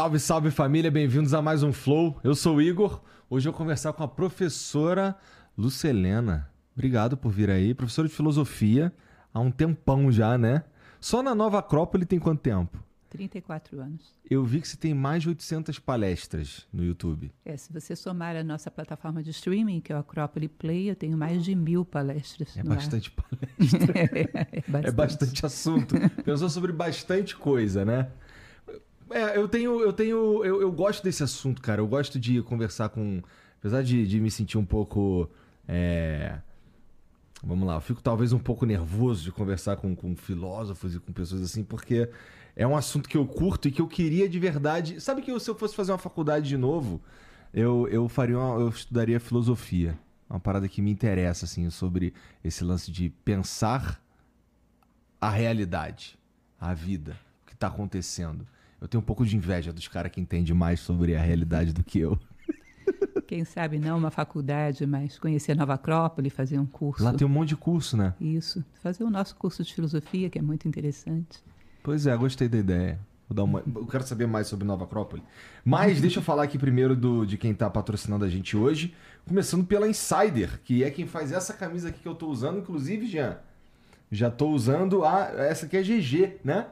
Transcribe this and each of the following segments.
Salve, salve família, bem-vindos a mais um Flow. Eu sou o Igor. Hoje eu vou conversar com a professora Lucelena. Obrigado por vir aí. Professora de filosofia há um tempão já, né? Só na Nova Acrópole tem quanto tempo? 34 anos. Eu vi que você tem mais de 800 palestras no YouTube. É, se você somar a nossa plataforma de streaming, que é o Acrópole Play, eu tenho mais de mil palestras. É no ar. bastante palestra. é, bastante. É bastante assunto. Pensou sobre bastante coisa, né? É, eu tenho. Eu tenho. Eu, eu gosto desse assunto, cara. Eu gosto de conversar com. Apesar de, de me sentir um pouco. é, Vamos lá, eu fico talvez um pouco nervoso de conversar com, com filósofos e com pessoas assim, porque é um assunto que eu curto e que eu queria de verdade. Sabe que eu, se eu fosse fazer uma faculdade de novo, eu, eu faria uma- eu estudaria filosofia. Uma parada que me interessa, assim, sobre esse lance de pensar a realidade, a vida, o que tá acontecendo. Eu tenho um pouco de inveja dos caras que entendem mais sobre a realidade do que eu. Quem sabe não uma faculdade, mas conhecer Nova Acrópole, fazer um curso. Lá tem um monte de curso, né? Isso. Fazer o nosso curso de filosofia, que é muito interessante. Pois é, gostei da ideia. Vou dar uma... Eu quero saber mais sobre Nova Acrópole. Mas deixa eu falar aqui primeiro do, de quem tá patrocinando a gente hoje. Começando pela Insider, que é quem faz essa camisa aqui que eu tô usando. Inclusive, Jean, já tô usando a. Essa aqui é GG, né?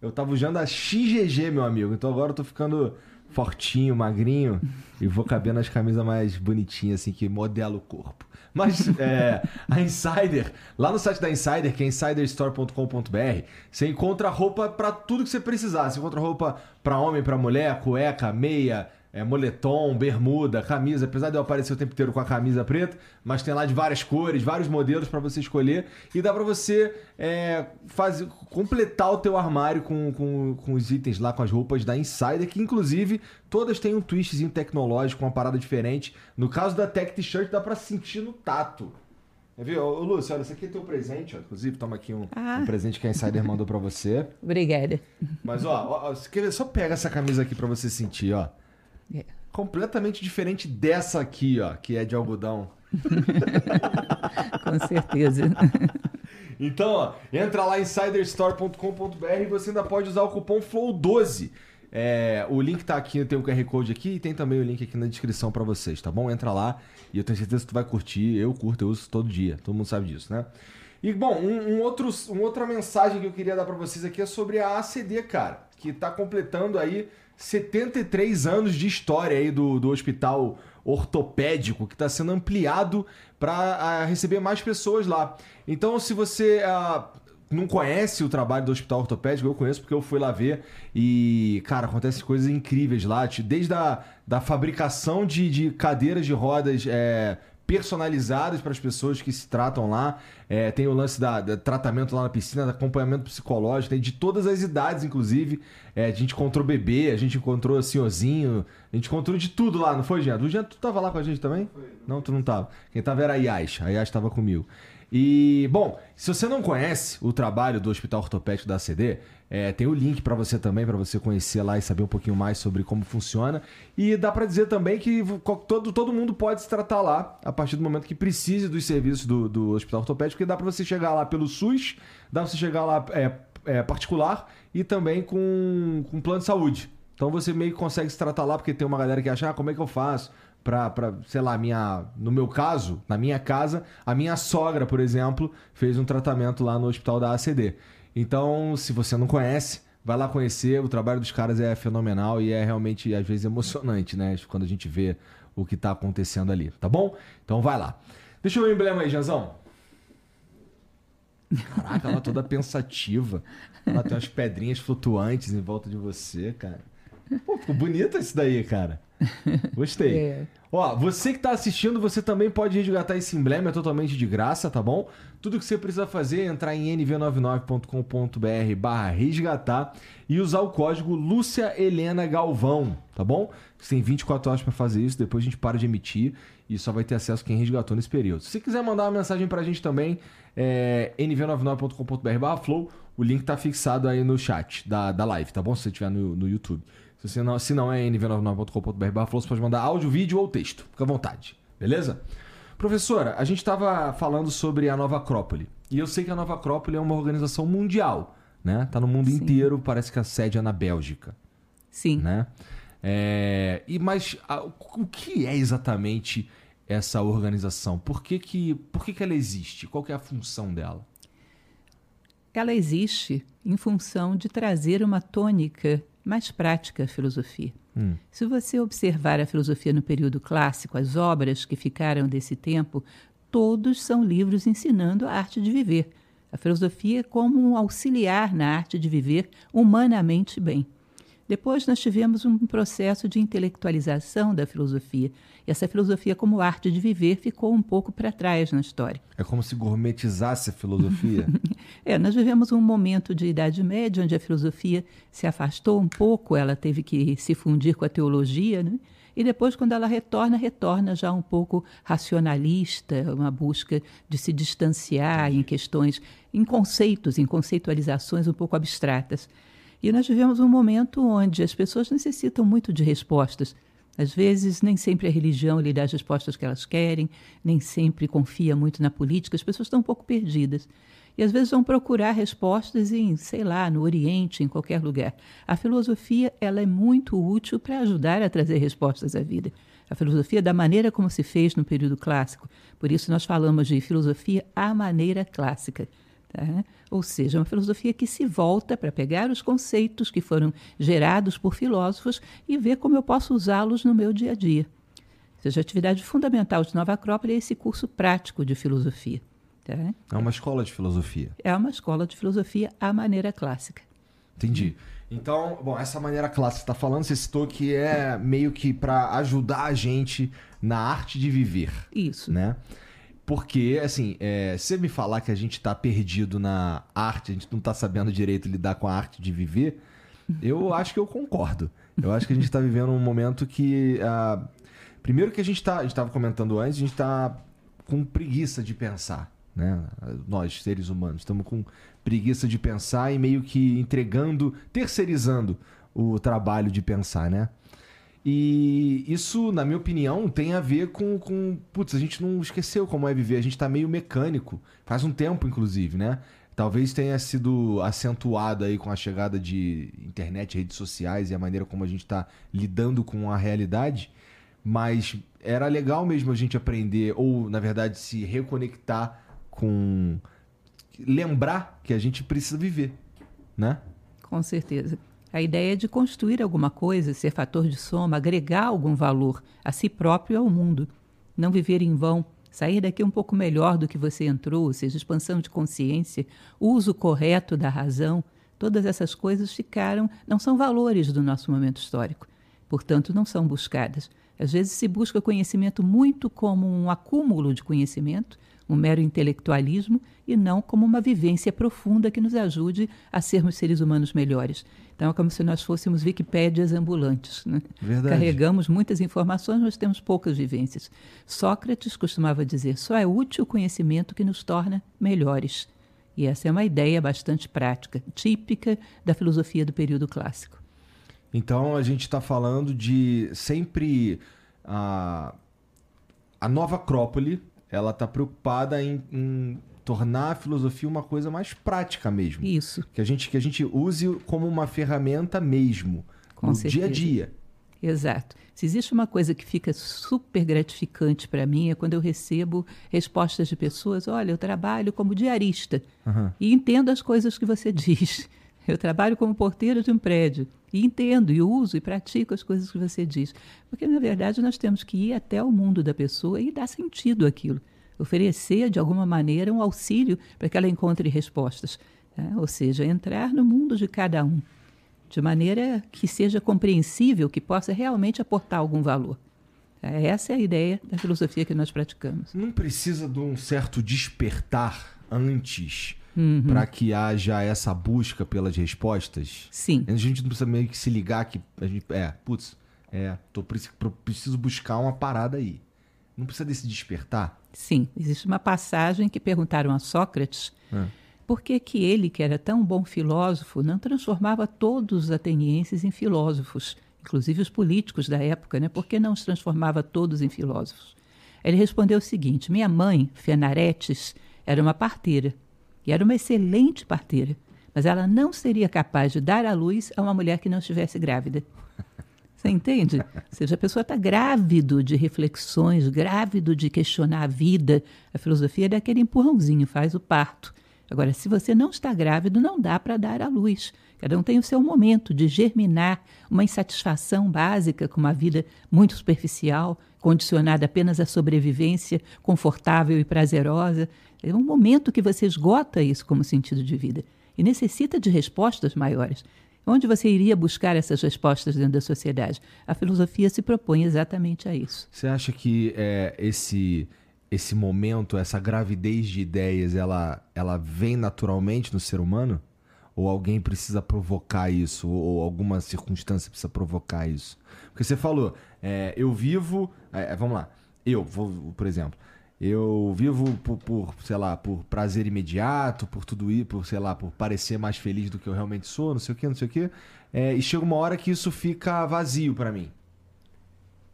Eu tava usando a XGG, meu amigo. Então agora eu tô ficando fortinho, magrinho e vou caber nas camisas mais bonitinhas, assim, que modela o corpo. Mas é, a Insider, lá no site da Insider, que é insiderstore.com.br, você encontra roupa pra tudo que você precisar. Você encontra roupa pra homem, pra mulher, cueca, meia, é, moletom, bermuda, camisa. Apesar de eu aparecer o tempo inteiro com a camisa preta, mas tem lá de várias cores, vários modelos pra você escolher. E dá pra você é, fazer, completar o teu armário com, com, com os itens lá, com as roupas da Insider, que inclusive todas têm um twistzinho tecnológico, uma parada diferente. No caso da Tech T-shirt, dá pra sentir no tato. Quer ver? Ô, Lúcio, olha, esse aqui é teu presente, ó. Inclusive, toma aqui um, Ah. um presente que a Insider mandou pra você. Obrigada. Mas, ó, ó, ó? Só pega essa camisa aqui pra você sentir, ó. É. Completamente diferente dessa aqui, ó, que é de algodão. Com certeza. Então, ó, entra lá em insiderstore.com.br e você ainda pode usar o cupom FLOW12. É, o link tá aqui, tem o QR Code aqui e tem também o link aqui na descrição pra vocês, tá bom? Entra lá e eu tenho certeza que tu vai curtir. Eu curto, eu uso todo dia, todo mundo sabe disso, né? E, bom, um, um outro, uma outra mensagem que eu queria dar pra vocês aqui é sobre a ACD, cara, que tá completando aí 73 anos de história aí do, do hospital ortopédico, que está sendo ampliado para receber mais pessoas lá. Então, se você ah, não conhece o trabalho do hospital ortopédico, eu conheço porque eu fui lá ver e, cara, acontecem coisas incríveis lá, desde a da fabricação de, de cadeiras de rodas é, personalizadas para as pessoas que se tratam lá. É, tem o lance da, da tratamento lá na piscina, acompanhamento psicológico, tem de todas as idades, inclusive. É, a gente encontrou bebê, a gente encontrou senhorzinho, a gente encontrou de tudo lá, não foi, Jean? O Jean, tu tava lá com a gente também? Não, tu não tava. Quem tava era a Yas, a Yas tava comigo. E, bom, se você não conhece o trabalho do Hospital Ortopédico da ACD, é, tem o link para você também, para você conhecer lá e saber um pouquinho mais sobre como funciona. E dá para dizer também que todo, todo mundo pode se tratar lá a partir do momento que precise dos serviços do, do Hospital Ortopédico, porque dá para você chegar lá pelo SUS, dá pra você chegar lá é, é, particular e também com, com plano de saúde. Então você meio que consegue se tratar lá, porque tem uma galera que acha, ah, como é que eu faço? Pra, pra, sei lá, minha. No meu caso, na minha casa, a minha sogra, por exemplo, fez um tratamento lá no hospital da ACD. Então, se você não conhece, vai lá conhecer. O trabalho dos caras é fenomenal e é realmente, às vezes, emocionante, né? Quando a gente vê o que tá acontecendo ali, tá bom? Então vai lá. Deixa eu ver o emblema aí, Janzão. Caraca, ela toda pensativa. Ela tem umas pedrinhas flutuantes em volta de você, cara. Pô, ficou bonito isso daí, cara. Gostei. É. Ó, você que tá assistindo, você também pode resgatar esse emblema, é totalmente de graça, tá bom? Tudo que você precisa fazer é entrar em nv99.com.br barra resgatar e usar o código Lúcia Helena Galvão, tá bom? Você tem 24 horas pra fazer isso, depois a gente para de emitir e só vai ter acesso quem resgatou nesse período. Se quiser mandar uma mensagem pra gente também, é nv99.com.br barra flow, o link tá fixado aí no chat da, da live, tá bom? Se você estiver no, no YouTube. Se, você não, se não é nv99.com.br barra flow, você pode mandar áudio, vídeo ou texto. Fica à vontade, beleza? Professora, a gente estava falando sobre a Nova Acrópole. E eu sei que a Nova Acrópole é uma organização mundial, né? Tá no mundo Sim. inteiro, parece que a sede é na Bélgica. Sim. Né? É, e mas a, o que é exatamente essa organização? Por que, que, por que, que ela existe? Qual que é a função dela? Ela existe em função de trazer uma tônica mais prática à filosofia. Hum. Se você observar a filosofia no período clássico, as obras que ficaram desse tempo, todos são livros ensinando a arte de viver. A filosofia como um auxiliar na arte de viver humanamente bem. Depois nós tivemos um processo de intelectualização da filosofia. E essa filosofia como arte de viver ficou um pouco para trás na história. É como se gourmetizasse a filosofia. é, nós vivemos um momento de Idade Média onde a filosofia se afastou um pouco, ela teve que se fundir com a teologia, né? E depois, quando ela retorna, retorna já um pouco racionalista, uma busca de se distanciar em questões, em conceitos, em conceitualizações um pouco abstratas. E nós vivemos um momento onde as pessoas necessitam muito de respostas. Às vezes, nem sempre a religião lhe dá as respostas que elas querem, nem sempre confia muito na política, as pessoas estão um pouco perdidas. E às vezes vão procurar respostas em, sei lá, no Oriente, em qualquer lugar. A filosofia ela é muito útil para ajudar a trazer respostas à vida. A filosofia da maneira como se fez no período clássico. Por isso nós falamos de filosofia à maneira clássica. Tá? Ou seja, uma filosofia que se volta para pegar os conceitos que foram gerados por filósofos e ver como eu posso usá-los no meu dia a dia. Ou seja, a atividade fundamental de Nova Acrópole é esse curso prático de filosofia. Tá? É uma escola de filosofia. É uma escola de filosofia à maneira clássica. Entendi. Então, bom, essa maneira clássica que está falando, você citou que é meio que para ajudar a gente na arte de viver. Isso. Né? Porque, assim, é, se você me falar que a gente está perdido na arte, a gente não está sabendo direito lidar com a arte de viver, eu acho que eu concordo. Eu acho que a gente está vivendo um momento que. Uh, primeiro que a gente está. A gente estava comentando antes, a gente está com preguiça de pensar. Né? Nós, seres humanos, estamos com preguiça de pensar e meio que entregando, terceirizando o trabalho de pensar, né? E isso, na minha opinião, tem a ver com, com. Putz, a gente não esqueceu como é viver, a gente tá meio mecânico. Faz um tempo, inclusive, né? Talvez tenha sido acentuado aí com a chegada de internet, redes sociais e a maneira como a gente está lidando com a realidade. Mas era legal mesmo a gente aprender, ou na verdade se reconectar com lembrar que a gente precisa viver, né? Com certeza. A ideia é de construir alguma coisa, ser fator de soma, agregar algum valor a si próprio e ao mundo. Não viver em vão, sair daqui um pouco melhor do que você entrou, ou seja, expansão de consciência, uso correto da razão, todas essas coisas ficaram, não são valores do nosso momento histórico. Portanto, não são buscadas. Às vezes se busca conhecimento muito como um acúmulo de conhecimento, um mero intelectualismo e não como uma vivência profunda que nos ajude a sermos seres humanos melhores. Então é como se nós fôssemos Wikipédias ambulantes. Né? Carregamos muitas informações, mas temos poucas vivências. Sócrates costumava dizer: só é útil o conhecimento que nos torna melhores. E essa é uma ideia bastante prática, típica da filosofia do período clássico. Então a gente está falando de sempre a, a nova Acrópole ela está preocupada em, em, tornar a filosofia uma coisa mais prática mesmo. Isso. Que a gente, que a gente use como uma ferramenta mesmo, Com no certeza. dia a dia. Exato. Se existe uma coisa que fica super gratificante para mim é quando eu recebo respostas de pessoas: olha, eu trabalho como diarista uhum. e entendo as coisas que você diz. Eu trabalho como porteiro de um prédio e entendo e uso e pratico as coisas que você diz. Porque, na verdade, nós temos que ir até o mundo da pessoa e dar sentido àquilo. Oferecer, de alguma maneira, um auxílio para que ela encontre respostas. Né? Ou seja, entrar no mundo de cada um, de maneira que seja compreensível, que possa realmente aportar algum valor. Essa é a ideia da filosofia que nós praticamos. Não precisa de um certo despertar antes uhum. para que haja essa busca pelas respostas. Sim. A gente não precisa meio que se ligar que a gente, é, putz, é, tô, preciso buscar uma parada aí. Não precisa desse despertar? Sim, existe uma passagem que perguntaram a Sócrates é. por que, que ele, que era tão bom filósofo, não transformava todos os atenienses em filósofos, inclusive os políticos da época, né? Por que não os transformava todos em filósofos? Ele respondeu o seguinte: Minha mãe, Fenaretes, era uma parteira e era uma excelente parteira, mas ela não seria capaz de dar à luz a uma mulher que não estivesse grávida. Você entende? Ou seja, a pessoa está grávido de reflexões, grávido de questionar a vida. A filosofia é daquele empurrãozinho, faz o parto. Agora, se você não está grávido, não dá para dar à luz. Cada um tem o seu momento de germinar uma insatisfação básica com uma vida muito superficial, condicionada apenas à sobrevivência confortável e prazerosa. É um momento que você esgota isso como sentido de vida e necessita de respostas maiores. Onde você iria buscar essas respostas dentro da sociedade? A filosofia se propõe exatamente a isso. Você acha que é, esse esse momento, essa gravidez de ideias, ela, ela vem naturalmente no ser humano? Ou alguém precisa provocar isso? Ou alguma circunstância precisa provocar isso? Porque você falou, é, eu vivo. É, vamos lá. Eu, vou, por exemplo, eu vivo por, por, sei lá, por prazer imediato, por tudo isso, por, sei lá, por parecer mais feliz do que eu realmente sou, não sei o que, não sei o que. É, e chega uma hora que isso fica vazio para mim.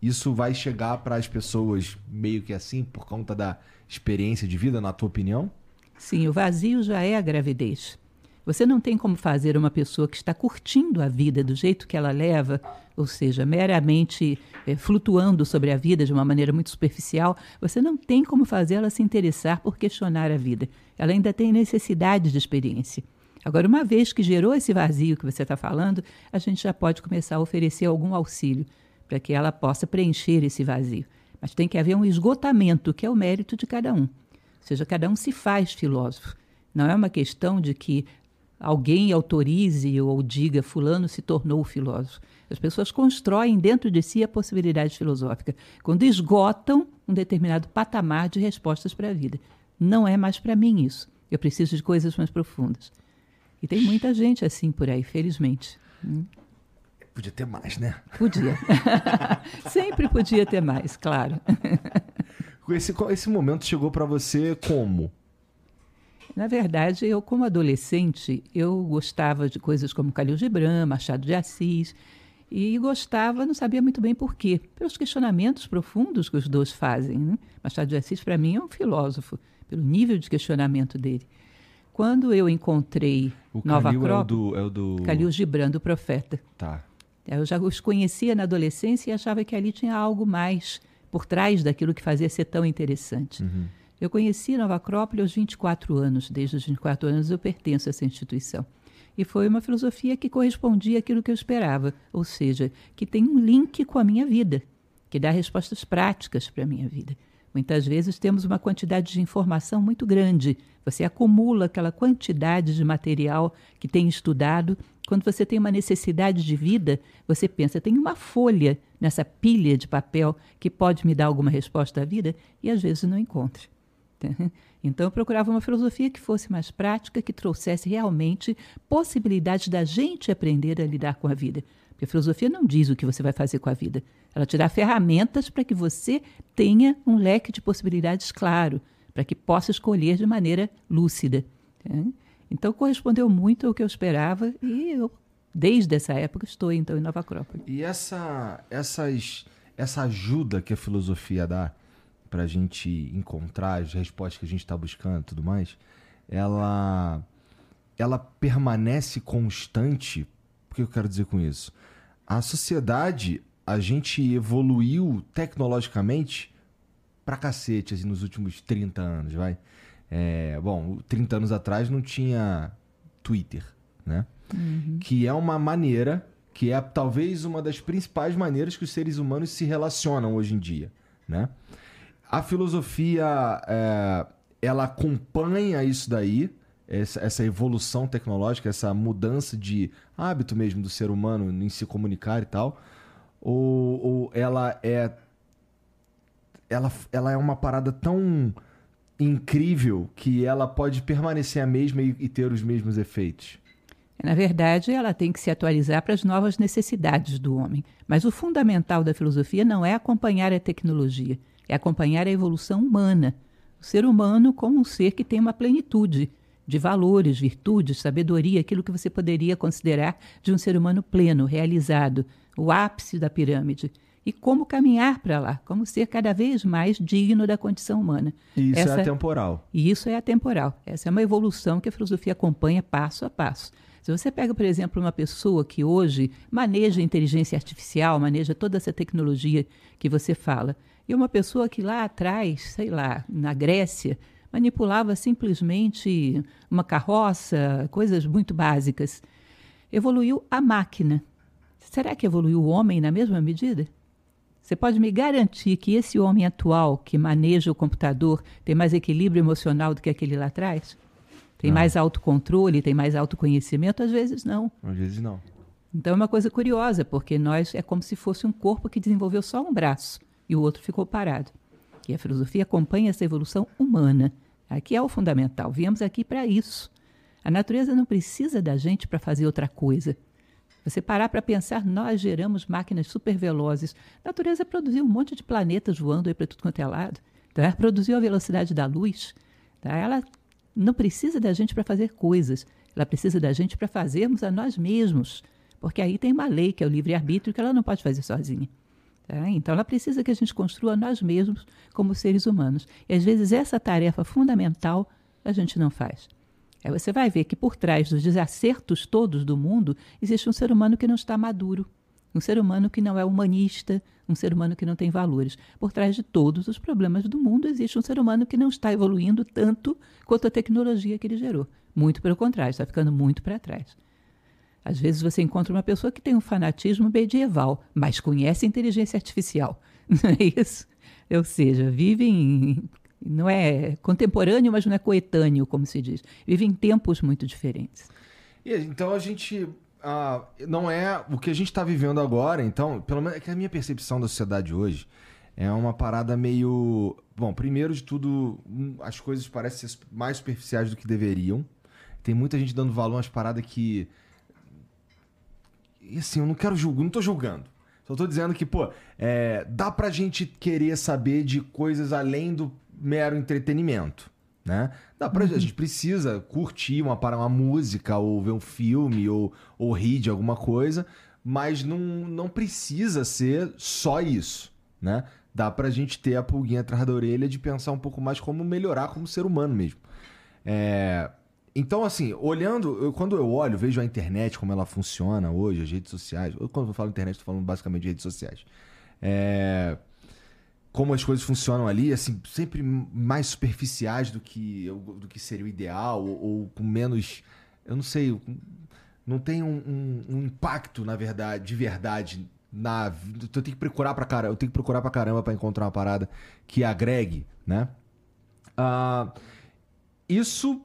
Isso vai chegar para as pessoas meio que assim, por conta da experiência de vida, na tua opinião? Sim, o vazio já é a gravidez. Você não tem como fazer uma pessoa que está curtindo a vida do jeito que ela leva, ou seja, meramente é, flutuando sobre a vida de uma maneira muito superficial, você não tem como fazer ela se interessar por questionar a vida. Ela ainda tem necessidade de experiência. Agora, uma vez que gerou esse vazio que você está falando, a gente já pode começar a oferecer algum auxílio para que ela possa preencher esse vazio. Mas tem que haver um esgotamento, que é o mérito de cada um. Ou seja, cada um se faz filósofo. Não é uma questão de que alguém autorize ou diga fulano se tornou filósofo. As pessoas constroem dentro de si a possibilidade filosófica quando esgotam um determinado patamar de respostas para a vida. Não é mais para mim isso. Eu preciso de coisas mais profundas. E tem muita gente assim por aí, felizmente. Podia ter mais, né? Podia. Sempre podia ter mais, claro. esse, esse momento chegou para você como? Na verdade, eu como adolescente, eu gostava de coisas como Calil Gibran, Machado de Assis, e gostava, não sabia muito bem por quê, pelos questionamentos profundos que os dois fazem. Né? Machado de Assis, para mim, é um filósofo, pelo nível de questionamento dele. Quando eu encontrei o Nova Calil Acrópole... É o do, é o do... Calil Gibran, do Profeta. Tá. Eu já os conhecia na adolescência e achava que ali tinha algo mais por trás daquilo que fazia ser tão interessante. Uhum. Eu conheci Nova Acrópole aos 24 anos. Desde os 24 anos eu pertenço a essa instituição. E foi uma filosofia que correspondia àquilo que eu esperava, ou seja, que tem um link com a minha vida, que dá respostas práticas para a minha vida. Muitas vezes temos uma quantidade de informação muito grande. Você acumula aquela quantidade de material que tem estudado. Quando você tem uma necessidade de vida, você pensa, tem uma folha nessa pilha de papel que pode me dar alguma resposta à vida, e às vezes não encontra. Então eu procurava uma filosofia que fosse mais prática, que trouxesse realmente possibilidade da gente aprender a lidar com a vida. Porque a filosofia não diz o que você vai fazer com a vida. Ela te dá ferramentas para que você tenha um leque de possibilidades claro, para que possa escolher de maneira lúcida. Então correspondeu muito ao que eu esperava e eu, desde essa época, estou então em Nova Acrópole. E essa, essas, essa ajuda que a filosofia dá para a gente encontrar as respostas que a gente está buscando tudo mais, ela, ela permanece constante. O que eu quero dizer com isso? A sociedade, a gente evoluiu tecnologicamente pra cacete assim, nos últimos 30 anos, vai. É, bom, 30 anos atrás não tinha Twitter, né? Uhum. Que é uma maneira, que é talvez uma das principais maneiras que os seres humanos se relacionam hoje em dia, né? A filosofia, é, ela acompanha isso daí, essa, evolução tecnológica, essa mudança de hábito mesmo do ser humano em se comunicar e tal, ou, ou ela é ela, ela é uma parada tão incrível que ela pode permanecer a mesma e, e ter os mesmos efeitos? Na verdade, ela tem que se atualizar para as novas necessidades do homem. Mas o fundamental da filosofia não é acompanhar a tecnologia, é acompanhar a evolução humana. O ser humano como um ser que tem uma plenitude de valores, virtudes, sabedoria, aquilo que você poderia considerar de um ser humano pleno, realizado, o ápice da pirâmide. E como caminhar para lá, como ser cada vez mais digno da condição humana. E isso Essa, é atemporal. E isso é atemporal. Essa é uma evolução que a filosofia acompanha passo a passo. Se você pega, por exemplo, uma pessoa que hoje maneja inteligência artificial, maneja toda essa tecnologia que você fala, e uma pessoa que lá atrás, sei lá, na Grécia, manipulava simplesmente uma carroça, coisas muito básicas. Evoluiu a máquina. Será que evoluiu o homem na mesma medida? Você pode me garantir que esse homem atual que maneja o computador tem mais equilíbrio emocional do que aquele lá atrás? Tem não. mais autocontrole, tem mais autoconhecimento? Às vezes não. Às vezes não. Então é uma coisa curiosa, porque nós é como se fosse um corpo que desenvolveu só um braço e o outro ficou parado. E a filosofia acompanha essa evolução humana. Aqui é o fundamental. Viemos aqui para isso. A natureza não precisa da gente para fazer outra coisa. Você parar para pensar, nós geramos máquinas super velozes. A natureza produziu um monte de planetas voando aí para tudo quanto é lado. Ela produziu a velocidade da luz. Tá? Ela não precisa da gente para fazer coisas. Ela precisa da gente para fazermos a nós mesmos. Porque aí tem uma lei, que é o livre-arbítrio, que ela não pode fazer sozinha. Tá? Então, ela precisa que a gente construa nós mesmos como seres humanos. E, às vezes, essa tarefa fundamental a gente não faz. Aí você vai ver que por trás dos desacertos todos do mundo existe um ser humano que não está maduro, um ser humano que não é humanista, um ser humano que não tem valores. Por trás de todos os problemas do mundo existe um ser humano que não está evoluindo tanto quanto a tecnologia que ele gerou. Muito pelo contrário, está ficando muito para trás. Às vezes você encontra uma pessoa que tem um fanatismo medieval, mas conhece inteligência artificial. Não é isso? Ou seja, vive em não é contemporâneo, mas não é coetâneo, como se diz. Vive em tempos muito diferentes. E, então a gente. Ah, não é o que a gente está vivendo agora, então, pelo menos é que a minha percepção da sociedade hoje é uma parada meio. Bom, primeiro de tudo, hum, as coisas parecem ser mais superficiais do que deveriam. Tem muita gente dando valor às paradas que. E assim, eu não quero julgar, não tô julgando. Só tô dizendo que, pô, é, dá pra gente querer saber de coisas além do mero entretenimento. Né? Dá pra, uhum. A gente precisa curtir uma, uma música, ou ver um filme, ou, ou rir de alguma coisa, mas não, não precisa ser só isso. Né? Dá pra gente ter a pulguinha atrás da orelha de pensar um pouco mais como melhorar como ser humano mesmo. É... Então, assim, olhando, eu, quando eu olho, vejo a internet, como ela funciona hoje, as redes sociais. Eu, quando eu falo internet, estou falando basicamente de redes sociais. É como as coisas funcionam ali, assim, sempre mais superficiais do que, do que seria o ideal, ou, ou com menos. Eu não sei, não tem um, um, um, impacto, na verdade, de verdade. Na, eu tenho que procurar pra caramba, eu tenho que procurar pra caramba pra encontrar uma parada que agregue, né? Uh, isso,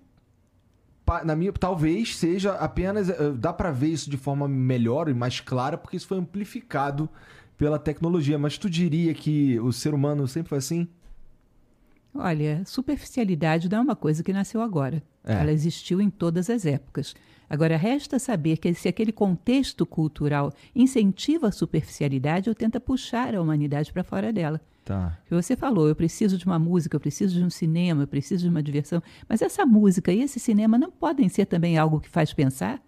na minha, talvez seja apenas. Eh, dá para ver isso de forma melhor e mais clara, porque isso foi amplificado pela tecnologia. Mas tu diria que o ser humano sempre foi assim? Olha, superficialidade não é uma coisa que nasceu agora. É. Ela existiu em todas as épocas. Agora, resta saber que se aquele contexto cultural incentiva a superficialidade ou tenta puxar a humanidade para fora dela. Tá. Você falou, eu preciso de uma música, eu preciso de um cinema, eu preciso de uma diversão. Mas essa música e esse cinema não podem ser também algo que faz pensar?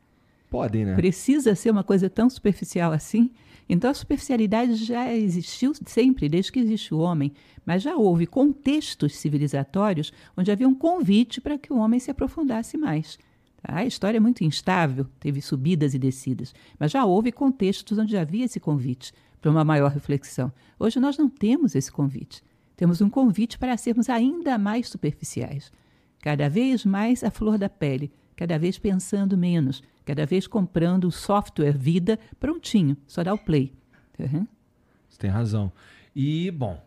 Podem, né? Precisa ser uma coisa tão superficial assim? Então a superficialidade já existiu sempre, desde que existe o homem, mas já houve contextos civilizatórios onde havia um convite para que o homem se aprofundasse mais. Tá? A história é muito instável, teve subidas e descidas, mas já houve contextos onde havia esse convite para uma maior reflexão. Hoje nós não temos esse convite. Temos um convite para sermos ainda mais superficiais, cada vez mais à flor da pele, cada vez pensando menos, cada vez comprando o software vida prontinho, só dá o play. Uhum. Você tem razão. E, bom,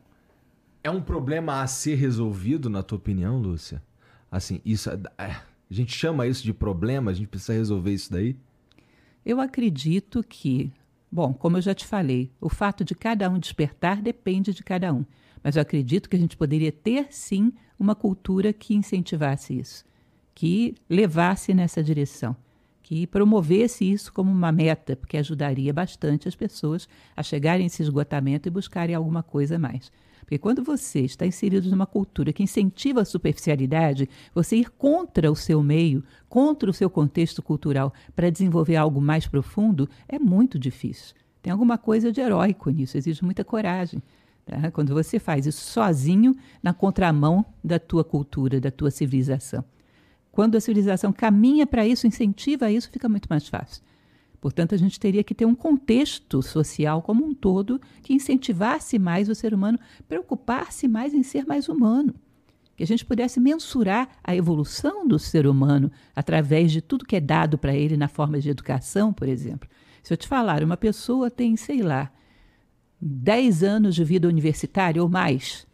é um problema a ser resolvido, na tua opinião, Lúcia? Assim, isso é, é, a gente chama isso de problema, a gente precisa resolver isso daí? Eu acredito que, bom, como eu já te falei, o fato de cada um despertar depende de cada um. Mas eu acredito que a gente poderia ter sim uma cultura que incentivasse isso que levasse nessa direção, que promovesse isso como uma meta, porque ajudaria bastante as pessoas a chegarem a esse esgotamento e buscarem alguma coisa mais. Porque quando você está inserido numa cultura que incentiva a superficialidade, você ir contra o seu meio, contra o seu contexto cultural, para desenvolver algo mais profundo, é muito difícil. Tem alguma coisa de heróico nisso, exige muita coragem. Tá? Quando você faz isso sozinho, na contramão da tua cultura, da tua civilização. Quando a civilização caminha para isso, incentiva isso, fica muito mais fácil. Portanto, a gente teria que ter um contexto social como um todo que incentivasse mais o ser humano, preocupar-se mais em ser mais humano. Que a gente pudesse mensurar a evolução do ser humano através de tudo que é dado para ele na forma de educação, por exemplo. Se eu te falar, uma pessoa tem, sei lá, 10 anos de vida universitária ou mais,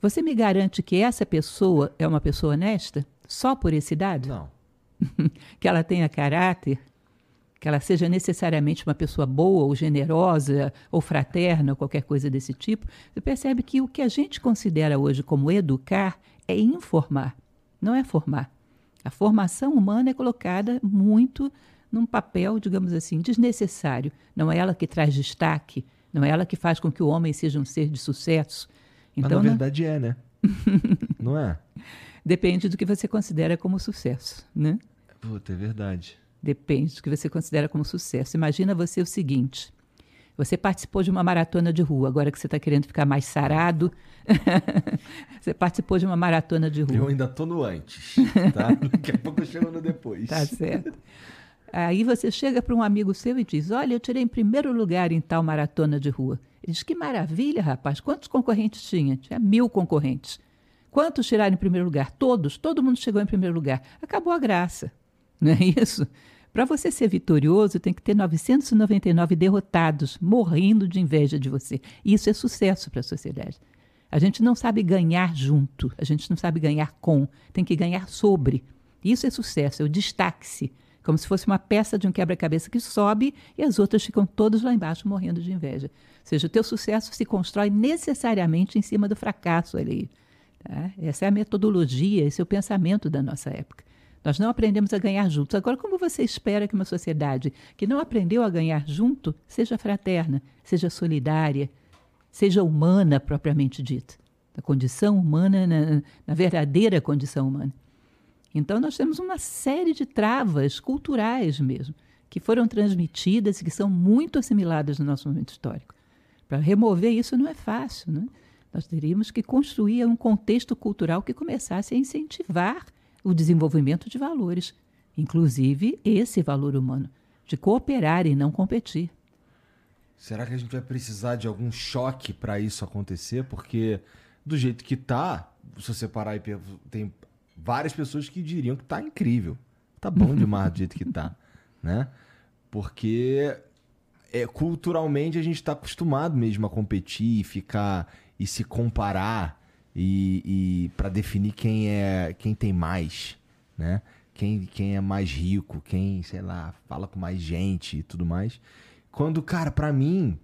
você me garante que essa pessoa é uma pessoa honesta? Só por esse dado? Não. que ela tenha caráter, que ela seja necessariamente uma pessoa boa ou generosa ou fraterna ou qualquer coisa desse tipo, você percebe que o que a gente considera hoje como educar é informar, não é formar. A formação humana é colocada muito num papel, digamos assim, desnecessário. Não é ela que traz destaque, não é ela que faz com que o homem seja um ser de sucesso. Então, Mas na verdade não... é, né? não é? Depende do que você considera como sucesso, né? Puta, é verdade. Depende do que você considera como sucesso. Imagina você o seguinte: você participou de uma maratona de rua, agora que você está querendo ficar mais sarado. você participou de uma maratona de rua. Eu ainda estou no antes, tá? Daqui a pouco eu chego no depois. Tá certo. Aí você chega para um amigo seu e diz: Olha, eu tirei em primeiro lugar em tal maratona de rua. Ele diz: Que maravilha, rapaz. Quantos concorrentes tinha? Tinha mil concorrentes. Quantos tiraram em primeiro lugar? Todos. Todo mundo chegou em primeiro lugar. Acabou a graça. Não é isso? Para você ser vitorioso, tem que ter 999 derrotados, morrendo de inveja de você. Isso é sucesso para a sociedade. A gente não sabe ganhar junto, a gente não sabe ganhar com, tem que ganhar sobre. Isso é sucesso, é o destaque-se. Como se fosse uma peça de um quebra-cabeça que sobe e as outras ficam todas lá embaixo morrendo de inveja. Ou seja, o teu sucesso se constrói necessariamente em cima do fracasso ali. Tá? Essa é a metodologia, esse é o pensamento da nossa época. Nós não aprendemos a ganhar juntos. Agora, como você espera que uma sociedade que não aprendeu a ganhar junto seja fraterna, seja solidária, seja humana propriamente dita? A condição humana, na, na verdadeira condição humana. Então, nós temos uma série de travas culturais mesmo, que foram transmitidas e que são muito assimiladas no nosso momento histórico. Para remover isso não é fácil. Né? Nós teríamos que construir um contexto cultural que começasse a incentivar o desenvolvimento de valores, inclusive esse valor humano, de cooperar e não competir. Será que a gente vai precisar de algum choque para isso acontecer? Porque do jeito que tá, se você parar e tem várias pessoas que diriam que tá incrível. Tá bom demais do jeito que tá, né? Porque é, culturalmente a gente está acostumado mesmo a competir e ficar e se comparar e, e para definir quem é quem tem mais, né? Quem, quem é mais rico, quem, sei lá, fala com mais gente e tudo mais. Quando, cara, para mim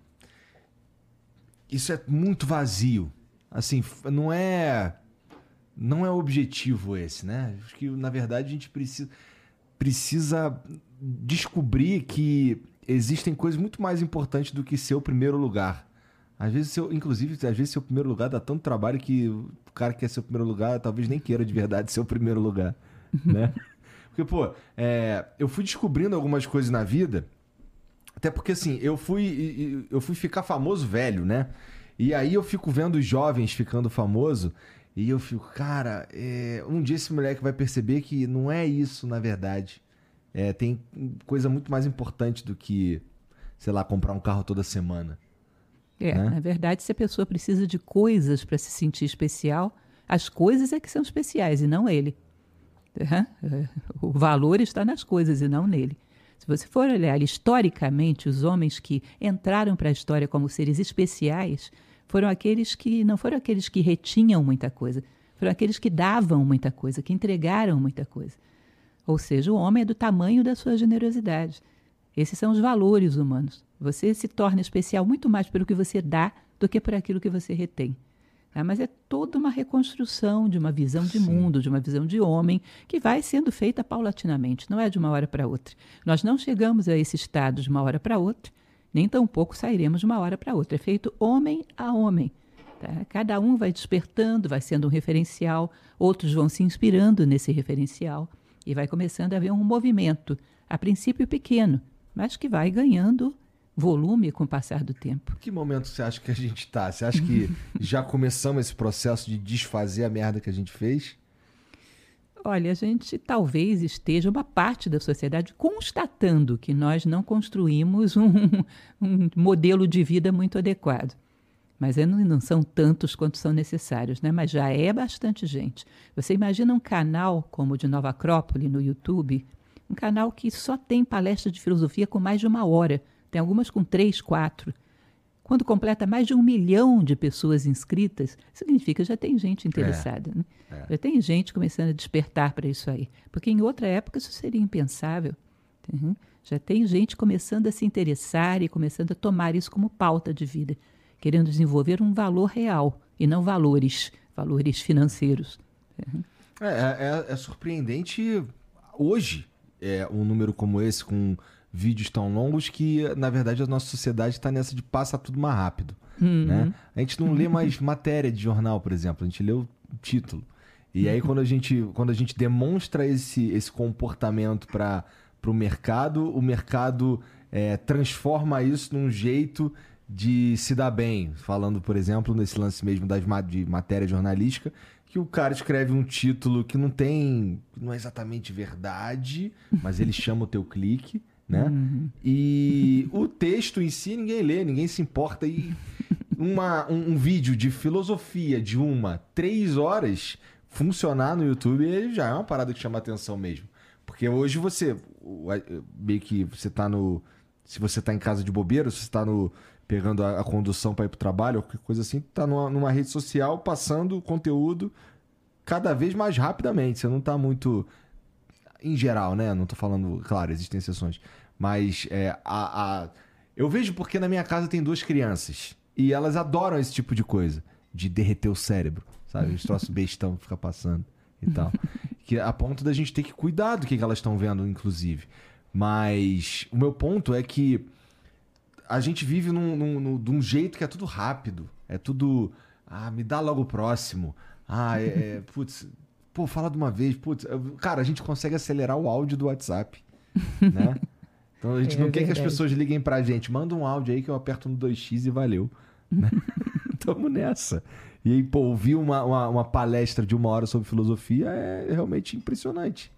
isso é muito vazio. Assim, não é não é objetivo esse, né? Acho que na verdade a gente precisa precisa descobrir que existem coisas muito mais importantes do que ser o primeiro lugar. Às vezes, seu, inclusive, às vezes seu primeiro lugar dá tanto trabalho que o cara que quer ser o primeiro lugar talvez nem queira de verdade ser o primeiro lugar, né? Porque, pô, é, eu fui descobrindo algumas coisas na vida, até porque, assim, eu fui, eu fui ficar famoso velho, né? E aí eu fico vendo os jovens ficando famoso e eu fico, cara, é, um dia esse moleque vai perceber que não é isso, na verdade. É, tem coisa muito mais importante do que, sei lá, comprar um carro toda semana. É, né? na verdade, se a pessoa precisa de coisas para se sentir especial, as coisas é que são especiais e não ele. O valor está nas coisas e não nele. Se você for olhar historicamente, os homens que entraram para a história como seres especiais foram aqueles que não foram aqueles que retinham muita coisa, foram aqueles que davam muita coisa, que entregaram muita coisa. Ou seja, o homem é do tamanho da sua generosidade. Esses são os valores humanos. Você se torna especial muito mais pelo que você dá do que por aquilo que você retém. Ah, mas é toda uma reconstrução de uma visão de Sim. mundo, de uma visão de homem, que vai sendo feita paulatinamente, não é de uma hora para outra. Nós não chegamos a esse estado de uma hora para outra, nem tampouco sairemos de uma hora para outra. É feito homem a homem. Tá? Cada um vai despertando, vai sendo um referencial, outros vão se inspirando nesse referencial, e vai começando a haver um movimento, a princípio pequeno, mas que vai ganhando volume com o passar do tempo. Que momento você acha que a gente está? Você acha que já começamos esse processo de desfazer a merda que a gente fez? Olha, a gente talvez esteja uma parte da sociedade constatando que nós não construímos um, um modelo de vida muito adequado. Mas não são tantos quanto são necessários, né? Mas já é bastante gente. Você imagina um canal como o de Nova Acrópole no YouTube, um canal que só tem palestra de filosofia com mais de uma hora. Tem algumas com três, quatro. Quando completa mais de um milhão de pessoas inscritas, significa que já tem gente interessada. É, né? é. Já tem gente começando a despertar para isso aí. Porque em outra época isso seria impensável. Uhum. Já tem gente começando a se interessar e começando a tomar isso como pauta de vida, querendo desenvolver um valor real e não valores, valores financeiros. Uhum. É, é, é surpreendente hoje é, um número como esse, com vídeos tão longos, que na verdade a nossa sociedade está nessa de passar tudo mais rápido. Uhum. Né? A gente não lê mais matéria de jornal, por exemplo, a gente lê o título. E aí quando a gente, quando a gente demonstra esse, esse comportamento para o mercado, o mercado é, transforma isso num jeito de se dar bem. Falando, por exemplo, nesse lance mesmo das, de matéria jornalística, que o cara escreve um título que não tem. não é exatamente verdade, mas ele chama o teu clique, né? Uhum. E o texto em si ninguém lê, ninguém se importa. E uma, um, um, vídeo de filosofia de uma, três horas funcionar no YouTube ele já é uma parada que chama atenção mesmo. Porque hoje você. Meio que você tá no. Se você tá em casa de bobeira, se você tá no pegando a, a condução para ir para o trabalho, ou qualquer coisa assim, tá numa, numa rede social passando conteúdo cada vez mais rapidamente. Você não tá muito. Em geral, né? Não tô falando. Claro, existem exceções. Mas é, a, a, eu vejo porque na minha casa tem duas crianças. E elas adoram esse tipo de coisa. De derreter o cérebro. Sabe? Os troços bestão que fica passando e tal. que a ponto da gente ter que cuidar do que, que elas estão vendo, inclusive. Mas o meu ponto é que a gente vive num, num, num, de um jeito que é tudo rápido. É tudo. Ah, me dá logo o próximo. Ah, é. é putz, pô, fala de uma vez. Putz, cara, a gente consegue acelerar o áudio do WhatsApp. Né? Então a gente é não verdade. quer que as pessoas liguem pra gente. Manda um áudio aí que eu aperto no 2x e valeu. Né? Tamo nessa. E aí, pô, ouvir uma, uma, uma, palestra de uma hora sobre filosofia é realmente impressionante.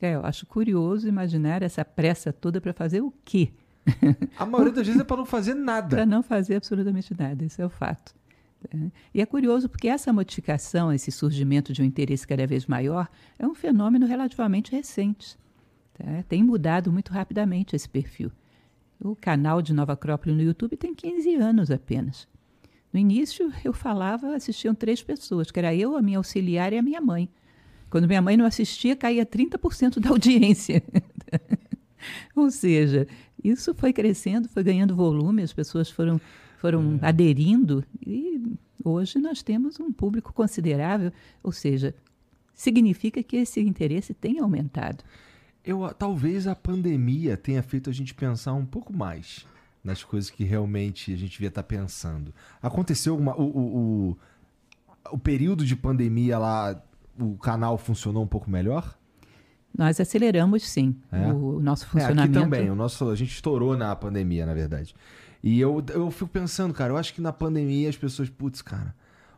É, eu acho curioso imaginar essa pressa toda para fazer o quê? A maioria das vezes é para não fazer nada. Para não fazer absolutamente nada, esse é o fato. É. E é curioso porque essa modificação, esse surgimento de um interesse cada vez maior, é um fenômeno relativamente recente. Tá? Tem mudado muito rapidamente esse perfil. O canal de Nova Acrópole no YouTube tem 15 anos apenas. No início, eu falava, assistiam três pessoas, que era eu, a minha auxiliar e a minha mãe. Quando minha mãe não assistia, caía 30% da audiência. Ou seja, isso foi crescendo, foi ganhando volume, as pessoas foram, foram é. aderindo e hoje nós temos um público considerável, ou seja, significa que esse interesse tem aumentado. Eu, talvez a pandemia tenha feito a gente pensar um pouco mais nas coisas que realmente a gente devia estar pensando. Aconteceu o, o, o, o período de pandemia lá, o canal funcionou um pouco melhor? Nós aceleramos sim é? o, nosso funcionamento. É, aqui também, o nosso, a gente estourou na pandemia, na verdade. E eu, eu fico pensando, cara, eu acho que na pandemia as pessoas, putz, cara,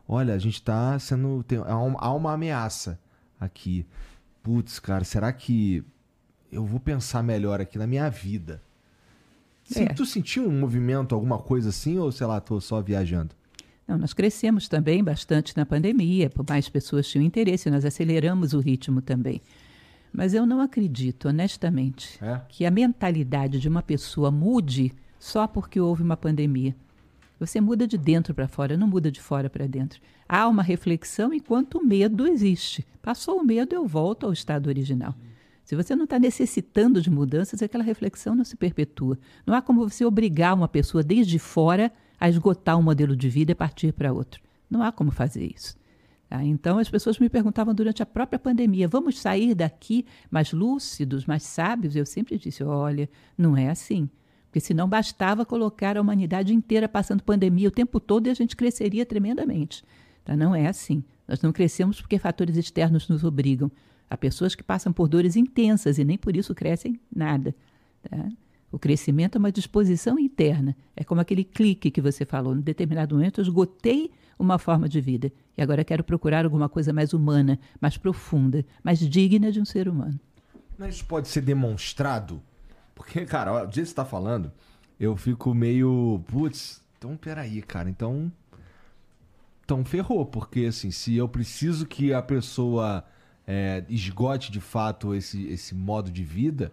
olha, a gente tá sendo. Tem, há, uma, há uma ameaça aqui. Putz, cara, será que eu vou pensar melhor aqui na minha vida? Sim, é. Tu sentiu um movimento, alguma coisa assim, ou sei lá, tô só viajando? Não, nós crescemos também bastante na pandemia, por mais pessoas tinham interesse, nós aceleramos o ritmo também. Mas eu não acredito, honestamente, é? que a mentalidade de uma pessoa mude só porque houve uma pandemia. Você muda de dentro para fora, não muda de fora para dentro. Há uma reflexão enquanto o medo existe. Passou o medo, eu volto ao estado original. Se você não está necessitando de mudanças, aquela reflexão não se perpetua. Não há como você obrigar uma pessoa desde fora a esgotar um modelo de vida e partir para outro. Não há como fazer isso. Tá? Então, as pessoas me perguntavam durante a própria pandemia: vamos sair daqui mais lúcidos, mais sábios? Eu sempre disse: olha, não é assim. Porque senão bastava colocar a humanidade inteira passando pandemia o tempo todo e a gente cresceria tremendamente. Tá? Não é assim. Nós não crescemos porque fatores externos nos obrigam. Há pessoas que passam por dores intensas e nem por isso crescem nada. Tá? O crescimento é uma disposição interna. É como aquele clique que você falou. Em determinado momento, eu esgotei uma forma de vida e agora quero procurar alguma coisa mais humana, mais profunda, mais digna de um ser humano. Mas isso pode ser demonstrado? Porque, cara, do jeito que você está falando, eu fico meio. Putz, então peraí, cara. Então. Então ferrou, porque assim, se eu preciso que a pessoa é, esgote de fato esse, esse modo de vida,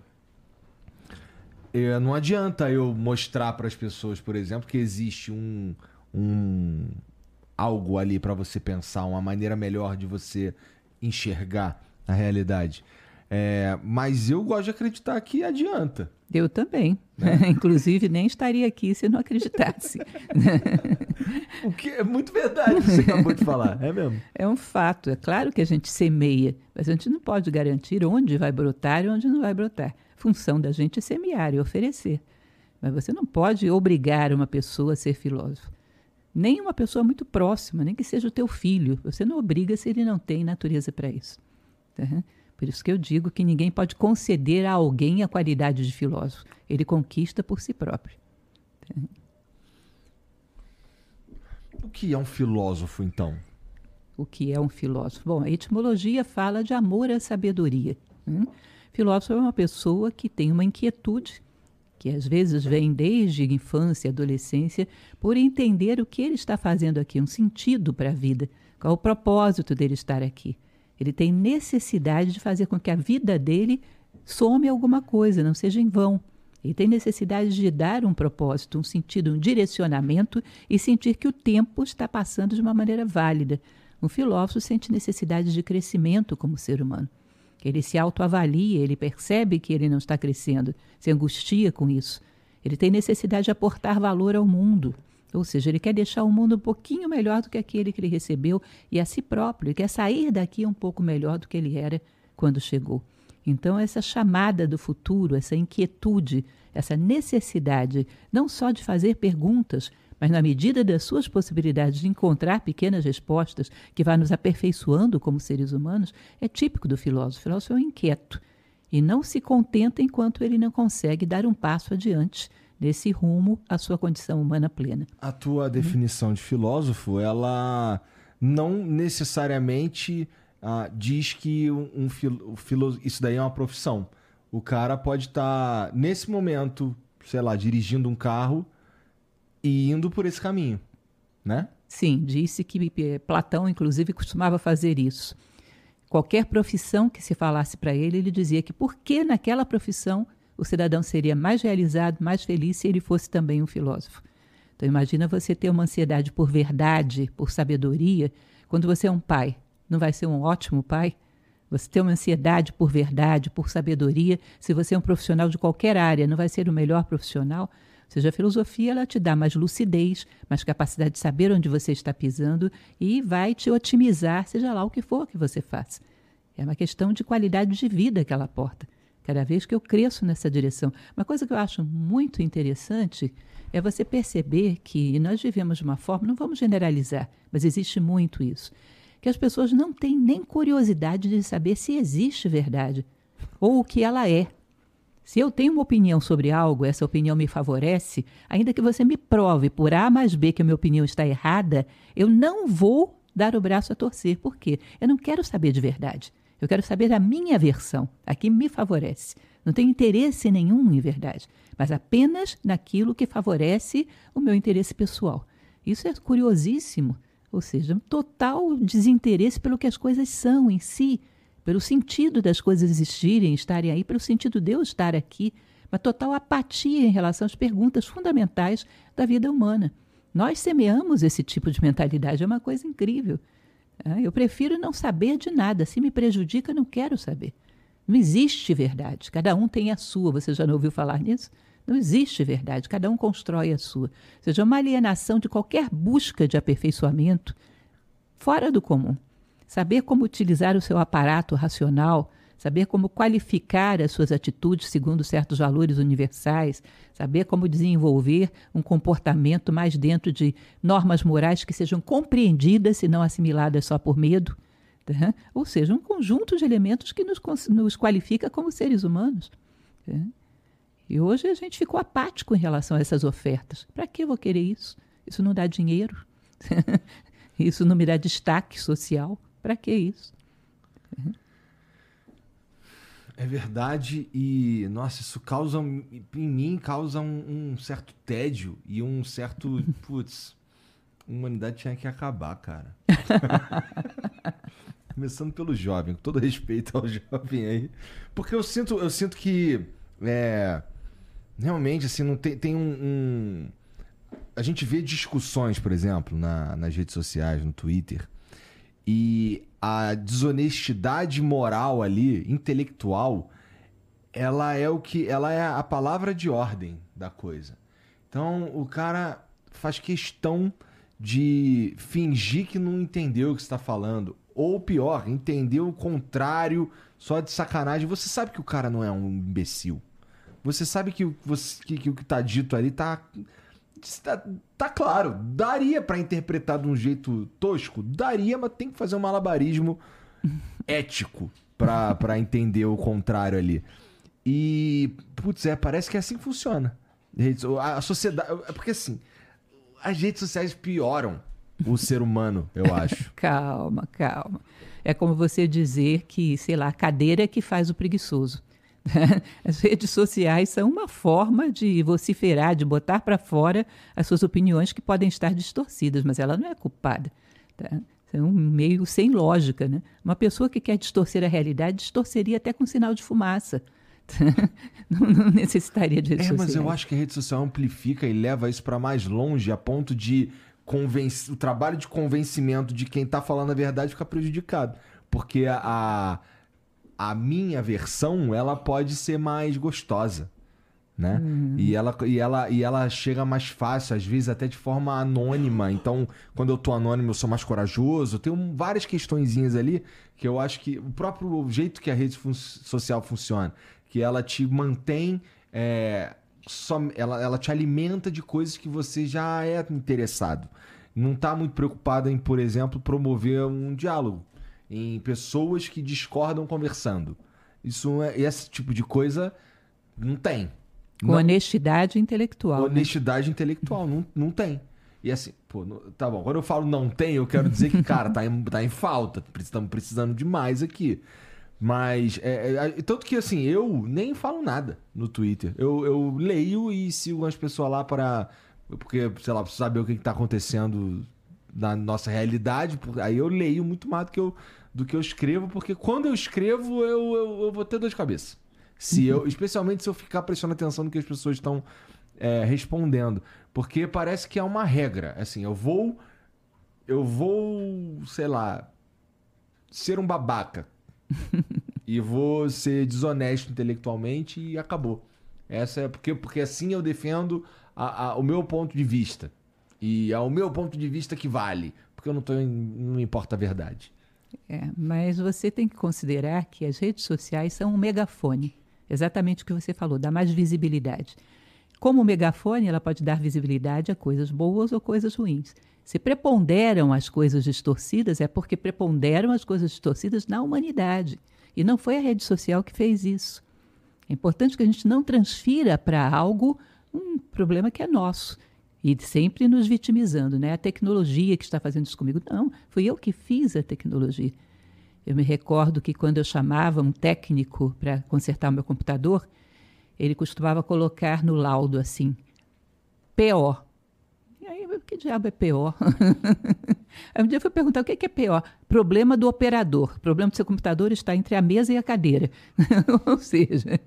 é, não adianta eu mostrar para as pessoas, por exemplo, que existe um, um algo ali para você pensar, uma maneira melhor de você enxergar a realidade. É, mas eu gosto de acreditar que adianta. Eu também. Né? Inclusive, nem estaria aqui se não acreditasse. o que é muito verdade que você acabou de falar, é mesmo? É um fato. É claro que a gente semeia, mas a gente não pode garantir onde vai brotar e onde não vai brotar. Função da gente é semear e oferecer. Mas você não pode obrigar uma pessoa a ser filósofo. Nem uma pessoa muito próxima, nem que seja o teu filho. Você não obriga se ele não tem natureza para isso. Tá? Por isso que eu digo que ninguém pode conceder a alguém a qualidade de filósofo. Ele conquista por si próprio. O que é um filósofo, então? O que é um filósofo? Bom, a etimologia fala de amor à sabedoria. Hum? Filósofo é uma pessoa que tem uma inquietude, que às vezes vem desde infância e adolescência, por entender o que ele está fazendo aqui, um sentido para a vida, qual o propósito dele estar aqui. Ele tem necessidade de fazer com que a vida dele some alguma coisa, não seja em vão. Ele tem necessidade de dar um propósito, um sentido, um direcionamento e sentir que o tempo está passando de uma maneira válida. Um filósofo sente necessidade de crescimento como ser humano. Ele se autoavalia, ele percebe que ele não está crescendo, se angustia com isso. Ele tem necessidade de aportar valor ao mundo. Ou seja, ele quer deixar o mundo um pouquinho melhor do que aquele que ele recebeu e a si próprio. Ele quer sair daqui um pouco melhor do que ele era quando chegou. Então, essa chamada do futuro, essa inquietude, essa necessidade, não só de fazer perguntas, mas na medida das suas possibilidades de encontrar pequenas respostas que vá nos aperfeiçoando como seres humanos, é típico do filósofo. O filósofo é um inquieto e não se contenta enquanto ele não consegue dar um passo adiante desse rumo à sua condição humana plena. A tua definição de filósofo, ela não necessariamente ah, diz que um, um filo, isso daí é uma profissão. O cara pode estar, tá, nesse momento, sei lá, dirigindo um carro e indo por esse caminho, né? Sim, disse que eh, Platão, inclusive, costumava fazer isso. Qualquer profissão que se falasse para ele, ele dizia que por que naquela profissão o cidadão seria mais realizado, mais feliz se ele fosse também um filósofo. Então imagina você ter uma ansiedade por verdade, por sabedoria, quando você é um pai. Não vai ser um ótimo pai? Você ter uma ansiedade por verdade, por sabedoria, se você é um profissional de qualquer área, não vai ser o melhor profissional? Seja, a filosofia ela te dá mais lucidez, mais capacidade de saber onde você está pisando e vai te otimizar, seja lá o que for que você faça. É uma questão de qualidade de vida que ela aporta cada vez que eu cresço nessa direção. Uma coisa que eu acho muito interessante é você perceber que nós vivemos de uma forma, não vamos generalizar, mas existe muito isso, que as pessoas não têm nem curiosidade de saber se existe verdade ou o que ela é. Se eu tenho uma opinião sobre algo, essa opinião me favorece, ainda que você me prove por A mais B que a minha opinião está errada, eu não vou dar o braço a torcer. Por quê? Eu não quero saber de verdade. Eu quero saber a minha versão, a que me favorece. Não tenho interesse nenhum em verdade, mas apenas naquilo que favorece o meu interesse pessoal. Isso é curiosíssimo, ou seja, um total desinteresse pelo que as coisas são em si, pelo sentido das coisas existirem, estarem aí, pelo sentido de eu estar aqui, uma total apatia em relação às perguntas fundamentais da vida humana. Nós semeamos esse tipo de mentalidade, é uma coisa incrível. É, eu prefiro não saber de nada. Se me prejudica, não quero saber. Não existe verdade. Cada um tem a sua. Você já não ouviu falar nisso? Não existe verdade. Cada um constrói a sua. Ou seja, uma alienação de qualquer busca de aperfeiçoamento fora do comum. Saber como utilizar o seu aparato racional saber como qualificar as suas atitudes segundo certos valores universais, saber como desenvolver um comportamento mais dentro de normas morais que sejam compreendidas e não assimiladas só por medo. Tá? Ou seja, um conjunto de elementos que nos, nos qualifica como seres humanos. Tá? E hoje a gente ficou apático em relação a essas ofertas. Para que eu vou querer isso? Isso não dá dinheiro. isso não me dá destaque social. Para que isso? É verdade e, nossa, isso causa, em mim, causa um, um certo tédio e um certo, putz, a humanidade tinha que acabar, cara. Começando pelo jovem, com todo respeito ao jovem aí. Porque eu sinto, eu sinto que, é, realmente, assim, não tem, tem um, um... A gente vê discussões, por exemplo, na, nas redes sociais, no Twitter, e a desonestidade moral ali, intelectual, ela é o que, ela é a palavra de ordem da coisa. Então, o cara faz questão de fingir que não entendeu o que está falando, ou pior, entender o contrário só de sacanagem. Você sabe que o cara não é um imbecil. Você sabe que, você, que, que o que está dito ali está Tá, tá claro, daria para interpretar de um jeito tosco? Daria, mas tem que fazer um malabarismo ético para entender o contrário ali. E, putz, é, parece que é assim que funciona. A sociedade. É porque assim, as redes sociais pioram o ser humano, eu acho. calma, calma. É como você dizer que, sei lá, a cadeira é que faz o preguiçoso. As redes sociais são uma forma de vociferar, de botar para fora as suas opiniões que podem estar distorcidas, mas ela não é culpada. Tá? É um meio sem lógica. Né? Uma pessoa que quer distorcer a realidade distorceria até com sinal de fumaça. não, não, necessitaria de redes é, mas eu acho que a rede social amplifica e leva isso para mais longe, a ponto de o trabalho de convencimento de quem está falando a verdade fica prejudicado. Porque a, a minha versão ela pode ser mais gostosa, né? Uhum. E, ela, e, ela, e ela chega mais fácil, às vezes até de forma anônima. Então, quando eu tô anônimo, eu sou mais corajoso. Tem várias questõezinhas ali que eu acho que o próprio jeito que a rede fun social funciona, que ela te mantém. É, só, ela, ela te alimenta de coisas que você já é interessado. Não está muito preocupado em, por exemplo, promover um diálogo em pessoas que discordam conversando. Isso é, esse tipo de coisa não tem. Com não, honestidade intelectual. Né? Honestidade né? intelectual, não, não tem. E assim, pô, tá bom. Quando eu falo não tem, eu quero dizer que, cara, tá em, tá em falta. Estamos precisando demais aqui. Mas, é, é, tanto que assim, eu nem falo nada no Twitter. Eu, eu leio e sigo as pessoas lá para. Porque, sei lá, saber o que, está acontecendo na nossa realidade. Aí eu leio muito mais do que eu, do que eu escrevo, porque quando eu escrevo, eu, eu, eu vou ter dor de cabeça. Se eu, especialmente se eu ficar prestando atenção no que as pessoas estão é, respondendo. Porque parece que é uma regra. Assim, eu vou. Eu vou, sei lá, ser um babaca. e vou ser desonesto intelectualmente e acabou. Essa é porque, porque assim eu defendo a, a, o meu ponto de vista. E é o meu ponto de vista que vale, porque eu não tô não importa a verdade. É, mas você tem que considerar que as redes sociais são um megafone. Exatamente o que você falou, dá mais visibilidade. Como megafone, ela pode dar visibilidade a coisas boas ou coisas ruins. Se preponderam as coisas distorcidas, é porque preponderam as coisas distorcidas na humanidade. E não foi a rede social que fez isso. É importante que a gente não transfira para algo um problema que é nosso e sempre nos vitimizando, né? A tecnologia que está fazendo isso comigo. Não, fui eu que fiz a tecnologia. Eu me recordo que quando eu chamava um técnico para consertar o meu computador, ele costumava colocar no laudo assim, PO. E aí, que diabo é PO? aí um dia eu fui perguntar o que é PO? Problema do operador. O problema do seu computador está entre a mesa e a cadeira. Ou seja,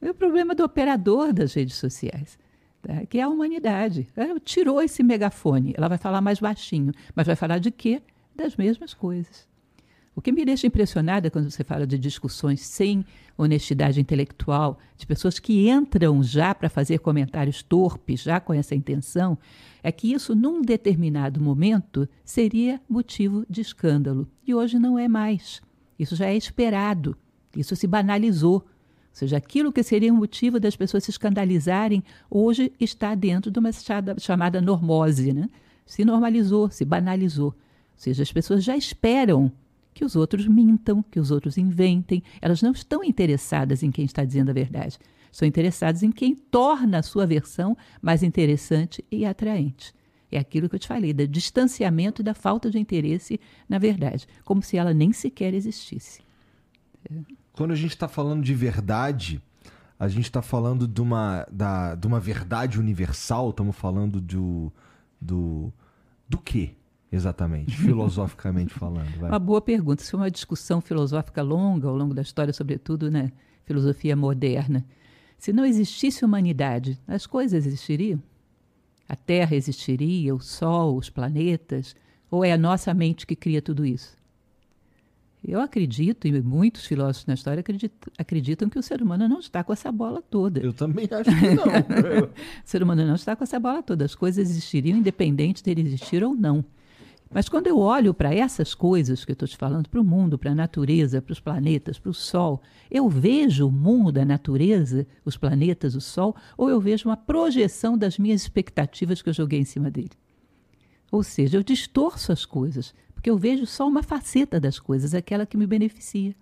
é o problema do operador das redes sociais tá? que é a humanidade. Ela tirou esse megafone, ela vai falar mais baixinho, mas vai falar de quê? Das mesmas coisas. O que me deixa impressionada quando você fala de discussões sem honestidade intelectual, de pessoas que entram já para fazer comentários torpes, já com essa intenção, é que isso, num determinado momento, seria motivo de escândalo. E hoje não é mais. Isso já é esperado. Isso se banalizou. Ou seja, aquilo que seria um motivo das pessoas se escandalizarem, hoje está dentro de uma chamada normose. Né? Se normalizou, se banalizou. Ou seja, as pessoas já esperam que os outros mintam, que os outros inventem. Elas não estão interessadas em quem está dizendo a verdade. São interessados em quem torna a sua versão mais interessante e atraente. É aquilo que eu te falei, do distanciamento e da falta de interesse na verdade, como se ela nem sequer existisse. Quando a gente está falando de verdade, a gente está falando de uma, da, de uma verdade universal, estamos falando do, do, do quê? Exatamente, filosoficamente falando. Vai. Uma boa pergunta. Isso foi uma discussão filosófica longa ao longo da história, sobretudo na filosofia moderna. Se não existisse humanidade, as coisas existiriam? A Terra existiria, o Sol, os planetas? Ou é a nossa mente que cria tudo isso? Eu acredito, e muitos filósofos na história acreditam, acreditam que o ser humano não está com essa bola toda. Eu também acho que não. o ser humano não está com essa bola toda. As coisas existiriam independente dele existir ou não. Mas quando eu olho para essas coisas que eu estou te falando, para o mundo, para a natureza, para os planetas, para o Sol, eu vejo o mundo, a natureza, os planetas, o Sol, ou eu vejo uma projeção das minhas expectativas que eu joguei em cima dele. Ou seja, eu distorço as coisas, porque eu vejo só uma faceta das coisas, aquela que me beneficia.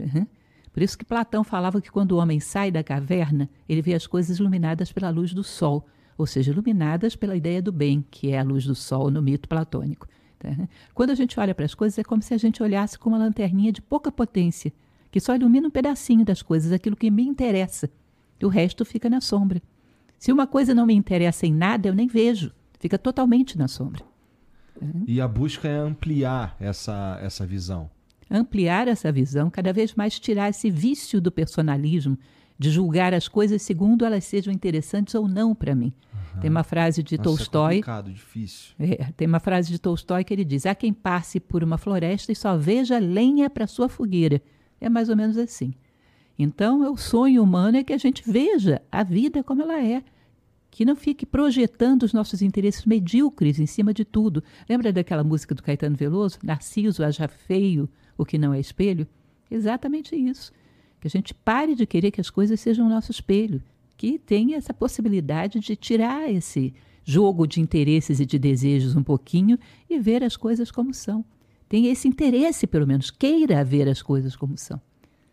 Uhum. Por isso que Platão falava que quando o homem sai da caverna, ele vê as coisas iluminadas pela luz do Sol ou seja, iluminadas pela ideia do bem, que é a luz do sol no mito platônico. Tá? Quando a gente olha para as coisas, é como se a gente olhasse com uma lanterninha de pouca potência, que só ilumina um pedacinho das coisas, aquilo que me interessa. E o resto fica na sombra. Se uma coisa não me interessa em nada, eu nem vejo. Fica totalmente na sombra. E a busca é ampliar essa, essa visão. Ampliar essa visão, cada vez mais tirar esse vício do personalismo, de julgar as coisas segundo elas sejam interessantes ou não para mim. Uhum. Tem uma frase de Nossa, Tolstói. É complicado, difícil. É, tem uma frase de Tolstói que ele diz: há quem passe por uma floresta e só veja lenha para sua fogueira. É mais ou menos assim. Então, o sonho humano é que a gente veja a vida como ela é, que não fique projetando os nossos interesses medíocres em cima de tudo. Lembra daquela música do Caetano Veloso? Narciso haja feio o que não é espelho? Exatamente isso. Que a gente pare de querer que as coisas sejam o nosso espelho, que tenha essa possibilidade de tirar esse jogo de interesses e de desejos um pouquinho e ver as coisas como são. Tenha esse interesse, pelo menos, queira ver as coisas como são.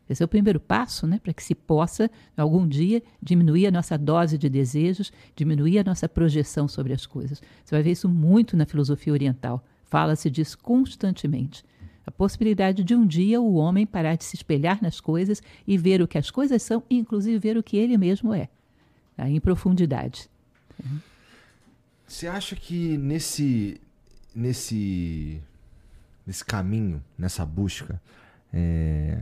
Esse é o primeiro passo né, para que se possa, algum dia, diminuir a nossa dose de desejos, diminuir a nossa projeção sobre as coisas. Você vai ver isso muito na filosofia oriental. Fala-se disso constantemente. A possibilidade de um dia o homem parar de se espelhar nas coisas e ver o que as coisas são, e inclusive ver o que ele mesmo é, tá? em profundidade. Você acha que nesse, nesse, nesse caminho, nessa busca, é,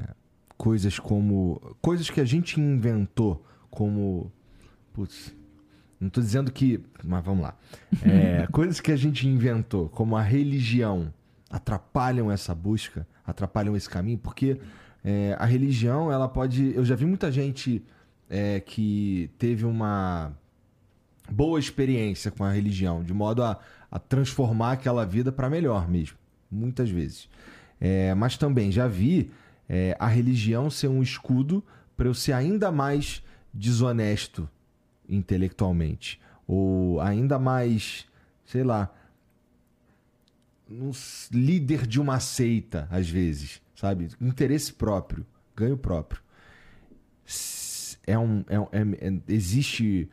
coisas como. coisas que a gente inventou, como. Putz, não estou dizendo que. Mas vamos lá. É, coisas que a gente inventou, como a religião atrapalham essa busca, atrapalham esse caminho, porque é, a religião, ela pode. Eu já vi muita gente é, que teve uma boa experiência com a religião, de modo a, a transformar aquela vida para melhor mesmo, muitas vezes. É, mas também já vi é, a religião ser um escudo para eu ser ainda mais desonesto intelectualmente, ou ainda mais, sei lá, um líder de uma seita, às vezes, sabe? Interesse próprio, ganho próprio. É um, é, é, é, existe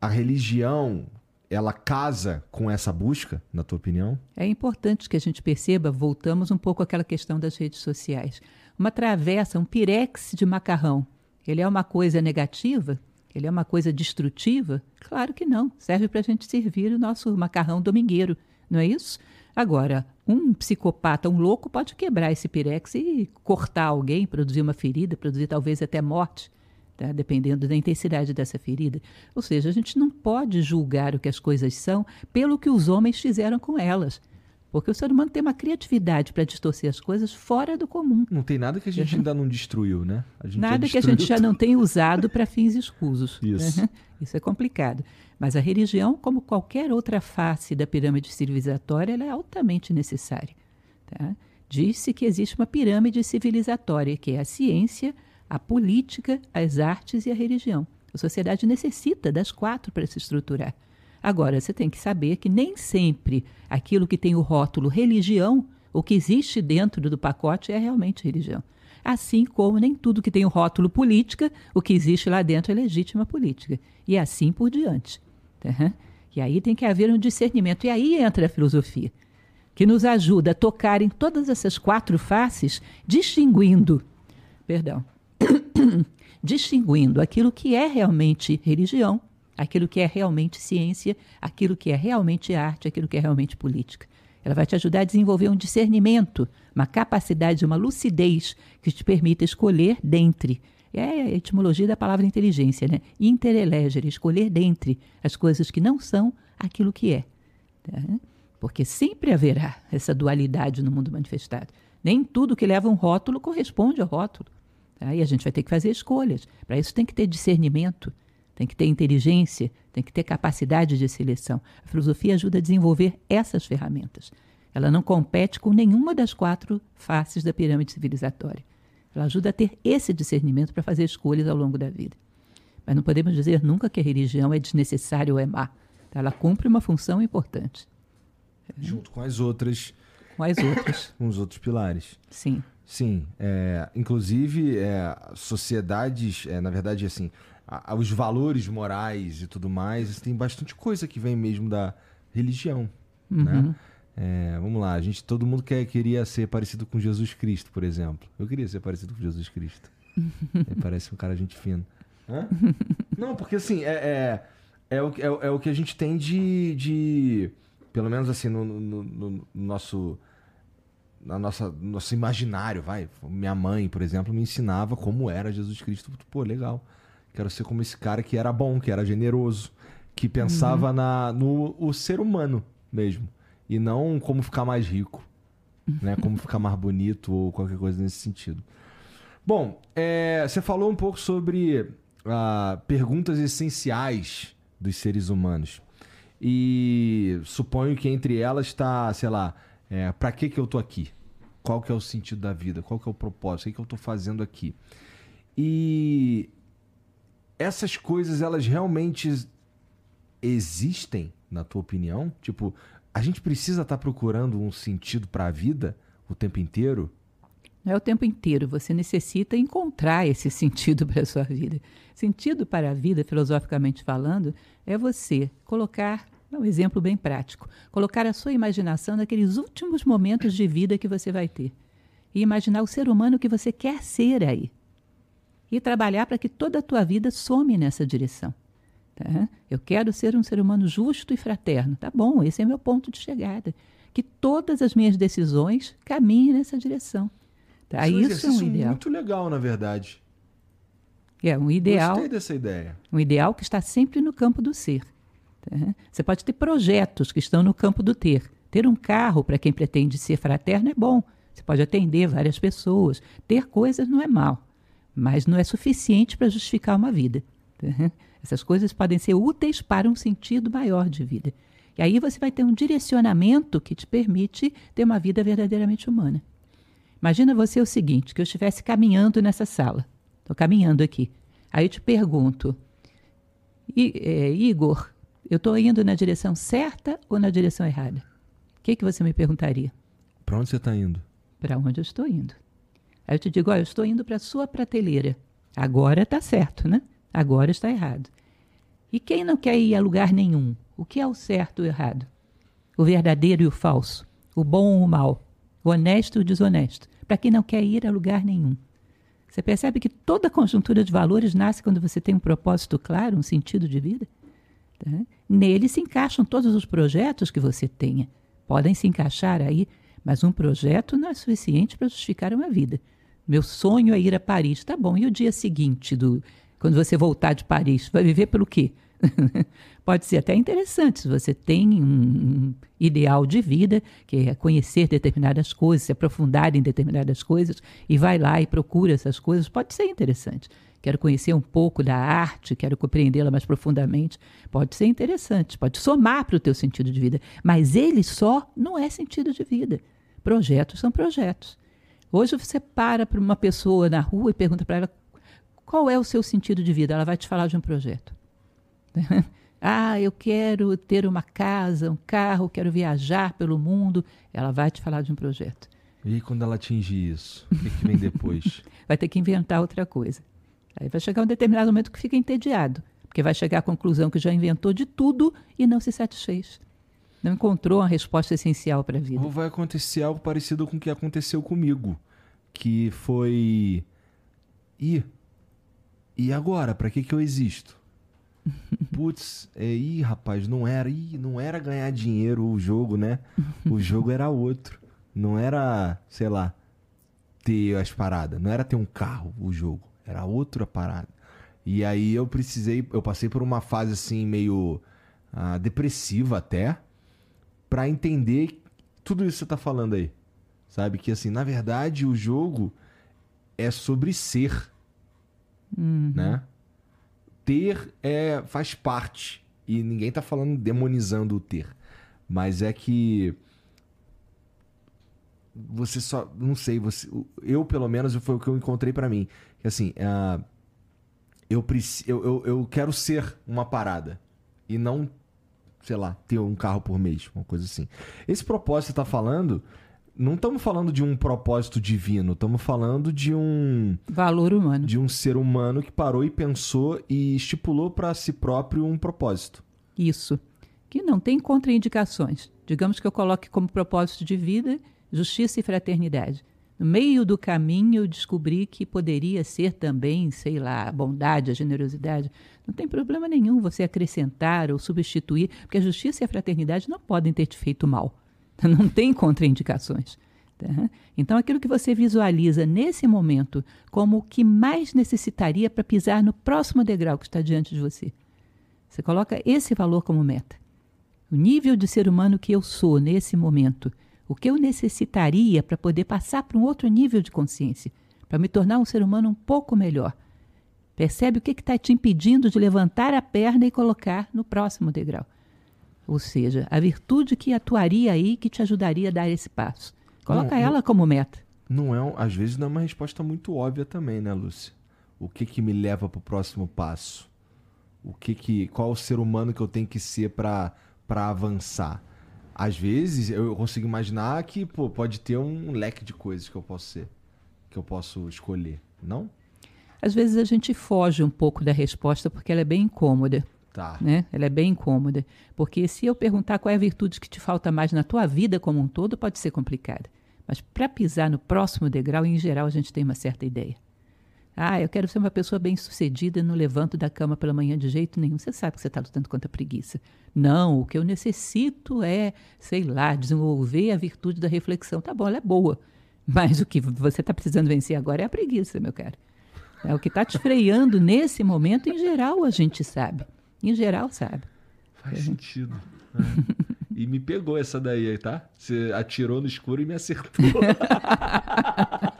a religião, ela casa com essa busca, na tua opinião? É importante que a gente perceba, voltamos um pouco àquela questão das redes sociais. Uma travessa, um pirex de macarrão, ele é uma coisa negativa? Ele é uma coisa destrutiva? Claro que não. Serve para a gente servir o nosso macarrão domingueiro, não é isso? Agora, um psicopata, um louco, pode quebrar esse pirex e cortar alguém, produzir uma ferida, produzir talvez até morte, tá? dependendo da intensidade dessa ferida. Ou seja, a gente não pode julgar o que as coisas são pelo que os homens fizeram com elas. Porque o ser humano tem uma criatividade para distorcer as coisas fora do comum. Não tem nada que a gente ainda não destruiu, né? nada que a gente já não tenha usado para fins escusos. Isso. Isso é complicado. Mas a religião, como qualquer outra face da pirâmide civilizatória, ela é altamente necessária. Tá? Diz-se que existe uma pirâmide civilizatória, que é a ciência, a política, as artes e a religião. A sociedade necessita das quatro para se estruturar. Agora, você tem que saber que nem sempre aquilo que tem o rótulo religião O que existe dentro do pacote é realmente religião. Assim como nem tudo que tem o rótulo política, o que existe lá dentro é legítima política. E assim por diante. Tá? E aí tem que haver um discernimento. E aí entra a filosofia, que nos ajuda a tocar em todas essas quatro faces, distinguindo, perdão, distinguindo aquilo que é realmente religião, aquilo que é realmente ciência, aquilo que é realmente arte, aquilo que é realmente política. Ela vai te ajudar a desenvolver um discernimento, uma capacidade, uma lucidez que te permita escolher dentre. É a etimologia da palavra inteligência, né? Interelegere, escolher dentre as coisas que não são aquilo que é. Tá? Porque sempre haverá essa dualidade no mundo manifestado. Nem tudo que leva um rótulo corresponde ao rótulo. Tá? E a gente vai ter que fazer escolhas. Para isso tem que ter discernimento, tem que ter inteligência, tem que ter capacidade de seleção. A filosofia ajuda a desenvolver essas ferramentas. Ela não compete com nenhuma das quatro faces da pirâmide civilizatória. Ela ajuda a ter esse discernimento para fazer escolhas ao longo da vida. Mas não podemos dizer nunca que a religião é desnecessária ou é má. Ela cumpre uma função importante. Junto com as outras. Com as outras. com os outros pilares. Sim. Sim. É, inclusive, é, sociedades, é, na verdade, assim, a, os valores morais e tudo mais, tem bastante coisa que vem mesmo da religião, né? uhum. né? É, vamos lá, a gente, todo mundo quer, queria ser parecido com Jesus Cristo, por exemplo. Eu queria ser parecido com Jesus Cristo. Ele parece um cara gente fina. Hã? Não, porque assim, é, é, é, o, é, é, o que a gente tem de. de pelo menos assim, no, no, no nosso. Na nossa, nosso imaginário, vai. Minha mãe, por exemplo, me ensinava como era Jesus Cristo. Pô, legal. Quero ser como esse cara que era bom, que era generoso, que pensava uhum. na, no o ser humano mesmo. E não como ficar mais rico, né? Como ficar mais bonito ou qualquer coisa nesse sentido. Bom, é, você falou um pouco sobre ah, perguntas essenciais dos seres humanos. E suponho que entre elas está, sei lá, é, para que, que eu tô aqui? Qual que é o sentido da vida? Qual que é o propósito? O que, que eu tô fazendo aqui? E essas coisas, elas realmente existem, na tua opinião? Tipo, a gente precisa estar tá procurando um sentido para a vida o tempo inteiro? Não é o tempo inteiro. Você necessita encontrar esse sentido para a sua vida. Sentido para a vida, filosoficamente falando, é você colocar, é um exemplo bem prático, colocar a sua imaginação naqueles últimos momentos de vida que você vai ter. E imaginar o ser humano que você quer ser aí. E trabalhar para que toda a tua vida some nessa direção. Tá? Eu quero ser um ser humano justo e fraterno. Tá bom, esse é meu ponto de chegada. Que todas as minhas decisões caminhem nessa direção. Tá? Isso, Isso é um ideal. muito legal, na verdade. É um ideal. Gostei dessa ideia. Um ideal que está sempre no campo do ser. Tá? Você pode ter projetos que estão no campo do ter. Ter um carro para quem pretende ser fraterno é bom. Você pode atender várias pessoas. Ter coisas não é mal, mas não é suficiente para justificar uma vida. Essas coisas podem ser úteis para um sentido maior de vida. E aí você vai ter um direcionamento que te permite ter uma vida verdadeiramente humana. Imagina você o seguinte, que eu estivesse caminhando nessa sala. Estou caminhando aqui. Aí eu te pergunto, é, Igor, eu estou indo na direção certa ou na direção errada? O que, que você me perguntaria? Para onde você está indo? Para onde eu estou indo. Aí eu te digo, ó, eu estou indo para a sua prateleira. Agora está certo, né? Agora está errado. E quem não quer ir a lugar nenhum? O que é o certo ou o errado? O verdadeiro e o falso? O bom ou o mal? O honesto e o desonesto? Para quem não quer ir a lugar nenhum. Você percebe que toda conjuntura de valores nasce quando você tem um propósito claro, um sentido de vida? Tá? Nele se encaixam todos os projetos que você tenha. Podem se encaixar aí, mas um projeto não é suficiente para justificar uma vida. Meu sonho é ir a Paris. Tá bom, e o dia seguinte do, quando você voltar de Paris? Vai viver pelo quê? Pode ser até interessante se você tem um ideal de vida, que é conhecer determinadas coisas, se aprofundar em determinadas coisas, e vai lá e procura essas coisas, pode ser interessante. Quero conhecer um pouco da arte, quero compreendê-la mais profundamente. Pode ser interessante, pode somar para o teu sentido de vida. Mas ele só não é sentido de vida. Projetos são projetos. Hoje você para para uma pessoa na rua e pergunta para ela qual é o seu sentido de vida? Ela vai te falar de um projeto. Ah, eu quero ter uma casa, um carro, quero viajar pelo mundo. Ela vai te falar de um projeto. E quando ela atingir isso, o que, que vem depois? vai ter que inventar outra coisa. Aí vai chegar um determinado momento que fica entediado, porque vai chegar à conclusão que já inventou de tudo e não se satisfez. Não encontrou uma resposta essencial para a vida. Ou vai acontecer algo parecido com o que aconteceu comigo, que foi e e agora, para que que eu existo? Putz, é, ih, rapaz, não era, ih, não era ganhar dinheiro o jogo, né? O jogo era outro. Não era, sei lá, ter as paradas. Não era ter um carro o jogo. Era outra parada. E aí eu precisei, eu passei por uma fase assim meio ah, depressiva até, para entender tudo isso que você tá falando aí. Sabe que assim, na verdade, o jogo é sobre ser, uhum. né? Ter é faz parte e ninguém tá falando demonizando o ter, mas é que você só. Não sei, você. Eu, pelo menos, foi o que eu encontrei para mim. Que assim, uh, eu, eu, eu, eu quero ser uma parada. E não, sei lá, ter um carro por mês, uma coisa assim. Esse propósito que você tá falando. Não estamos falando de um propósito divino, estamos falando de um. Valor humano. De um ser humano que parou e pensou e estipulou para si próprio um propósito. Isso. Que não tem contraindicações. Digamos que eu coloque como propósito de vida justiça e fraternidade. No meio do caminho, eu descobri que poderia ser também, sei lá, a bondade, a generosidade. Não tem problema nenhum você acrescentar ou substituir, porque a justiça e a fraternidade não podem ter te feito mal. Não tem contraindicações. Tá? Então, aquilo que você visualiza nesse momento como o que mais necessitaria para pisar no próximo degrau que está diante de você. Você coloca esse valor como meta. O nível de ser humano que eu sou nesse momento o que eu necessitaria para poder passar para um outro nível de consciência, para me tornar um ser humano um pouco melhor. Percebe o que está te impedindo de levantar a perna e colocar no próximo degrau. Ou seja, a virtude que atuaria aí que te ajudaria a dar esse passo. Coloca não, ela como meta. Não é, às vezes não é uma resposta muito óbvia também, né, Lúcia? O que que me leva para o próximo passo? O que que qual o ser humano que eu tenho que ser para para avançar? às vezes eu consigo imaginar que pô, pode ter um leque de coisas que eu posso ser, que eu posso escolher, não? Às vezes a gente foge um pouco da resposta porque ela é bem incômoda. Tá. Né? Ela é bem incômoda. Porque se eu perguntar qual é a virtude que te falta mais na tua vida como um todo, pode ser complicada. Mas para pisar no próximo degrau, em geral, a gente tem uma certa ideia. Ah, eu quero ser uma pessoa bem-sucedida, não levanto da cama pela manhã de jeito nenhum. Você sabe que você está lutando contra a preguiça. Não, o que eu necessito é, sei lá, desenvolver a virtude da reflexão. Tá bom, ela é boa. Mas o que você está precisando vencer agora é a preguiça, meu caro. É o que está te freando nesse momento, em geral, a gente sabe. Em geral, sabe. Faz sentido. É. E me pegou essa daí, tá? Você atirou no escuro e me acertou.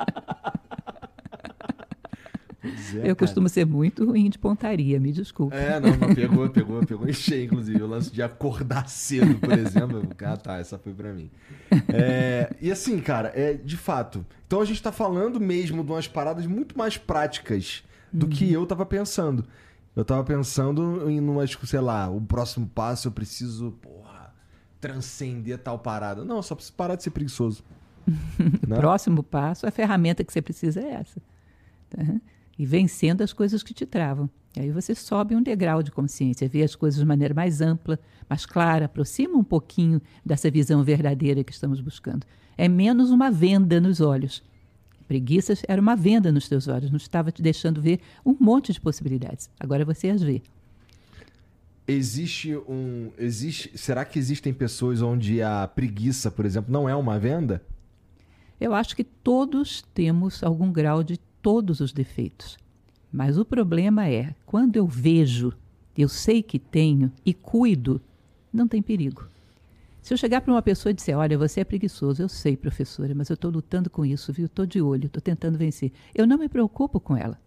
É, eu costumo ser muito ruim de pontaria, me desculpe. É, não, não pegou, pegou, pegou em cheio, inclusive. O lance de acordar cedo, por exemplo. ah, tá, essa foi para mim. É, e assim, cara, é de fato. Então a gente tá falando mesmo de umas paradas muito mais práticas do uhum. que eu tava pensando. Eu tava pensando em umas, sei lá, o próximo passo eu preciso, porra, transcender tal parada. Não, só preciso parar de ser preguiçoso. né? Próximo passo, a ferramenta que você precisa é essa. Uhum e vencendo as coisas que te travam. E aí você sobe um degrau de consciência, vê as coisas de maneira mais ampla, mais clara, aproxima um pouquinho dessa visão verdadeira que estamos buscando. É menos uma venda nos olhos. Preguiças era uma venda nos teus olhos, não estava te deixando ver um monte de possibilidades. Agora você as vê. Existe um. Existe, será que existem pessoas onde a preguiça, por exemplo, não é uma venda? Eu acho que todos temos algum grau de todos os defeitos. Mas o problema é, quando eu vejo, eu sei que tenho e cuido, não tem perigo. Se eu chegar para uma pessoa e disser, olha, você é preguiçoso, eu sei, professora, mas eu estou lutando com isso, viu? Estou de olho, estou tentando vencer. Eu não me preocupo com ela.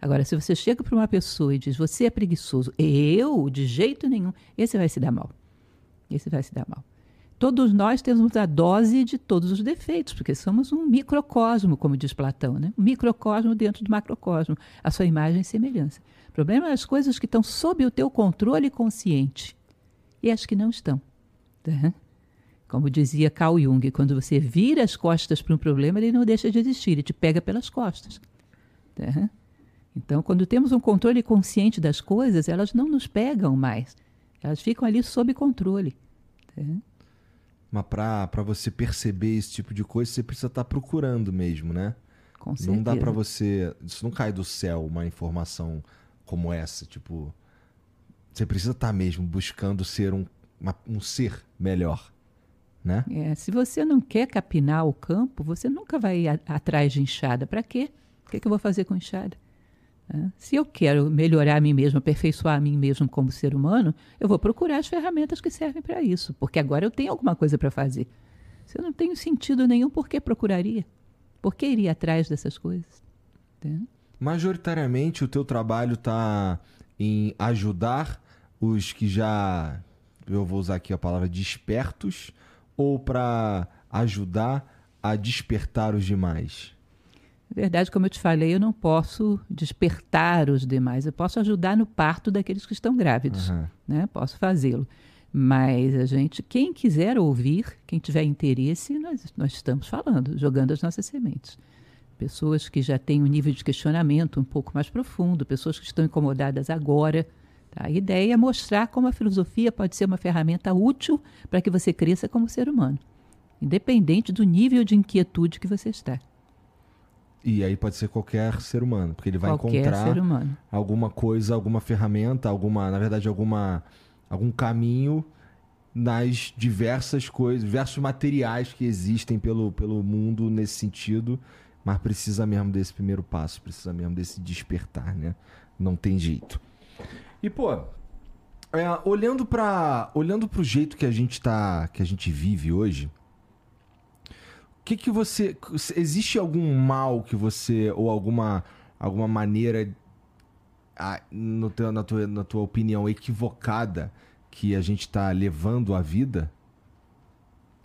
Agora, se você chega para uma pessoa e diz, você é preguiçoso, eu, de jeito nenhum, esse vai se dar mal. Esse vai se dar mal. Todos nós temos a dose de todos os defeitos, porque somos um microcosmo, como diz Platão, né? um microcosmo dentro do macrocosmo, a sua imagem e semelhança. O problema é as coisas que estão sob o teu controle consciente e as que não estão. Tá? Como dizia Carl Jung, quando você vira as costas para um problema, ele não deixa de existir, ele te pega pelas costas. Tá? Então, quando temos um controle consciente das coisas, elas não nos pegam mais. Elas ficam ali sob controle. Tá? Mas para você perceber esse tipo de coisa, você precisa estar tá procurando mesmo, né? Com certeza. Não dá para você. Isso não cai do céu uma informação como essa. Tipo, você precisa estar tá mesmo buscando ser um, uma, um ser melhor. Né? É, se você não quer capinar o campo, você nunca vai atrás de enxada. Para quê? O que, que eu vou fazer com enxada? É, se eu quero melhorar a mim mesmo, aperfeiçoar a mim mesmo como ser humano, eu vou procurar as ferramentas que servem para isso, porque agora eu tenho alguma coisa para fazer. Se eu não tenho sentido nenhum, por que procuraria? Por que iria atrás dessas coisas? Entende? Majoritariamente o teu trabalho está em ajudar os que já, eu vou usar aqui a palavra despertos, ou para ajudar a despertar os demais? Verdade, como eu te falei, eu não posso despertar os demais. Eu posso ajudar no parto daqueles que estão grávidos, uhum. né? Posso fazê-lo. Mas a gente, quem quiser ouvir, quem tiver interesse, nós, nós estamos falando, jogando as nossas sementes. Pessoas que já têm um nível de questionamento um pouco mais profundo, pessoas que estão incomodadas agora. Tá? A ideia é mostrar como a filosofia pode ser uma ferramenta útil para que você cresça como ser humano, independente do nível de inquietude que você está. E aí pode ser qualquer ser humano, porque ele vai qualquer encontrar alguma coisa, alguma ferramenta, alguma, na verdade, alguma algum caminho nas diversas coisas, diversos materiais que existem pelo, pelo mundo nesse sentido, mas precisa mesmo desse primeiro passo, precisa mesmo desse despertar, né? Não tem jeito. E pô, é, olhando para olhando para o jeito que a gente tá, que a gente vive hoje, que que você existe algum mal que você ou alguma alguma maneira no teu, na, tua, na tua opinião equivocada que a gente está levando à vida?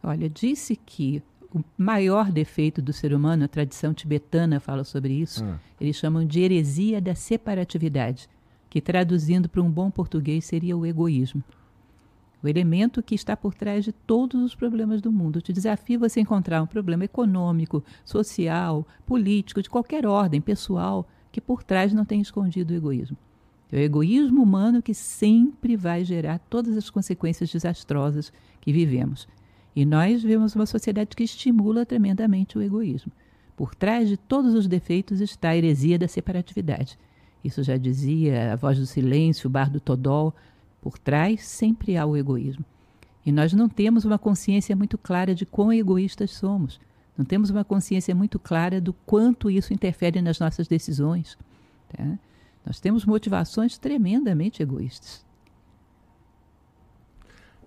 Olha, disse que o maior defeito do ser humano, a tradição tibetana fala sobre isso, ah. eles chamam de heresia da separatividade, que traduzindo para um bom português seria o egoísmo o elemento que está por trás de todos os problemas do mundo. Eu te desafio você encontrar um problema econômico, social, político, de qualquer ordem, pessoal, que por trás não tem escondido o egoísmo. É o egoísmo humano que sempre vai gerar todas as consequências desastrosas que vivemos. E nós vivemos uma sociedade que estimula tremendamente o egoísmo. Por trás de todos os defeitos está a heresia da separatividade. Isso já dizia a voz do silêncio, o bar do Todol, por trás sempre há o egoísmo. E nós não temos uma consciência muito clara de quão egoístas somos. Não temos uma consciência muito clara do quanto isso interfere nas nossas decisões. Tá? Nós temos motivações tremendamente egoístas.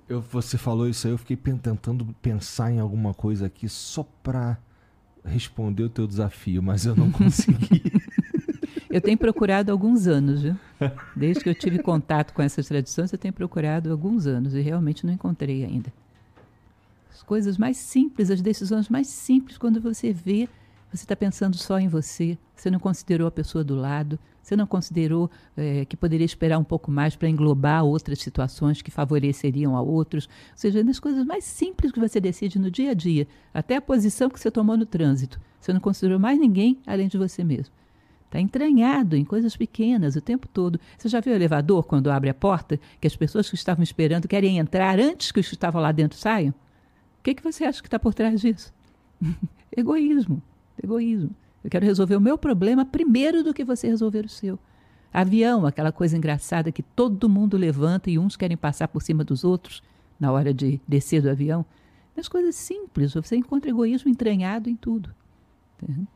Eu, você falou isso aí, eu fiquei tentando pensar em alguma coisa aqui só para responder o teu desafio, mas eu não consegui. Eu tenho procurado alguns anos, viu? Desde que eu tive contato com essas tradições, eu tenho procurado alguns anos e realmente não encontrei ainda. As coisas mais simples, as decisões mais simples, quando você vê, você está pensando só em você, você não considerou a pessoa do lado, você não considerou é, que poderia esperar um pouco mais para englobar outras situações que favoreceriam a outros. Ou seja, nas coisas mais simples que você decide no dia a dia, até a posição que você tomou no trânsito, você não considerou mais ninguém além de você mesmo. Está entranhado em coisas pequenas o tempo todo. Você já viu o elevador quando abre a porta, que as pessoas que estavam esperando querem entrar antes que os que estavam lá dentro saiam? O que, que você acha que está por trás disso? egoísmo. Egoísmo. Eu quero resolver o meu problema primeiro do que você resolver o seu. Avião, aquela coisa engraçada que todo mundo levanta e uns querem passar por cima dos outros na hora de descer do avião. As coisas simples, você encontra egoísmo entranhado em tudo. Entendeu?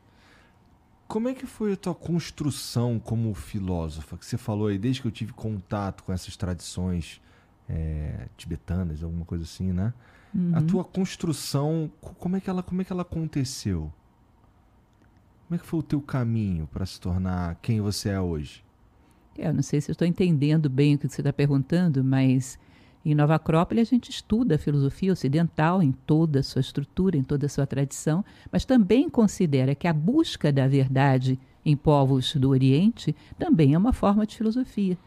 Como é que foi a tua construção como filósofa? Que você falou aí, desde que eu tive contato com essas tradições é, tibetanas, alguma coisa assim, né? Uhum. A tua construção, como é, que ela, como é que ela aconteceu? Como é que foi o teu caminho para se tornar quem você é hoje? Eu não sei se eu estou entendendo bem o que você está perguntando, mas Em Nova Acrópole, a gente estuda a filosofia ocidental em toda a sua estrutura, em toda a sua tradição, mas também considera que a busca da verdade em povos do Oriente também é uma forma de filosofia.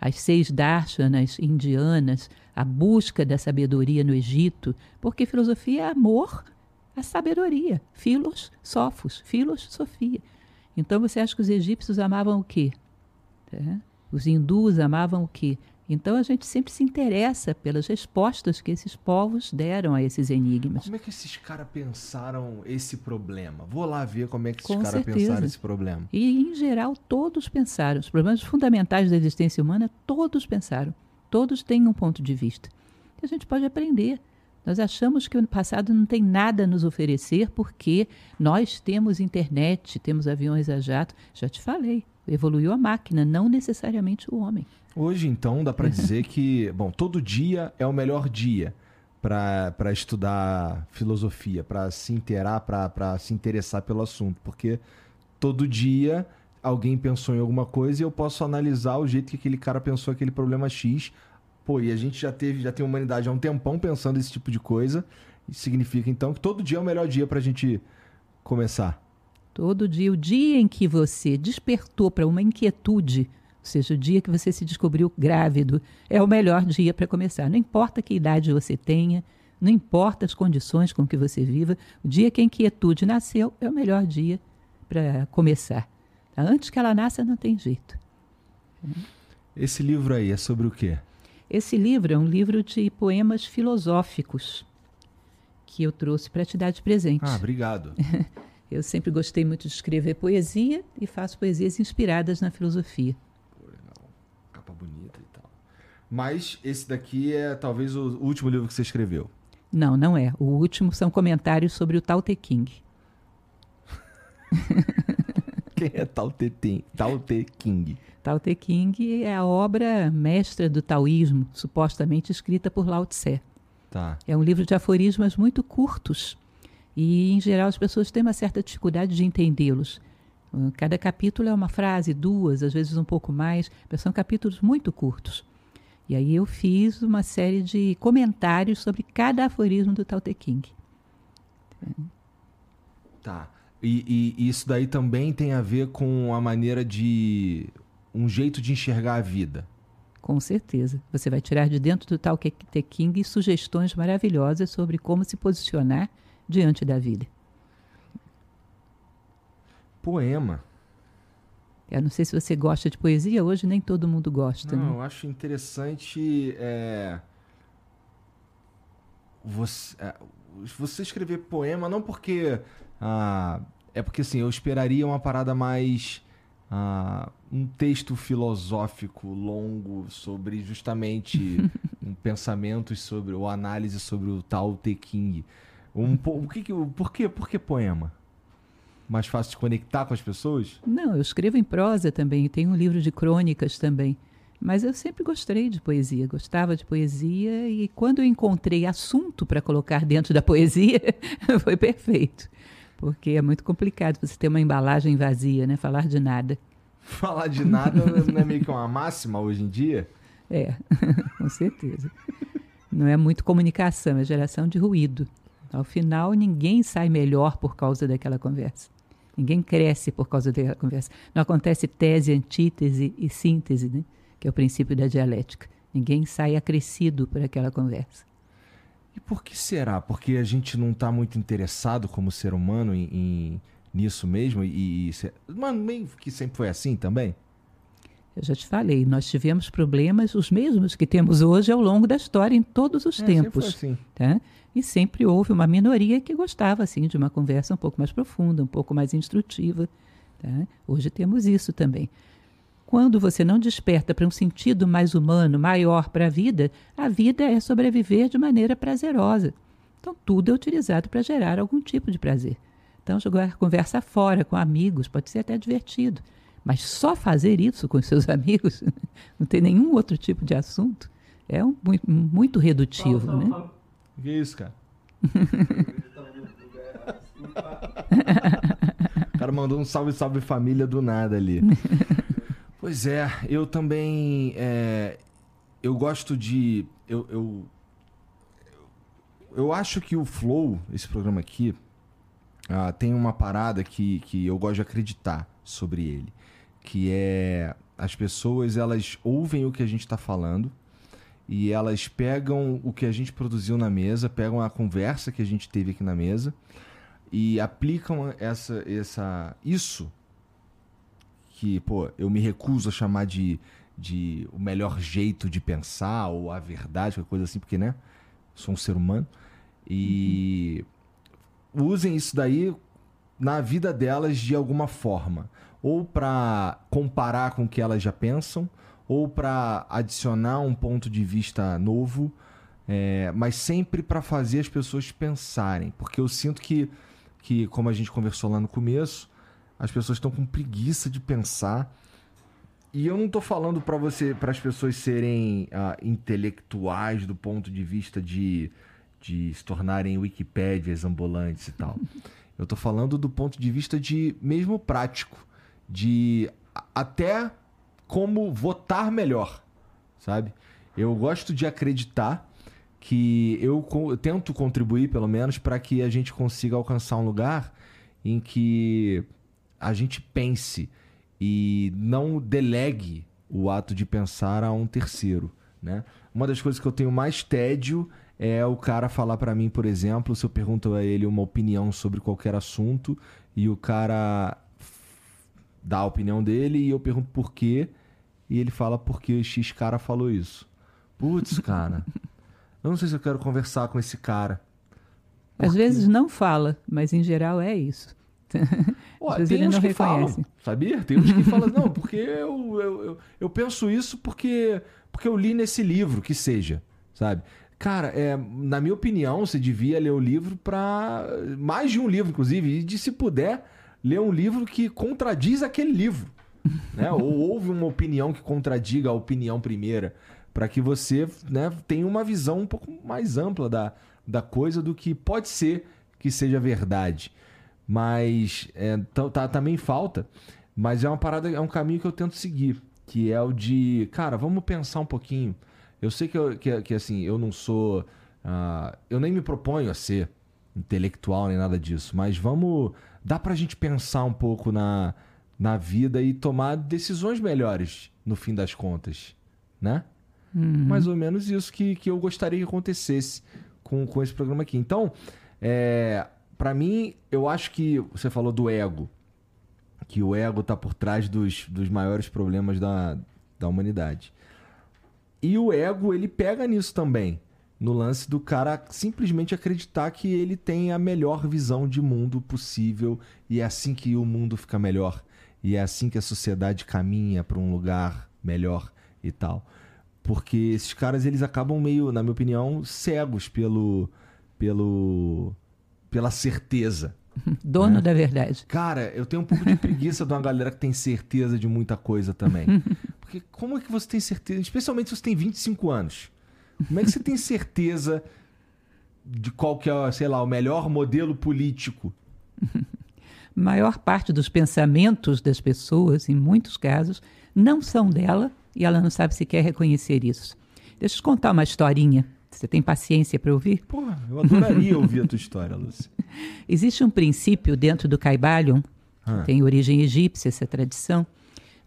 As seis darshanas indianas, a busca da sabedoria no Egito, porque filosofia é amor à sabedoria. Filos, sofos, filos, sofia. Então você acha que os egípcios amavam o quê? É. Os hindus amavam o quê? Então a gente sempre se interessa pelas respostas que esses povos deram a esses enigmas. Como é que esses caras pensaram esse problema? Vou lá ver como é que esses caras pensaram esse problema. E, em geral, todos pensaram. Os problemas fundamentais da existência humana, todos pensaram. Todos têm um ponto de vista. Que a gente pode aprender. Nós achamos que o passado não tem nada a nos oferecer porque nós temos internet, temos aviões a jato. Já te falei, evoluiu a máquina, não necessariamente o homem. Hoje, então, dá para dizer que, bom, todo dia é o melhor dia para estudar filosofia, para se inteirar, para se interessar pelo assunto, porque todo dia alguém pensou em alguma coisa e eu posso analisar o jeito que aquele cara pensou aquele problema X. Pô, e a gente já teve, já tem humanidade há um tempão pensando esse tipo de coisa. Isso significa então que todo dia é o melhor dia para a gente começar. Todo dia, o dia em que você despertou para uma inquietude, seja, o dia que você se descobriu grávido, é o melhor dia para começar. Não importa que idade você tenha, não importa as condições com que você viva, o dia que a inquietude nasceu é o melhor dia para começar. Tá? Antes que ela nasça, não tem jeito. Esse livro aí é sobre o quê? Esse livro é um livro de poemas filosóficos que eu trouxe para te dar de presente. Ah, obrigado. eu sempre gostei muito de escrever poesia e faço poesias inspiradas na filosofia. Mas esse daqui é talvez o último livro que você escreveu. Não, não é. O último são comentários sobre o Tao Te King. Quem é Tao Te, Tao Te King? Tao Te King é a obra mestra do taoísmo, supostamente escrita por Lao Tse. Tá. É um livro de aforismos muito curtos e, em geral, as pessoas têm uma certa dificuldade de entendê-los. Cada capítulo é uma frase, duas, às vezes um pouco mais, mas são capítulos muito curtos. E aí eu fiz uma série de comentários sobre cada aforismo do Tao Te King. Tá. E, e, isso daí também tem a ver com a maneira de. um jeito de enxergar a vida. Com certeza. Você vai tirar de dentro do Tao Te King sugestões maravilhosas sobre como se posicionar diante da vida. Poema. Eu não sei se você gosta de poesia, hoje nem todo mundo gosta. Não, né? eu acho interessante é, você, é, você escrever poema, não porque. Ah, é porque assim, eu esperaria uma parada mais. Ah, um texto filosófico longo sobre justamente um pensamentos sobre ou análise sobre o Tao Te King. Um, o que, por, que, por que poema? Mais fácil de conectar com as pessoas? Não, eu escrevo em prosa também, tenho um livro de crônicas também. Mas eu sempre gostei de poesia, gostava de poesia e quando eu encontrei assunto para colocar dentro da poesia, foi perfeito. Porque é muito complicado você ter uma embalagem vazia, né? Falar de nada. Falar de nada não é meio que uma máxima hoje em dia? É, com certeza. Não é muito comunicação, é geração de ruído. Ao final, ninguém sai melhor por causa daquela conversa. Ninguém cresce por causa da conversa. Não acontece tese, antítese e síntese, né? que é o princípio da dialética. Ninguém sai acrescido por aquela conversa. E por que será? Porque a gente não está muito interessado como ser humano em, em nisso mesmo? E, e, mas meio que sempre foi assim também? Eu já te falei, nós tivemos problemas, os mesmos que temos hoje ao longo da história, em todos os é, tempos. Assim. Tá? E sempre houve uma minoria que gostava assim de uma conversa um pouco mais profunda, um pouco mais instrutiva. Tá? Hoje temos isso também. Quando você não desperta para um sentido mais humano, maior para a vida, a vida é sobreviver de maneira prazerosa. Então, tudo é utilizado para gerar algum tipo de prazer. Então, jogar conversa fora com amigos pode ser até divertido. Mas só fazer isso com seus amigos, não tem nenhum outro tipo de assunto, é um, muito redutivo. Não, não, né? Que isso, cara? o cara mandou um salve, salve família do nada ali. pois é, eu também. É, eu gosto de. eu, eu, eu acho que o Flow, esse programa aqui, uh, tem uma parada que, que eu gosto de acreditar sobre ele. Que é as pessoas elas ouvem o que a gente está falando e elas pegam o que a gente produziu na mesa, pegam a conversa que a gente teve aqui na mesa e aplicam essa, essa isso que, pô, eu me recuso a chamar de, de o melhor jeito de pensar ou a verdade, qualquer coisa assim, porque, né? Sou um ser humano. E uhum. usem isso daí na vida delas de alguma forma. Ou para comparar com o que elas já pensam, ou para adicionar um ponto de vista novo, é, mas sempre para fazer as pessoas pensarem. Porque eu sinto que, que, como a gente conversou lá no começo, as pessoas estão com preguiça de pensar. E eu não estou falando para você, para as pessoas serem uh, intelectuais do ponto de vista de, de se tornarem Wikipédias ambulantes e tal. Eu estou falando do ponto de vista de mesmo prático, de até como votar melhor, sabe? Eu gosto de acreditar que eu, eu tento contribuir, pelo menos, para que a gente consiga alcançar um lugar em que a gente pense e não delegue o ato de pensar a um terceiro, né? Uma das coisas que eu tenho mais tédio é o cara falar para mim, por exemplo, se eu pergunto a ele uma opinião sobre qualquer assunto e o cara dá a opinião dele e eu pergunto por quê e ele fala porque X cara falou isso. Putz, cara, eu não sei se eu quero conversar com esse cara. Porque... Às vezes não fala, mas em geral é isso. Ó, Às vezes ele não reconhece. Falam, sabia? Tem uns que falam, não, porque eu, eu, eu, eu, penso isso porque, porque eu li nesse livro, que seja, sabe? Cara, é, na minha opinião, você devia ler o livro para mais de um livro, inclusive, e de se puder ler um livro que contradiz aquele livro, né? Ou houve uma opinião que contradiga a opinião primeira, para que você né, tenha uma visão um pouco mais ampla da, da coisa do que pode ser que seja verdade mas é, tá, também falta. Mas é uma parada, é um caminho que eu tento seguir, que é o de, cara, vamos pensar um pouquinho. Eu sei que, eu, que, que assim, eu não sou. Uh, eu nem me proponho a ser intelectual nem nada disso, mas vamos. Dá pra gente pensar um pouco na, na vida e tomar decisões melhores no fim das contas, né? Uhum. Mais ou menos isso que, que eu gostaria que acontecesse com, com esse programa aqui. Então, é, para mim, eu acho que você falou do ego. Que o ego tá por trás dos, dos maiores problemas da, da humanidade. E o ego, ele pega nisso também. No lance do cara simplesmente acreditar que ele tem a melhor visão de mundo possível e é assim que o mundo fica melhor. E é assim que a sociedade caminha para um lugar melhor e tal. Porque esses caras, eles acabam meio, na minha opinião, cegos pelo. pelo pela certeza. Dono né? da verdade. Cara, eu tenho um pouco de preguiça de uma galera que tem certeza de muita coisa também. Porque como é que você tem certeza? Especialmente se você tem 25 anos. Como é que você tem certeza de qual que é, sei lá, o melhor modelo político? A maior parte dos pensamentos das pessoas, em muitos casos, não são dela e ela não sabe sequer reconhecer isso. Deixa eu te contar uma historinha você tem paciência para ouvir? Porra, eu adoraria ouvir a tua história, Lúcia. Existe um princípio dentro do Caibalion, ah. tem origem egípcia essa tradição,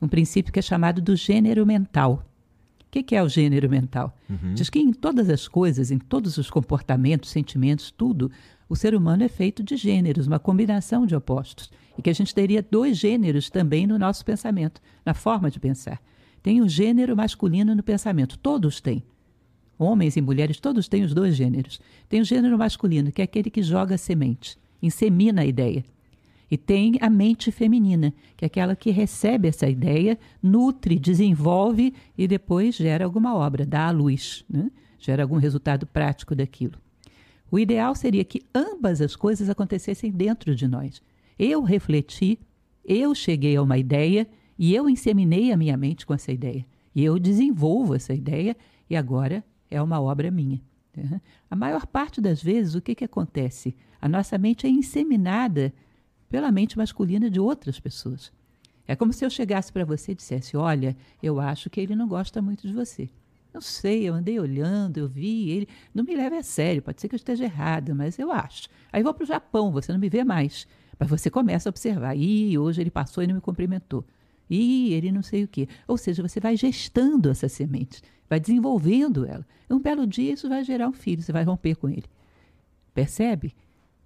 um princípio que é chamado do gênero mental. O que, que é o gênero mental? Uhum. Diz que em todas as coisas, em todos os comportamentos, sentimentos, tudo, o ser humano é feito de gêneros, uma combinação de opostos. E que a gente teria dois gêneros também no nosso pensamento, na forma de pensar. Tem o gênero masculino no pensamento, todos têm. Homens e mulheres, todos têm os dois gêneros. Tem o gênero masculino, que é aquele que joga semente, insemina a ideia. E tem a mente feminina, que é aquela que recebe essa ideia, nutre, desenvolve e depois gera alguma obra, dá à luz, né? gera algum resultado prático daquilo. O ideal seria que ambas as coisas acontecessem dentro de nós. Eu refleti, eu cheguei a uma ideia e eu inseminei a minha mente com essa ideia. E eu desenvolvo essa ideia e agora é uma obra minha. Né? A maior parte das vezes, o que, que acontece? A nossa mente é inseminada pela mente masculina de outras pessoas. É como se eu chegasse para você e dissesse: Olha, eu acho que ele não gosta muito de você. Não sei, eu andei olhando, eu vi ele. Não me leve a sério, pode ser que eu esteja errada, mas eu acho. Aí vou para o Japão, você não me vê mais. Mas você começa a observar. Ih, hoje ele passou e não me cumprimentou. Ih, ele não sei o quê. Ou seja, você vai gestando essa semente, vai desenvolvendo ela. Um belo dia isso vai gerar um filho, você vai romper com ele. Percebe?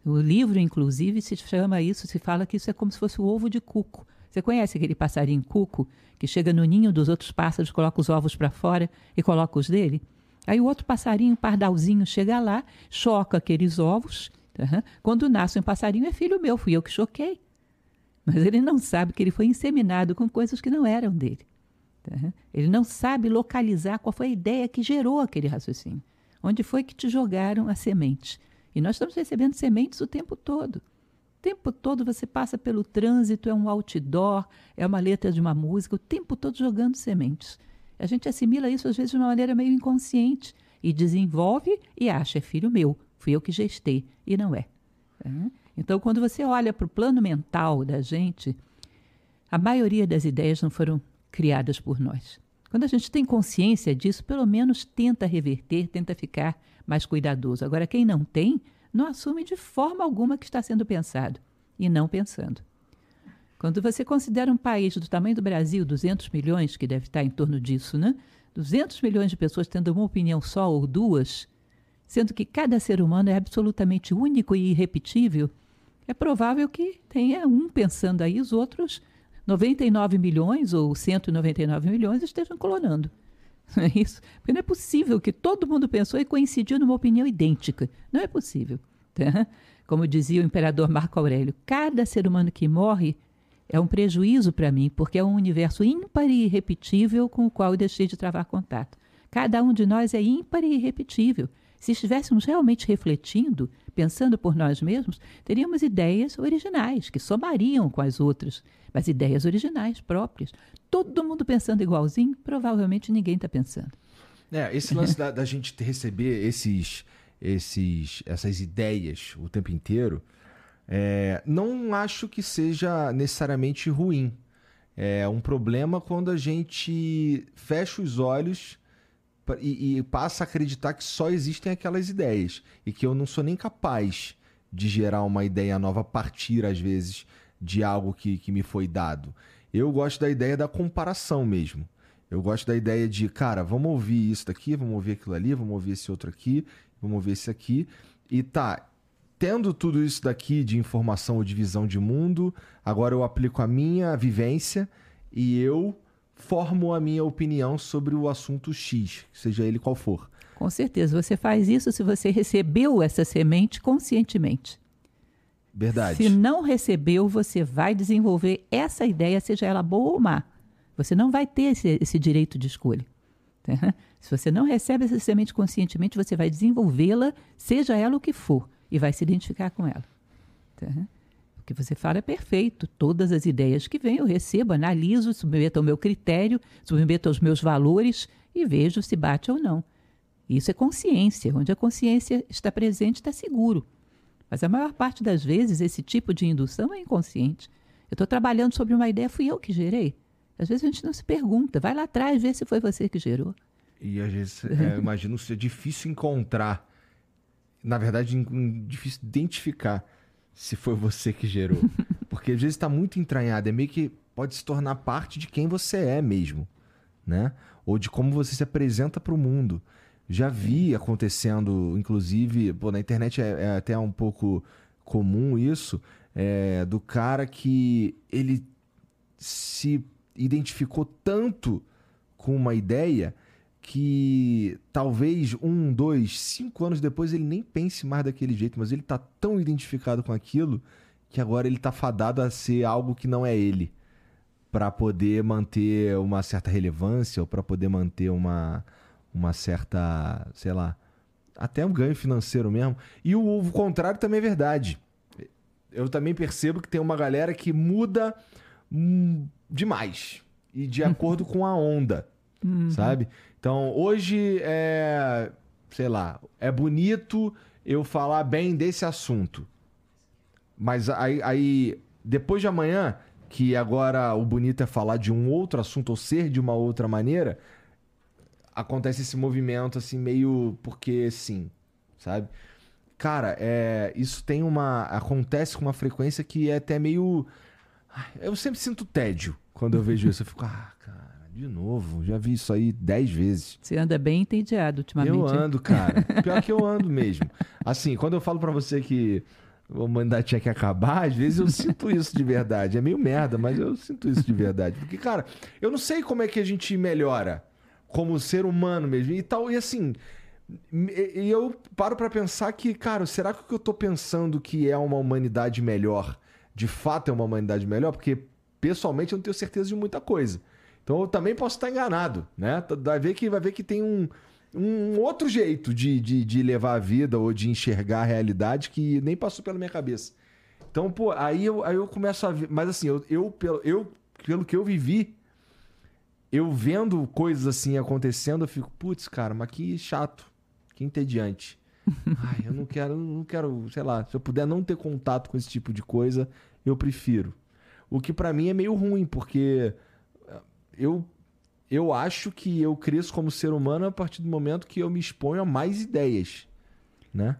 O livro, inclusive, se chama isso, se fala que isso é como se fosse o ovo de cuco. Você conhece aquele passarinho cuco que chega no ninho dos outros pássaros, coloca os ovos para fora e coloca os dele? Aí o outro passarinho, pardalzinho, chega lá, choca aqueles ovos. Uhum. Quando nasce um passarinho, é filho meu, fui eu que choquei. Mas ele não sabe que ele foi inseminado com coisas que não eram dele. Uhum. Ele não sabe localizar qual foi a ideia que gerou aquele raciocínio. Onde foi que te jogaram a semente? E nós estamos recebendo sementes o tempo todo. Tempo todo você passa pelo trânsito, é um outdoor, é uma letra de uma música, o tempo todo jogando sementes. A gente assimila isso às vezes de uma maneira meio inconsciente e desenvolve e acha, é filho meu, fui eu que gestei, e não é. é. Então, quando você olha para o plano mental da gente, a maioria das ideias não foram criadas por nós. Quando a gente tem consciência disso, pelo menos tenta reverter, tenta ficar mais cuidadoso. Agora, quem não tem, não assume de forma alguma que está sendo pensado e não pensando. Quando você considera um país do tamanho do Brasil, 200 milhões, que deve estar em torno disso, né? 200 milhões de pessoas tendo uma opinião só ou duas, sendo que cada ser humano é absolutamente único e irrepetível, é provável que tenha um pensando aí, os outros 99 milhões ou 199 milhões estejam clonando. Não é isso? Porque não é possível que todo mundo pensou e coincidiu numa opinião idêntica. Não é possível. Tá? Como dizia o imperador Marco Aurélio, cada ser humano que morre é um prejuízo para mim, porque é um universo ímpar e irrepetível com o qual eu deixei de travar contato. Cada um de nós é ímpar e irrepetível. Se estivéssemos realmente refletindo, pensando por nós mesmos, teríamos ideias originais que somariam com as outras, mas ideias originais próprias. Todo mundo pensando igualzinho, provavelmente ninguém está pensando. É, esse lance da, da, gente receber esses, esses, essas ideias o tempo inteiro, é, não acho que seja necessariamente ruim. É um problema quando a gente fecha os olhos e, e passa a acreditar que só existem aquelas ideias e que eu não sou nem capaz de gerar uma ideia nova a partir, às vezes, de algo que, que me foi dado. Eu gosto da ideia da comparação mesmo. Eu gosto da ideia de, cara, vamos ouvir isso daqui, vamos ouvir aquilo ali, vamos ouvir esse outro aqui, vamos ouvir esse aqui. E tá, tendo tudo isso daqui de informação ou de visão de mundo, agora eu aplico a minha vivência e eu formo a minha opinião sobre o assunto X, seja ele qual for. Com certeza, você faz isso se você recebeu essa semente conscientemente. Verdade. Se não recebeu, você vai desenvolver essa ideia, seja ela boa ou má. Você não vai ter esse, esse direito de escolha. Tá? Se você não recebe essa semente conscientemente, você vai desenvolvê-la, seja ela o que for, e vai se identificar com ela. Tá? Que você fala é perfeito. Todas as ideias que vêm eu recebo, analiso, submeto ao meu critério, submeto aos meus valores e vejo se bate ou não. Isso é consciência. Onde a consciência está presente, está seguro. Mas a maior parte das vezes esse tipo de indução é inconsciente. Eu estou trabalhando sobre uma ideia, fui eu que gerei. Às vezes a gente não se pergunta, vai lá atrás ver se foi você que gerou. E às vezes, é, eu imagino ser difícil encontrar, na verdade, difícil identificar se foi você que gerou. Porque às vezes está muito entranhado, é meio que pode se tornar parte de quem você é mesmo, né? Ou de como você se apresenta para o mundo. Já vi acontecendo, inclusive, pô, na internet é, é até um pouco comum isso, é, do cara que ele se identificou tanto com uma ideia que talvez um, dois, cinco anos depois ele nem pense mais daquele jeito, mas ele tá tão identificado com aquilo que agora ele tá fadado a ser algo que não é ele, para poder manter uma certa relevância ou para poder manter uma uma certa, sei lá, até um ganho financeiro mesmo. E o, o contrário também é verdade. Eu também percebo que tem uma galera que muda hum, demais e de acordo com a onda, uhum. sabe? Então, hoje é, sei lá, é bonito eu falar bem desse assunto. Mas aí, aí, depois de amanhã, que agora o bonito é falar de um outro assunto ou ser de uma outra maneira, acontece esse movimento assim meio porque sim, sabe? Cara, é, isso tem uma acontece com uma frequência que é até meio eu sempre sinto tédio quando eu vejo isso. Eu fico, ah, de novo, já vi isso aí dez vezes. Você anda bem entediado ultimamente. Eu ando, cara. Pior que eu ando mesmo. Assim, quando eu falo para você que o humanidade tinha que acabar, às vezes eu sinto isso de verdade. É meio merda, mas eu sinto isso de verdade. Porque, cara, eu não sei como é que a gente melhora como ser humano mesmo. E tal, e assim. E eu paro para pensar que, cara, será que o que eu tô pensando que é uma humanidade melhor, de fato é uma humanidade melhor? Porque, pessoalmente, eu não tenho certeza de muita coisa. Então eu também posso estar enganado, né? Vai ver que, vai ver que tem um, um outro jeito de, de, de levar a vida ou de enxergar a realidade que nem passou pela minha cabeça. Então, pô, aí eu, aí eu começo a ver. Mas assim, eu, eu, pelo, eu, pelo que eu vivi, eu vendo coisas assim acontecendo, eu fico, putz, cara, mas que chato, que entediante. Ai, eu não quero, não quero, sei lá, se eu puder não ter contato com esse tipo de coisa, eu prefiro. O que para mim é meio ruim, porque eu eu acho que eu cresço como ser humano a partir do momento que eu me exponho a mais ideias, né?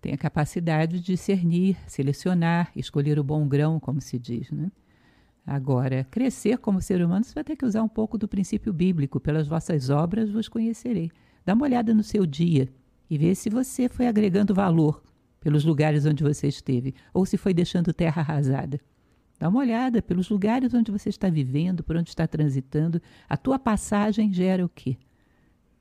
Tem a capacidade de discernir, selecionar, escolher o bom grão, como se diz, né? Agora, crescer como ser humano, você vai ter que usar um pouco do princípio bíblico. Pelas vossas obras vos conhecerei. Dá uma olhada no seu dia e vê se você foi agregando valor pelos lugares onde você esteve ou se foi deixando terra arrasada. Dá uma olhada pelos lugares onde você está vivendo, por onde está transitando. A tua passagem gera o quê?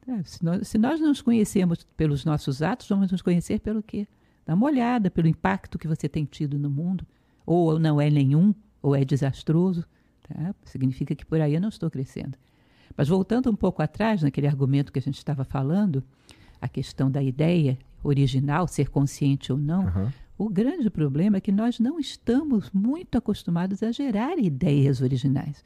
É, se, nós, se nós nos conhecemos pelos nossos atos, vamos nos conhecer pelo quê? Dá uma olhada pelo impacto que você tem tido no mundo. Ou não é nenhum, ou é desastroso. Tá? Significa que por aí eu não estou crescendo. Mas voltando um pouco atrás, naquele argumento que a gente estava falando, a questão da ideia original, ser consciente ou não, uhum. O grande problema é que nós não estamos muito acostumados a gerar ideias originais.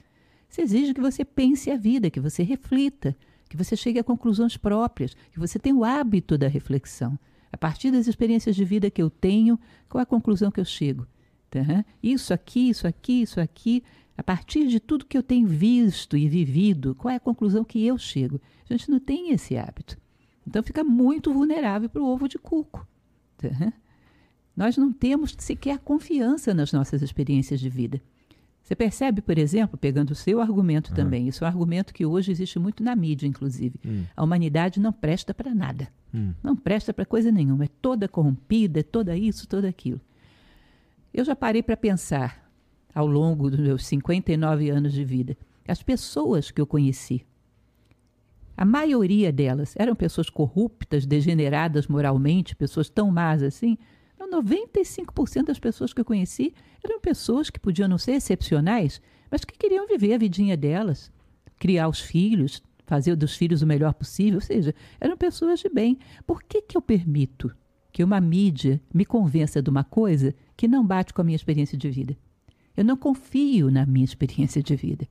Isso exige que você pense a vida, que você reflita, que você chegue a conclusões próprias, que você tenha o hábito da reflexão. A partir das experiências de vida que eu tenho, qual é a conclusão que eu chego? Tá? Isso aqui, isso aqui, isso aqui. A partir de tudo que eu tenho visto e vivido, qual é a conclusão que eu chego? A gente não tem esse hábito. Então fica muito vulnerável para o ovo de cuco. Tá? Nós não temos sequer confiança nas nossas experiências de vida. Você percebe, por exemplo, pegando o seu argumento uhum. também, isso é um argumento que hoje existe muito na mídia, inclusive. Hum. A humanidade não presta para nada. Hum. Não presta para coisa nenhuma. É toda corrompida, é toda isso, toda aquilo. Eu já parei para pensar, ao longo dos meus 59 anos de vida, as pessoas que eu conheci. A maioria delas eram pessoas corruptas, degeneradas moralmente, pessoas tão más assim. 95% das pessoas que eu conheci eram pessoas que podiam não ser excepcionais, mas que queriam viver a vidinha delas, criar os filhos, fazer dos filhos o melhor possível, ou seja, eram pessoas de bem. Por que, que eu permito que uma mídia me convença de uma coisa que não bate com a minha experiência de vida? Eu não confio na minha experiência de vida.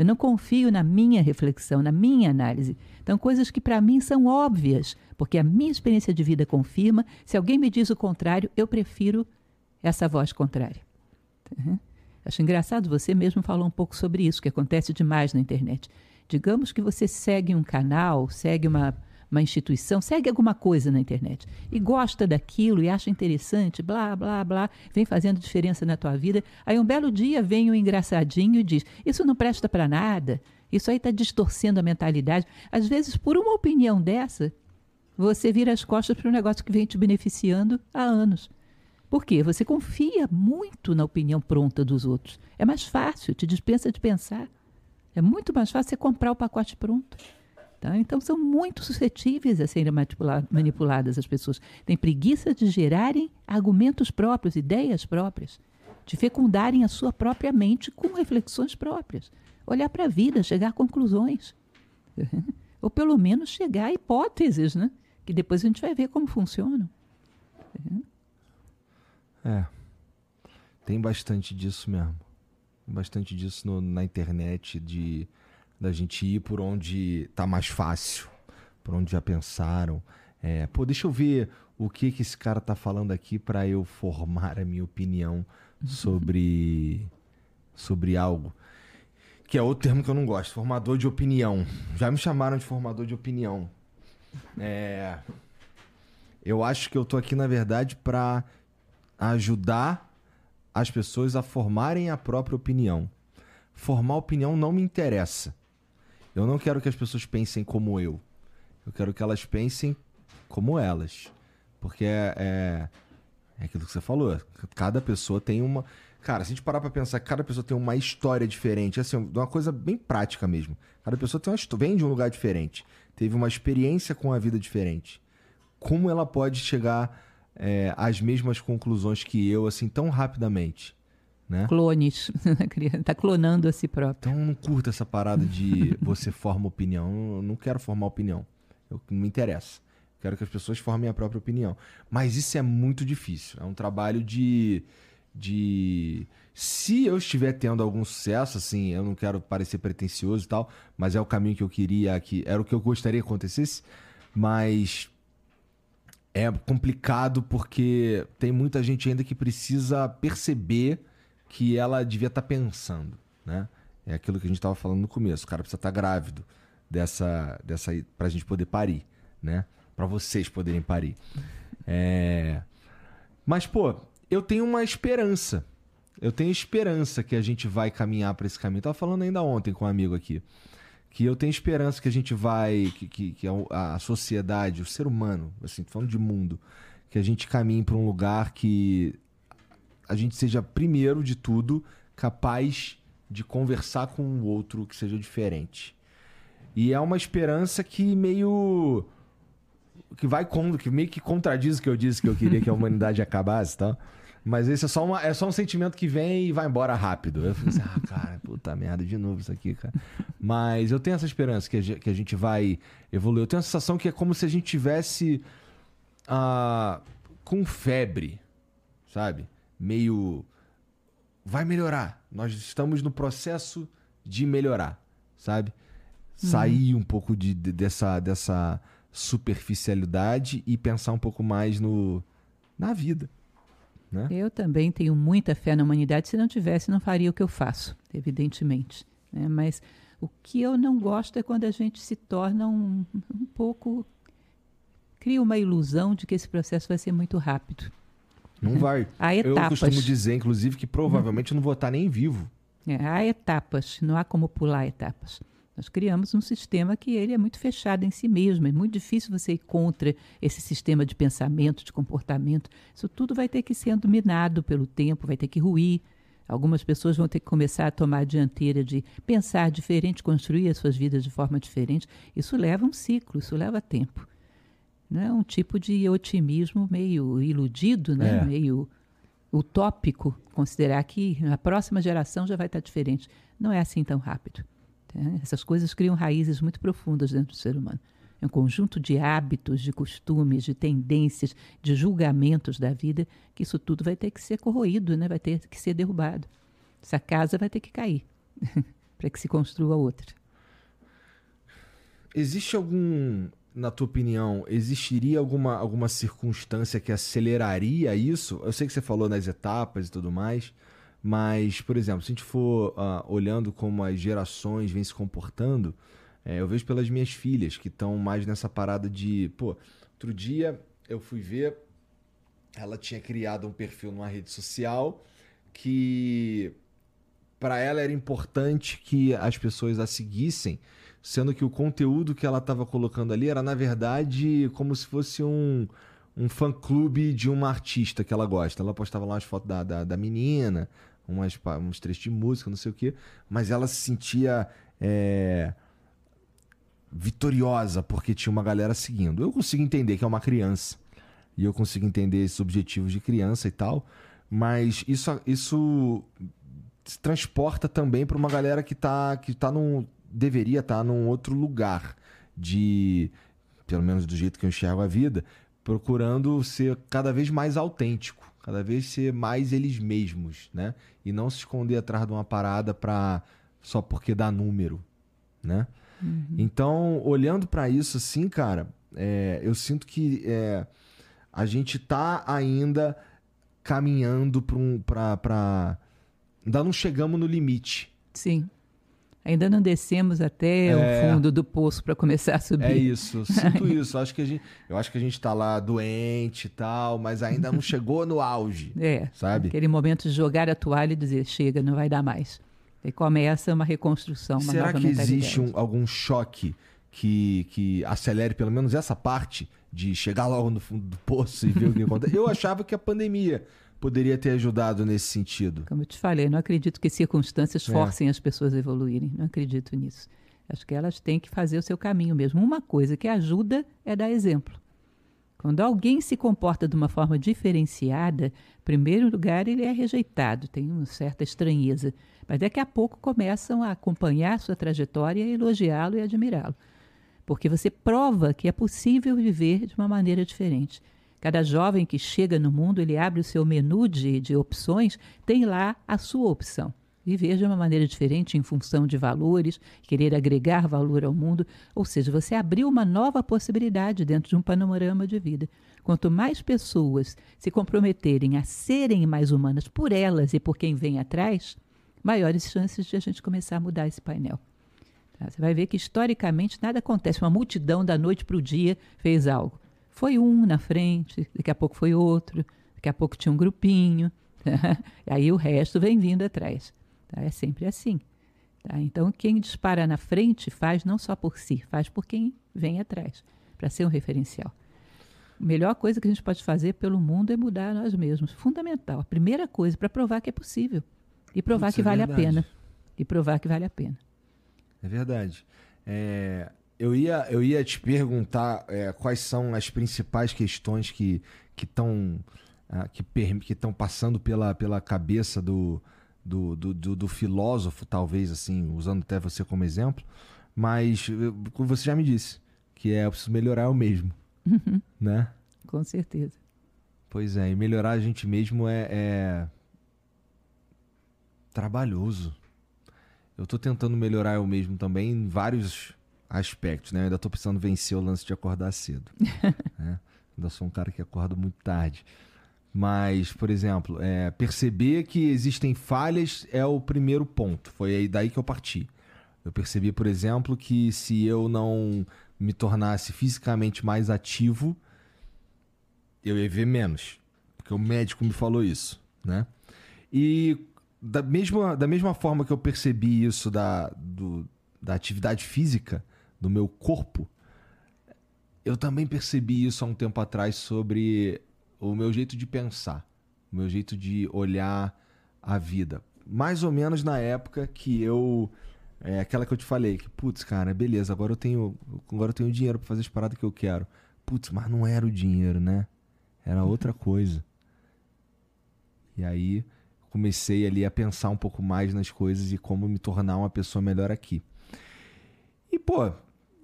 Eu não confio na minha reflexão, na minha análise. Então, coisas que para mim são óbvias, porque a minha experiência de vida confirma. Se alguém me diz o contrário, eu prefiro essa voz contrária. Uhum. Acho engraçado, você mesmo falou um pouco sobre isso, que acontece demais na internet. Digamos que você segue um canal, segue uma uma instituição, segue alguma coisa na internet e gosta daquilo e acha interessante, blá, blá, blá, vem fazendo diferença na tua vida. Aí um belo dia vem um engraçadinho e diz: Isso não presta para nada, isso aí está distorcendo a mentalidade. Às vezes, por uma opinião dessa, você vira as costas para um negócio que vem te beneficiando há anos. Por quê? Você confia muito na opinião pronta dos outros. É mais fácil, te dispensa de pensar. É muito mais fácil você comprar o pacote pronto. Tá? Então, são muito suscetíveis a serem manipuladas as pessoas. Têm preguiça de gerarem argumentos próprios, ideias próprias, de fecundarem a sua própria mente com reflexões próprias. Olhar para a vida, chegar a conclusões. Ou pelo menos chegar a hipóteses, né? que depois a gente vai ver como funcionam. É. Tem bastante disso mesmo. Bastante disso no, na internet de da gente ir por onde tá mais fácil, por onde já pensaram. É, pô, deixa eu ver o que que esse cara tá falando aqui para eu formar a minha opinião sobre sobre algo. Que é outro termo que eu não gosto, formador de opinião. Já me chamaram de formador de opinião. É. Eu acho que eu tô aqui, na verdade, para ajudar as pessoas a formarem a própria opinião. Formar opinião não me interessa. Eu não quero que as pessoas pensem como eu. Eu quero que elas pensem como elas. Porque é, é, é aquilo que você falou. Cada pessoa tem uma. Cara, se a gente parar pra pensar cada pessoa tem uma história diferente, assim, uma coisa bem prática mesmo. Cada pessoa tem uma, vem de um lugar diferente, teve uma experiência com a vida diferente. Como ela pode chegar é, às mesmas conclusões que eu, assim, tão rapidamente? Né? Clones. tá clonando a si próprio. Então eu não curto essa parada de você forma opinião. Eu não quero formar opinião. Eu, não me interessa. Quero que as pessoas formem a própria opinião. Mas isso é muito difícil. É um trabalho de. de... Se eu estiver tendo algum sucesso, assim, eu não quero parecer pretencioso e tal, mas é o caminho que eu queria, que era o que eu gostaria que acontecesse, mas é complicado porque tem muita gente ainda que precisa perceber que ela devia estar tá pensando, né? É aquilo que a gente estava falando no começo. O cara precisa estar tá grávido dessa, dessa para a gente poder parir, né? para vocês poderem parir. É... Mas, pô, eu tenho uma esperança. Eu tenho esperança que a gente vai caminhar para esse caminho. Eu tava falando ainda ontem com um amigo aqui. Que eu tenho esperança que a gente vai. Que, que, que a, a sociedade, o ser humano, assim, falando de mundo, que a gente caminhe para um lugar que a gente seja, primeiro de tudo, capaz de conversar com o outro que seja diferente. E é uma esperança que meio que vai contra, que meio que contradiz o que eu disse que eu queria que a humanidade acabasse, tá? Mas esse é só, uma, é só um sentimento que vem e vai embora rápido. Eu falei assim, ah, cara, puta merda, de novo isso aqui, cara. Mas eu tenho essa esperança que a, que a gente vai evoluir. Eu tenho a sensação que é como se a gente tivesse uh, com febre, sabe? Meio. Vai melhorar. Nós estamos no processo de melhorar, sabe? Sair uhum. um pouco de, de, dessa, dessa superficialidade e pensar um pouco mais no na vida. Né? Eu também tenho muita fé na humanidade. Se não tivesse, não faria o que eu faço, evidentemente. Né? Mas o que eu não gosto é quando a gente se torna um, um pouco. cria uma ilusão de que esse processo vai ser muito rápido. Não vai. Há etapas. Eu costumo dizer, inclusive, que provavelmente eu não vou estar nem vivo. É, há etapas, não há como pular etapas. Nós criamos um sistema que ele é muito fechado em si mesmo. É muito difícil você ir contra esse sistema de pensamento, de comportamento. Isso tudo vai ter que ser dominado pelo tempo, vai ter que ruir. Algumas pessoas vão ter que começar a tomar a dianteira de pensar diferente, construir as suas vidas de forma diferente. Isso leva um ciclo, isso leva tempo. Não é um tipo de otimismo meio iludido, né? É. meio utópico, considerar que a próxima geração já vai estar diferente. Não é assim tão rápido. Né? Essas coisas criam raízes muito profundas dentro do ser humano. É um conjunto de hábitos, de costumes, de tendências, de julgamentos da vida, que isso tudo vai ter que ser corroído, né? vai ter que ser derrubado. Essa casa vai ter que cair para que se construa outra. Existe algum, na tua opinião, existiria alguma, alguma circunstância que aceleraria isso? Eu sei que você falou nas etapas e tudo mais, mas, por exemplo, se a gente for uh, olhando como as gerações vêm se comportando, é, eu vejo pelas minhas filhas que estão mais nessa parada de. Pô, outro dia eu fui ver, ela tinha criado um perfil numa rede social que para ela era importante que as pessoas a seguissem, sendo que o conteúdo que ela estava colocando ali era, na verdade, como se fosse um, um fã-clube de uma artista que ela gosta. Ela postava lá as fotos da, da, da menina, umas, uns trechos de música, não sei o quê, mas ela se sentia é, vitoriosa porque tinha uma galera seguindo. Eu consigo entender que é uma criança e eu consigo entender esses objetivos de criança e tal, mas isso, isso se transporta também para uma galera que tá, que tá num, deveria estar tá num outro lugar de, pelo menos do jeito que eu enxergo a vida, procurando ser cada vez mais autêntico cada vez ser mais eles mesmos, né? E não se esconder atrás de uma parada para só porque dá número, né? Uhum. Então, olhando para isso assim, cara, é, eu sinto que é, a gente tá ainda caminhando para um, para ainda não chegamos no limite. Sim. Ainda não descemos até É. o fundo do poço para começar a subir. É isso, sinto isso. Acho que a gente, eu acho que a gente tá lá doente e tal, mas ainda não chegou no auge. É, Sabe? aquele momento de jogar a toalha e dizer, chega, não vai dar mais. E começa uma reconstrução, uma Será que existe um- algum choque que, que acelere pelo menos essa parte de chegar logo no fundo do poço e ver o que acontece? Eu achava que a pandemia poderia ter ajudado nesse sentido. Como eu te falei, não acredito que circunstâncias É. forcem as pessoas a evoluírem. Não acredito nisso. Acho que elas têm que fazer o seu caminho mesmo. Uma coisa que ajuda é dar exemplo. Quando alguém se comporta de uma forma diferenciada, em primeiro lugar, ele é rejeitado, tem uma certa estranheza. Mas daqui a pouco começam a acompanhar sua trajetória, elogiá-lo e admirá-lo. Porque você prova que é possível viver de uma maneira diferente. Cada jovem que chega no mundo, ele abre o seu menu de, de opções, tem lá a sua opção. Viver de uma maneira diferente em função de valores, querer agregar valor ao mundo. Ou seja, você abriu uma nova possibilidade dentro de um panorama de vida. Quanto mais pessoas se comprometerem a serem mais humanas por elas e por quem vem atrás, maiores chances de a gente começar a mudar esse painel. Tá? Você vai ver que historicamente nada acontece. Uma multidão da noite para o dia fez algo. Foi um na frente, daqui a pouco foi outro, daqui a pouco tinha um grupinho, aí o resto vem vindo atrás. tá? É sempre assim. tá? Então, quem dispara na frente faz não só por si, faz por quem vem atrás, para ser um referencial. A melhor coisa que a gente pode fazer pelo mundo é mudar nós mesmos. Fundamental. A primeira coisa para provar que é possível. E provar Putz, que é vale a pena. E provar que vale a pena. É verdade. É, eu, ia, eu ia te perguntar é, quais são as principais questões que estão que per- que estão passando pela, pela cabeça do, do, do, do- do filósofo, talvez, assim, usando até você como exemplo. Mas você já me disse que é eu preciso melhorar eu mesmo, né? Com certeza. Pois é, e melhorar a gente mesmo é, é trabalhoso. Eu tô tentando melhorar eu mesmo também em vários aspectos, né? Eu ainda tô precisando vencer o lance de acordar cedo. né? Ainda sou um cara que acorda muito tarde. Mas, por exemplo, é, perceber que existem falhas é o primeiro ponto. Foi aí daí que eu parti. Eu percebi, por exemplo, que se eu não me tornasse fisicamente mais ativo, eu ia ver menos. Porque o médico me falou isso, né? E da mesma, da mesma forma que eu percebi isso da, do- da atividade física do meu corpo, eu também percebi isso há um tempo atrás sobre o meu jeito de pensar, o meu jeito de olhar a vida. Mais ou menos na época que eu. É aquela que eu te falei, que, putz, cara, beleza, agora eu tenho. Agora eu tenho dinheiro pra fazer as paradas que eu quero. Putz, mas não era o dinheiro, né? Era outra coisa. E aí comecei ali a pensar um pouco mais nas coisas e como me tornar uma pessoa melhor aqui. E, pô,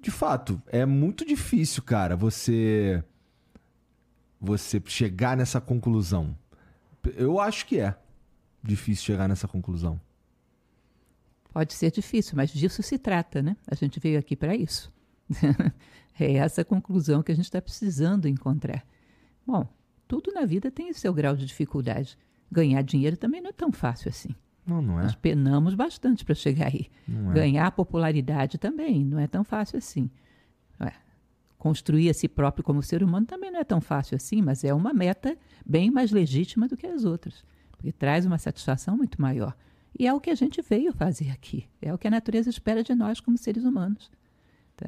de fato, é muito difícil, cara, você você chegar nessa conclusão. Eu acho que é difícil chegar nessa conclusão. Pode ser difícil, mas disso se trata, né? A gente veio aqui para isso. é essa conclusão que a gente está precisando encontrar. Bom, tudo na vida tem o seu grau de dificuldade. Ganhar dinheiro também não é tão fácil assim. Não, não é. Nós penamos bastante para chegar aí. É. Ganhar popularidade também não é tão fácil assim. Ué, construir a si próprio como ser humano também não é tão fácil assim, mas é uma meta bem mais legítima do que as outras, porque traz uma satisfação muito maior. E é o que a gente veio fazer aqui. É o que a natureza espera de nós como seres humanos. tá?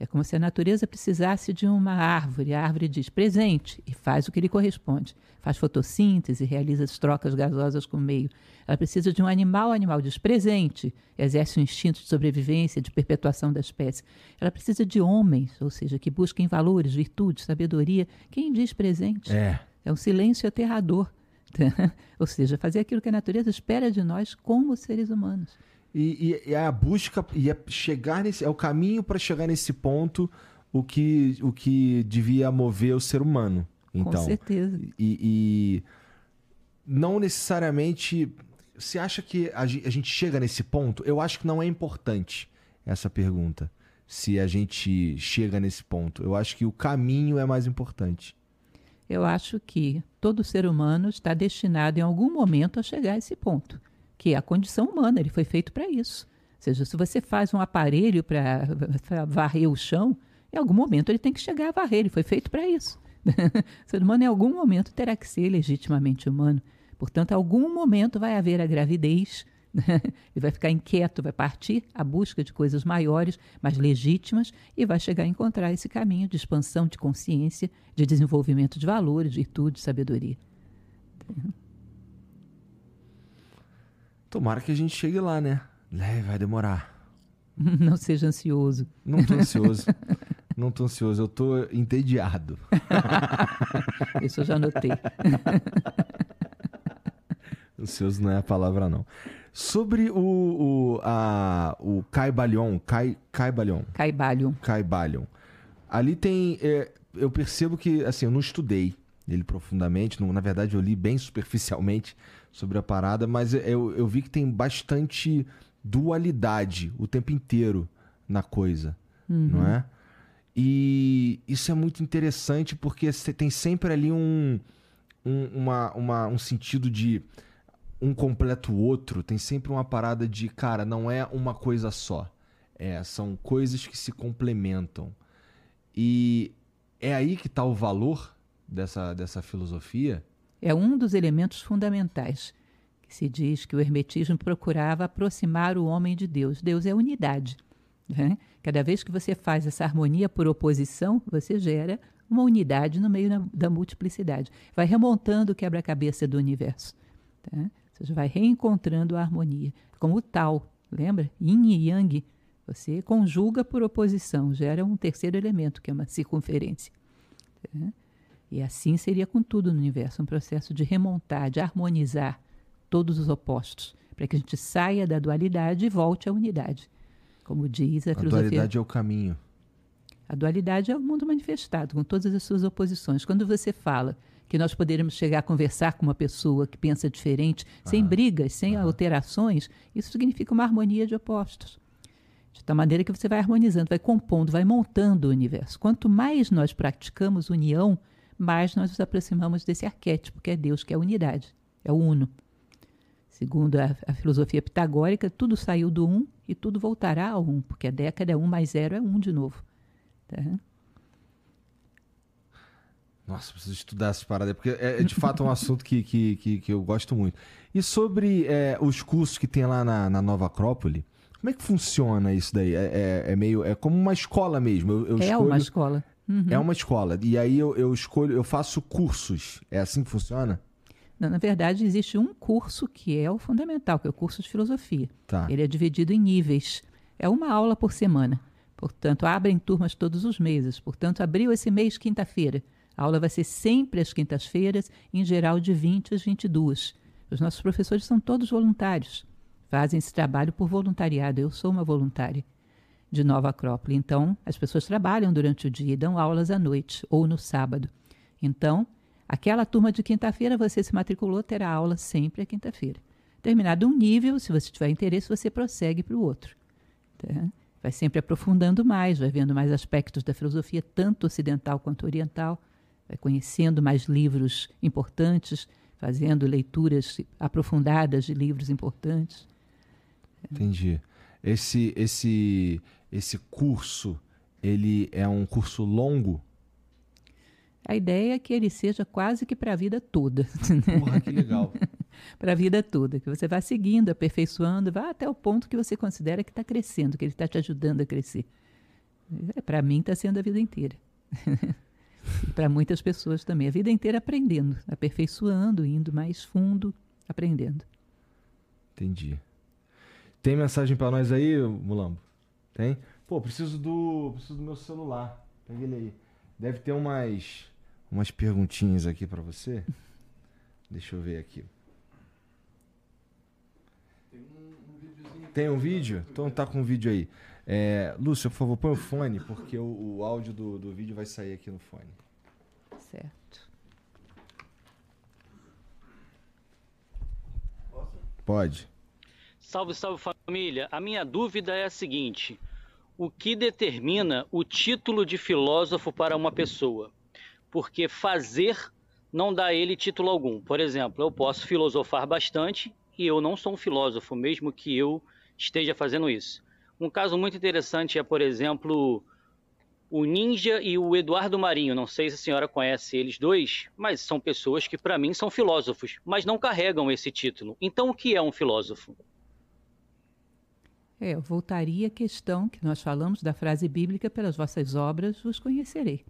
É como se a natureza precisasse de uma árvore. A árvore diz presente e faz o que lhe corresponde. Faz fotossíntese, realiza as trocas gasosas com o meio. Ela precisa de um animal, o animal diz presente, exerce um instinto de sobrevivência, de perpetuação da espécie. Ela precisa de homens, ou seja, que busquem valores, virtudes, sabedoria. Quem diz presente? É. É um silêncio aterrador. ou seja, fazer aquilo que a natureza espera de nós como seres humanos. E, e- e é a busca e é chegar nesse é o caminho para chegar nesse ponto o que o que devia mover o ser humano. Então, Com certeza. E, e não necessariamente. Você acha que a, a gente chega nesse ponto? Eu acho que não é importante essa pergunta. Se a gente chega nesse ponto. Eu acho que o caminho é mais importante. Eu acho que todo ser humano está destinado em algum momento a chegar a esse ponto, que é a condição humana, ele foi feito para isso. seja, se você faz um aparelho para varrer o chão, em algum momento ele tem que chegar a varrer, ele foi feito para isso. o ser humano, em algum momento, terá que ser legitimamente humano. Portanto, em algum momento vai haver a gravidez, ele vai ficar inquieto, vai partir à busca de coisas maiores, mais legítimas, e vai chegar a encontrar esse caminho de expansão de consciência, de desenvolvimento de valores, virtude, sabedoria. Tomara que a gente chegue lá, né? É, vai demorar. Não seja ansioso. Não tô ansioso. Não tô ansioso, eu tô entediado. Isso eu já notei. ansioso não é a palavra, não. Sobre o, o, a, o Caibalion, Cai, Caibalion. Caibalion. Caibalion. Ali tem. É, eu percebo que, assim, eu não estudei ele profundamente, não, na verdade eu li bem superficialmente sobre a parada, mas eu, eu vi que tem bastante dualidade o tempo inteiro na coisa, uhum. não é? E isso é muito interessante porque você tem sempre ali um, um, uma, uma, um sentido de um completa o outro, tem sempre uma parada de, cara, não é uma coisa só. É, são coisas que se complementam. E é aí que está o valor dessa, dessa filosofia? É um dos elementos fundamentais que se diz que o hermetismo procurava aproximar o homem de Deus. Deus é unidade. Né? Cada vez que você faz essa harmonia por oposição, você gera uma unidade no meio da, da multiplicidade. Vai remontando o quebra-cabeça do universo. Tá? Você vai reencontrando a harmonia. Como o tal, lembra? Yin e Yang. Você conjuga por oposição, gera um terceiro elemento, que é uma circunferência. Tá? E assim seria com tudo no universo, um processo de remontar, de harmonizar todos os opostos, para que a gente saia da dualidade e volte à unidade. Como diz a, a filosofia. A dualidade é o caminho. A dualidade é o mundo manifestado, com todas as suas oposições. Quando você fala que nós poderíamos chegar a conversar com uma pessoa que pensa diferente, sem brigas, sem alterações, isso significa uma harmonia de opostos. De tal maneira que você vai harmonizando, vai compondo, vai montando o universo. Quanto mais nós praticamos união, mais nós nos aproximamos desse arquétipo, que é Deus, que é a unidade, é o uno. Segundo a, a, filosofia pitagórica, tudo saiu do um e tudo voltará ao um, porque a década é um mais zero é um de novo. Tá? Nossa, preciso estudar essa parada, porque é, é de fato um assunto que, que, que, que, eu gosto muito. E sobre é, os cursos que tem lá na, na, Nova Acrópole, como é que funciona isso daí? É, é, é meio. É como uma escola mesmo. Eu, eu é escolho, uma escola. Uhum. É uma escola. E aí eu, eu escolho, eu faço cursos. É assim que funciona? Não, na verdade, existe um curso que é o fundamental, que é o curso de filosofia. Tá. Ele é dividido em níveis. É uma aula por semana. Portanto, abrem turmas todos os meses. Portanto, abriu esse mês quinta-feira. A aula vai ser sempre às quintas-feiras, em geral de 20 às 22. Os nossos professores são todos voluntários. Fazem esse trabalho por voluntariado. Eu sou uma voluntária de Nova Acrópole. Então, as pessoas trabalham durante o dia e dão aulas à noite ou no sábado. Então, Aquela turma de quinta-feira, você se matriculou, terá aula sempre à quinta-feira. Terminado um nível, se você tiver interesse, você prossegue para o outro. Tá? Vai sempre aprofundando mais, vai vendo mais aspectos da filosofia, tanto ocidental quanto oriental, vai conhecendo mais livros importantes, fazendo leituras aprofundadas de livros importantes. Entendi. Esse, esse, esse curso, ele é um curso longo? A ideia é que ele seja quase que para a vida toda. Porra, que legal. para a vida toda, que você vá seguindo, aperfeiçoando, vá até o ponto que você considera que está crescendo, que ele está te ajudando a crescer. É, para mim está sendo a vida inteira. para muitas pessoas também. A vida inteira aprendendo, aperfeiçoando, indo mais fundo, aprendendo. Entendi. Tem mensagem para nós aí, Mulambo? Tem? Pô, preciso do, preciso do meu celular. Pega ele aí. Deve ter umas umas perguntinhas aqui para você. Deixa eu ver aqui. Tem um, um Tem um vídeo? Então tá com o um vídeo aí. É, Lúcio, por favor, põe o fone, porque o, o áudio do, do vídeo vai sair aqui no fone. Certo. Pode. Salve, salve família. A minha dúvida é a seguinte: o que determina o título de filósofo para uma pessoa? porque fazer não dá a ele título algum. Por exemplo, eu posso filosofar bastante e eu não sou um filósofo, mesmo que eu esteja fazendo isso. Um caso muito interessante é, por exemplo, o Ninja e o Eduardo Marinho. Não sei se a senhora conhece eles dois, mas são pessoas que, para mim, são filósofos, mas não carregam esse título. Então, o que é um filósofo? É, eu voltaria à questão que nós falamos da frase bíblica: pelas vossas obras os conhecerei.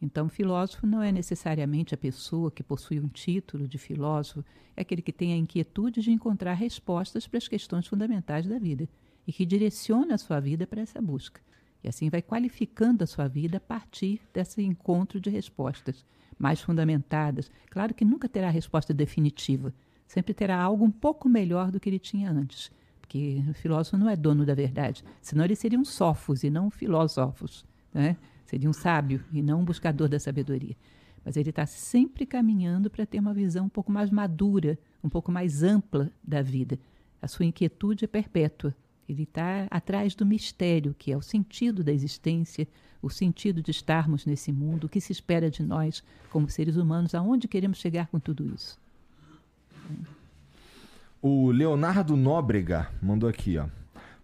Então, filósofo não é necessariamente a pessoa que possui um título de filósofo, é aquele que tem a inquietude de encontrar respostas para as questões fundamentais da vida e que direciona a sua vida para essa busca. E assim vai qualificando a sua vida a partir desse encontro de respostas mais fundamentadas. Claro que nunca terá resposta definitiva, sempre terá algo um pouco melhor do que ele tinha antes, porque o filósofo não é dono da verdade, senão ele seria um sófos e não filósofos, né? Seria um sábio e não um buscador da sabedoria. Mas ele está sempre caminhando para ter uma visão um pouco mais madura, um pouco mais ampla da vida. A sua inquietude é perpétua. Ele está atrás do mistério, que é o sentido da existência, o sentido de estarmos nesse mundo, o que se espera de nós como seres humanos, aonde queremos chegar com tudo isso. O Leonardo Nóbrega mandou aqui, ó.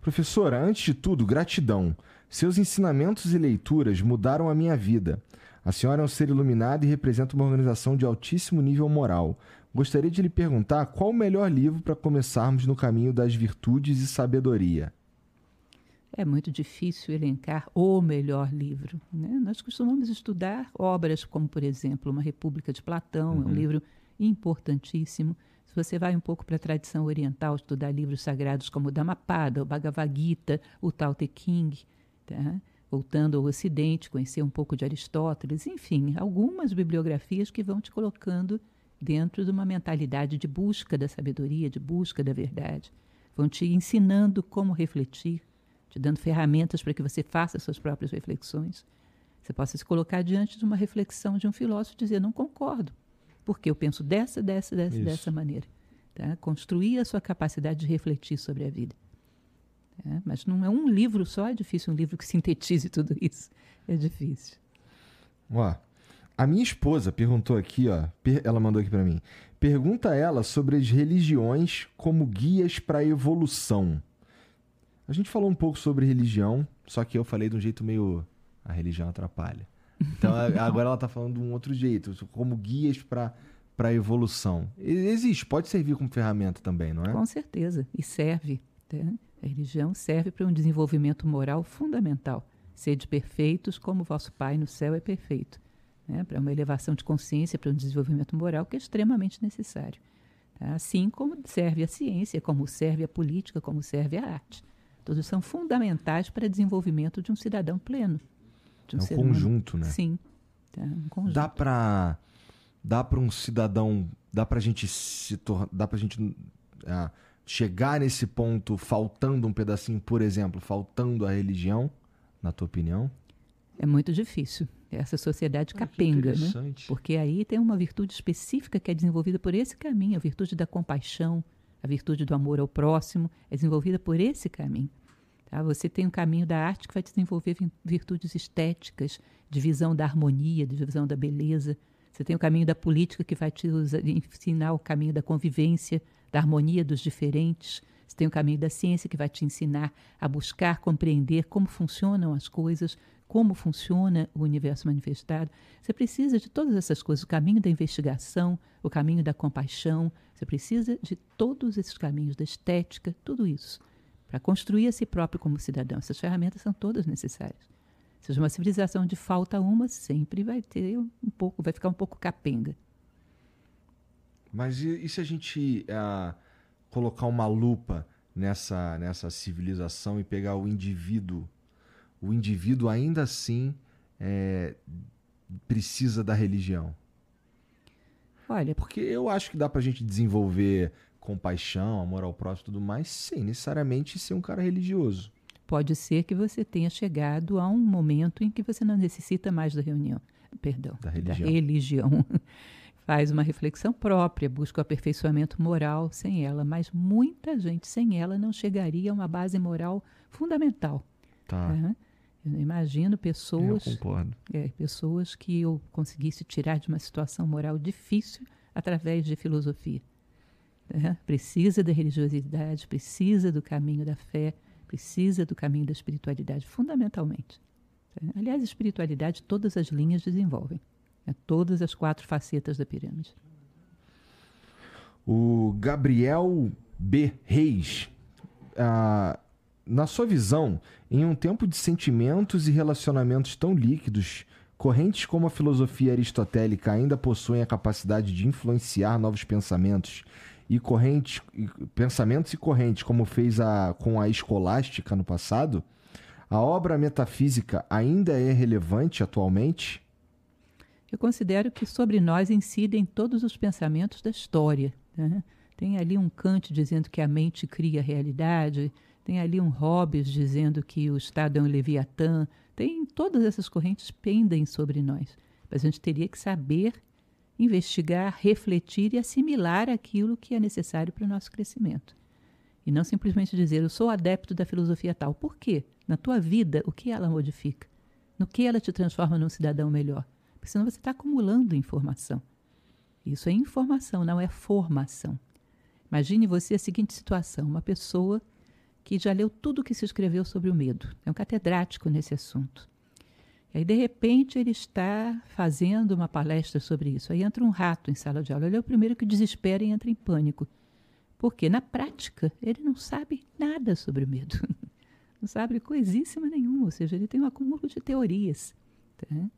Professora, antes de tudo, gratidão. Seus ensinamentos e leituras mudaram a minha vida. A senhora é um ser iluminado e representa uma organização de altíssimo nível moral. Gostaria de lhe perguntar qual o melhor livro para começarmos no caminho das virtudes e sabedoria. É muito difícil elencar o melhor livro. Né? Nós costumamos estudar obras como, por exemplo, Uma República de Platão, uhum. é um uhum. livro importantíssimo. Você vai um pouco para a tradição oriental, estudar livros sagrados como o Dhammapada, o Bhagavad Gita, o Tao Te Tá? Voltando ao Ocidente, conhecer um pouco de Aristóteles, enfim, algumas bibliografias que vão te colocando dentro de uma mentalidade de busca da sabedoria, de busca da verdade. Vão te ensinando como refletir, te dando ferramentas para que você faça suas próprias reflexões. Você possa se colocar diante de uma reflexão de um filósofo e dizer: não concordo, porque eu penso dessa, dessa, dessa, dessa maneira. Tá? Construir a sua capacidade de refletir sobre a vida. É, mas não é um livro só, é difícil um livro que sintetize tudo isso. É difícil. Ó, a minha esposa perguntou aqui, ó, ela mandou aqui para mim. Pergunta ela sobre as religiões como guias para a evolução. A gente falou um pouco sobre religião, só que eu falei de um jeito meio a religião atrapalha. Então agora ela está falando de um outro jeito, como guias para para evolução. Existe, pode servir como ferramenta também, não é? Com certeza, e serve. Né? A religião serve para um desenvolvimento moral fundamental. Sede perfeitos como vosso Pai no céu é perfeito. Né? Para uma elevação de consciência, para um desenvolvimento moral que é extremamente necessário. Tá? Assim como serve a ciência, como serve a política, como serve a arte. Todos são fundamentais para o desenvolvimento de um cidadão pleno. Um é um conjunto, humano. né? Sim. Tá? Um conjunto. Dá para dá para um cidadão, dá para a gente se tornar, dá para gente ah, chegar nesse ponto faltando um pedacinho, por exemplo, faltando a religião, na tua opinião? É muito difícil. Essa sociedade ah, capenga, né? Porque aí tem uma virtude específica que é desenvolvida por esse caminho, a virtude da compaixão, a virtude do amor ao próximo, é desenvolvida por esse caminho. Tá? Você tem um caminho da arte que vai desenvolver virtudes estéticas, de visão da harmonia, de visão da beleza. Você tem o caminho da política que vai te ensinar o caminho da convivência, da harmonia dos diferentes. Você tem o caminho da ciência que vai te ensinar a buscar compreender como funcionam as coisas, como funciona o universo manifestado. Você precisa de todas essas coisas, o caminho da investigação, o caminho da compaixão. Você precisa de todos esses caminhos, da estética, tudo isso, para construir a si próprio como cidadão. Essas ferramentas são todas necessárias. Se uma civilização de falta uma, sempre vai ter um pouco, vai ficar um pouco capenga. Mas e, e se a gente uh, colocar uma lupa nessa, nessa civilização e pegar o indivíduo? O indivíduo ainda assim é, precisa da religião. Olha, porque eu acho que dá pra gente desenvolver compaixão, amor ao próximo e tudo mais, sem necessariamente ser um cara religioso. Pode ser que você tenha chegado a um momento em que você não necessita mais da reunião, perdão, da religião. Da religião. faz uma reflexão própria, busca o aperfeiçoamento moral sem ela, mas muita gente sem ela não chegaria a uma base moral fundamental. Tá. Né? Eu imagino pessoas, eu concordo. É, pessoas que eu conseguisse tirar de uma situação moral difícil através de filosofia. Né? Precisa da religiosidade, precisa do caminho da fé, precisa do caminho da espiritualidade, fundamentalmente. Né? Aliás, espiritualidade todas as linhas desenvolvem, né? todas as quatro facetas da pirâmide. O Gabriel B. Reis, ah, na sua visão, em um tempo de sentimentos e relacionamentos tão líquidos, correntes como a filosofia aristotélica ainda possuem a capacidade de influenciar novos pensamentos e correntes, pensamentos e correntes, como fez a, com a escolástica no passado, a obra metafísica ainda é relevante atualmente? Eu considero que sobre nós incidem todos os pensamentos da história. Né? Tem ali um Kant dizendo que a mente cria a realidade, tem ali um Hobbes dizendo que o Estado é um Leviatã, tem todas essas correntes pendem sobre nós. Mas a gente teria que saber investigar, refletir e assimilar aquilo que é necessário para o nosso crescimento. E não simplesmente dizer, eu sou adepto da filosofia tal. Por quê? Na tua vida, o que ela modifica? No que ela te transforma num cidadão melhor? Porque senão você está acumulando informação. Isso é informação, não é formação. Imagine você a seguinte situação: uma pessoa que já leu tudo o que se escreveu sobre o medo, é um catedrático nesse assunto. Aí, de repente, ele está fazendo uma palestra sobre isso. Aí entra um rato em sala de aula. Ele é o primeiro que desespera e entra em pânico. Porque, na prática, ele não sabe nada sobre o medo. Não sabe coisíssima nenhuma. Ou seja, ele tem um acúmulo de teorias. Tá?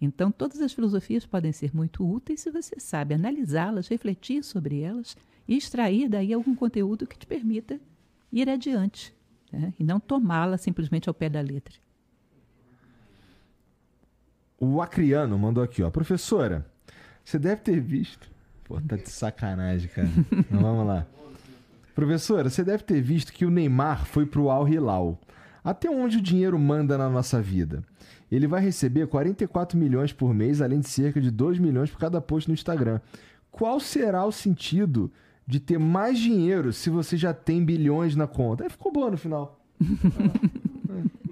Então, todas as filosofias podem ser muito úteis se você sabe analisá-las, refletir sobre elas e extrair daí algum conteúdo que te permita ir adiante. Né? E não tomá-la simplesmente ao pé da letra. O Acriano mandou aqui, ó. Professora, você deve ter visto. Pô, tá de sacanagem, cara. então, vamos lá. Professora, você deve ter visto que o Neymar foi pro Al Hilal. Até onde o dinheiro manda na nossa vida? Ele vai receber 44 milhões por mês, além de cerca de 2 milhões por cada post no Instagram. Qual será o sentido de ter mais dinheiro se você já tem bilhões na conta? Aí ficou boa no final.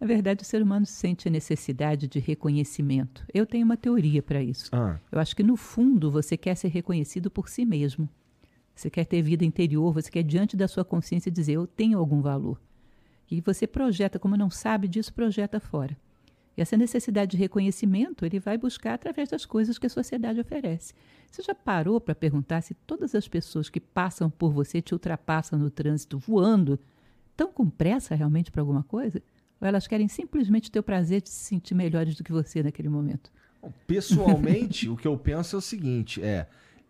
Na verdade, o ser humano sente a necessidade de reconhecimento. Eu tenho uma teoria para isso. Ah. Eu acho que, no fundo, você quer ser reconhecido por si mesmo. Você quer ter vida interior, você quer, diante da sua consciência, dizer: Eu tenho algum valor. E você projeta, como não sabe disso, projeta fora. E essa necessidade de reconhecimento ele vai buscar através das coisas que a sociedade oferece. Você já parou para perguntar se todas as pessoas que passam por você te ultrapassam no trânsito voando estão com pressa realmente para alguma coisa? Ou elas querem simplesmente ter o prazer de se sentir melhores do que você naquele momento? Pessoalmente, o que eu penso é o seguinte: é.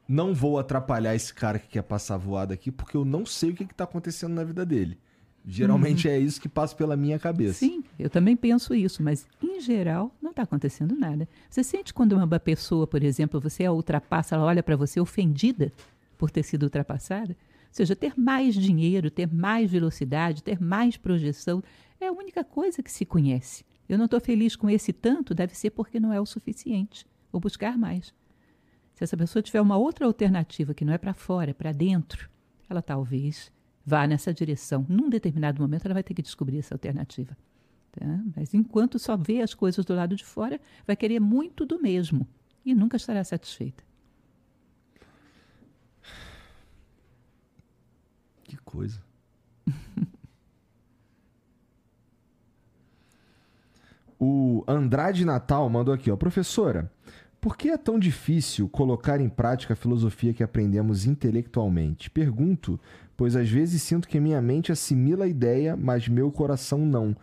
Não vou atrapalhar esse cara que quer passar voado aqui, porque eu não sei o que está acontecendo na vida dele. Geralmente uhum. é isso que passa pela minha cabeça. Sim, eu também penso isso, mas em geral não está acontecendo nada. Você sente quando uma pessoa, por exemplo, você a ultrapassa, ela olha para você ofendida por ter sido ultrapassada? Ou seja, ter mais dinheiro, ter mais velocidade, ter mais projeção, é a única coisa que se conhece. Eu não estou feliz com esse tanto, deve ser porque não é o suficiente. Vou buscar mais. Se essa pessoa tiver uma outra alternativa que não é para fora, é para dentro, ela talvez vá nessa direção. Num determinado momento, ela vai ter que descobrir essa alternativa. Tá? Mas enquanto só vê as coisas do lado de fora, vai querer muito do mesmo e nunca estará satisfeita. Que coisa. O Andrade Natal mandou aqui, ó. Professora, por que é tão difícil colocar em prática a filosofia que aprendemos intelectualmente? Pergunto, pois às vezes sinto que minha mente assimila a ideia, mas meu coração não.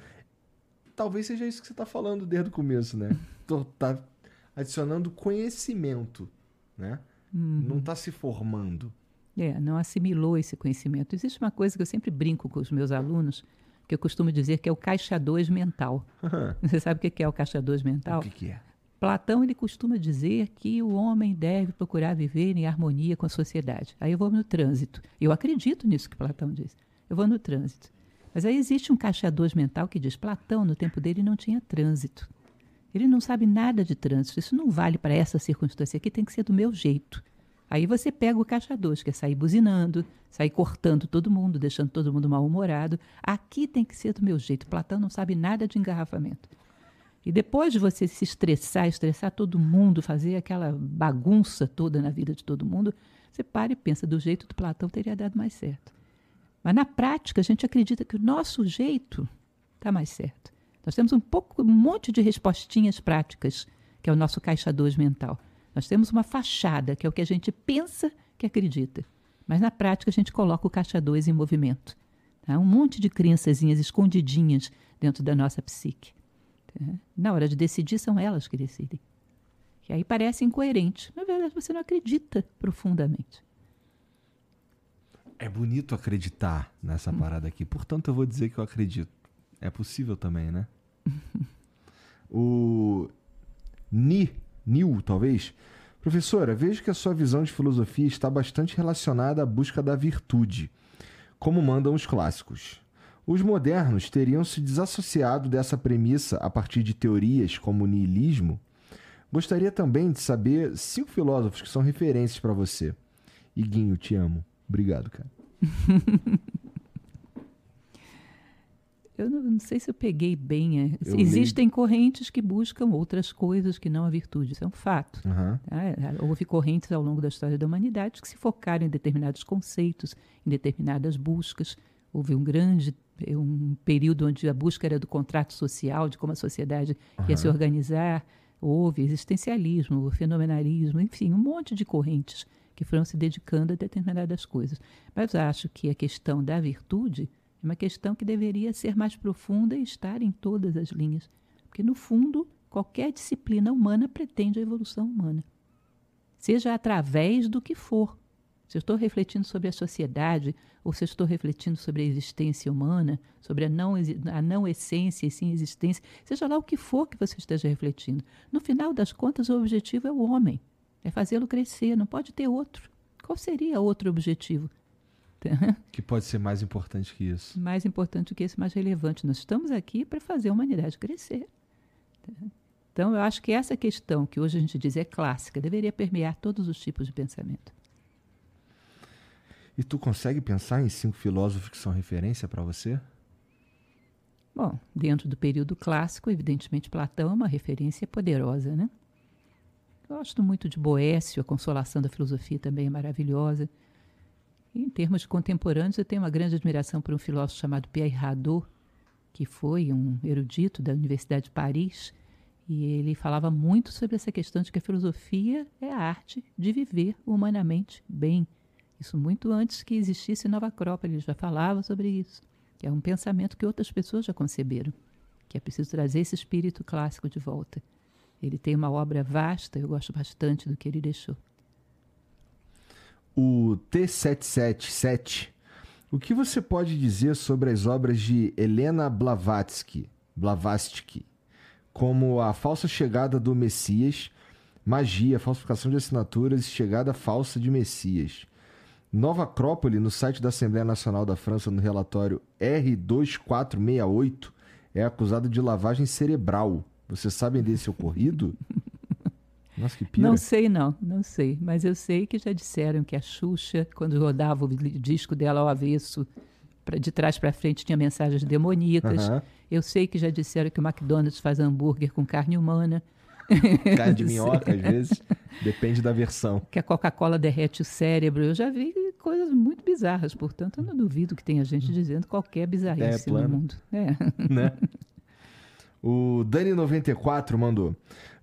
Talvez seja isso que você está falando desde o começo, né? Tô, tá adicionando conhecimento, né? Uhum. Não está se formando. É, não assimilou esse conhecimento. Existe uma coisa que eu sempre brinco com os meus alunos, que eu costumo dizer que é o caixa 2 mental. Você sabe o que é o caixa 2 mental? O que, que é? Platão ele costuma dizer que o homem deve procurar viver em harmonia com a sociedade. Aí eu vou no trânsito. Eu acredito nisso que Platão diz. Eu vou no trânsito. Mas aí existe um caixa 2 mental que diz: Platão, no tempo dele, não tinha trânsito. Ele não sabe nada de trânsito. Isso não vale para essa circunstância aqui, tem que ser do meu jeito. Aí você pega o caixa 2, que é sair buzinando, sair cortando todo mundo, deixando todo mundo mal-humorado. Aqui tem que ser do meu jeito. Platão não sabe nada de engarrafamento. E depois de você se estressar, estressar todo mundo, fazer aquela bagunça toda na vida de todo mundo, você para e pensa, do jeito do Platão teria dado mais certo. Mas na prática, a gente acredita que o nosso jeito está mais certo. Nós temos um pouco, um monte de respostinhas práticas, que é o nosso caixa 2 mental. Nós temos uma fachada, que é o que a gente pensa que acredita. Mas na prática a gente coloca o caixa 2 em movimento. Tá? Um monte de crençazinhas escondidinhas dentro da nossa psique. Tá? Na hora de decidir, são elas que decidem. E aí parece incoerente. Na verdade, você não acredita profundamente. É bonito acreditar nessa hum. parada aqui. Portanto, eu vou dizer que eu acredito. É possível também, né? o Ni, Nil, talvez, Professora, vejo que a sua visão de filosofia está bastante relacionada à busca da virtude, como mandam os clássicos. Os modernos teriam se desassociado dessa premissa a partir de teorias como o niilismo? Gostaria também de saber cinco filósofos que são referências para você. Iguinho, te amo. Obrigado, cara. Eu não, não, sei se eu peguei bem. É. Existem li... correntes que buscam outras coisas que não a virtude, isso é um fato. Uhum. Houve correntes ao longo da história da humanidade que se focaram em determinados conceitos, em determinadas buscas. Houve um grande um período onde a busca era do contrato social, de como a sociedade uhum. ia se organizar. Houve existencialismo, fenomenalismo, enfim, um monte de correntes que foram se dedicando a determinadas coisas. Mas acho que a questão da virtude é uma questão que deveria ser mais profunda e estar em todas as linhas. Porque, no fundo, qualquer disciplina humana pretende a evolução humana. Seja através do que for. Se eu estou refletindo sobre a sociedade, ou se eu estou refletindo sobre a existência humana, sobre a não, a não essência e sim existência, seja lá o que for que você esteja refletindo. No final das contas, o objetivo é o homem, é fazê-lo crescer, não pode ter outro. Qual seria outro objetivo? Que pode ser mais importante que isso. Mais importante do que isso, mais relevante. Nós estamos aqui para fazer a humanidade crescer. Então, eu acho que essa questão, que hoje a gente diz é clássica, deveria permear todos os tipos de pensamento. E tu consegue pensar em cinco filósofos que são referência para você? Bom, dentro do período clássico, evidentemente Platão é uma referência poderosa, né? Gosto muito de Boécio, a consolação da filosofia também é maravilhosa. Em termos contemporâneos, eu tenho uma grande admiração por um filósofo chamado Pierre Hadot, que foi um erudito da Universidade de Paris, e ele falava muito sobre essa questão de que a filosofia é a arte de viver humanamente bem. Isso muito antes que existisse Nova Acrópole, ele já falava sobre isso. É um pensamento que outras pessoas já conceberam, que é preciso trazer esse espírito clássico de volta. Ele tem uma obra vasta, eu gosto bastante do que ele deixou o T777. O que você pode dizer sobre as obras de Helena Blavatsky, Blavatsky como A Falsa Chegada do Messias, Magia, Falsificação de Assinaturas e Chegada Falsa de Messias? Nova Acrópole, no site da Assembleia Nacional da França, no relatório R2468, é acusado de lavagem cerebral. Vocês sabem desse ocorrido? Nossa, que pira. Não sei, não, não sei. Mas eu sei que já disseram que a Xuxa, quando rodava o disco dela ao avesso, pra, de trás para frente, tinha mensagens demoníacas. Uhum. Eu sei que já disseram que o McDonald's faz hambúrguer com carne humana. Carne de minhoca, às vezes. Depende da versão. Que a Coca-Cola derrete o cérebro. Eu já vi coisas muito bizarras, portanto, eu não duvido que tenha gente dizendo qualquer bizarrice é, no mundo. É. Né? O Dani94 mandou.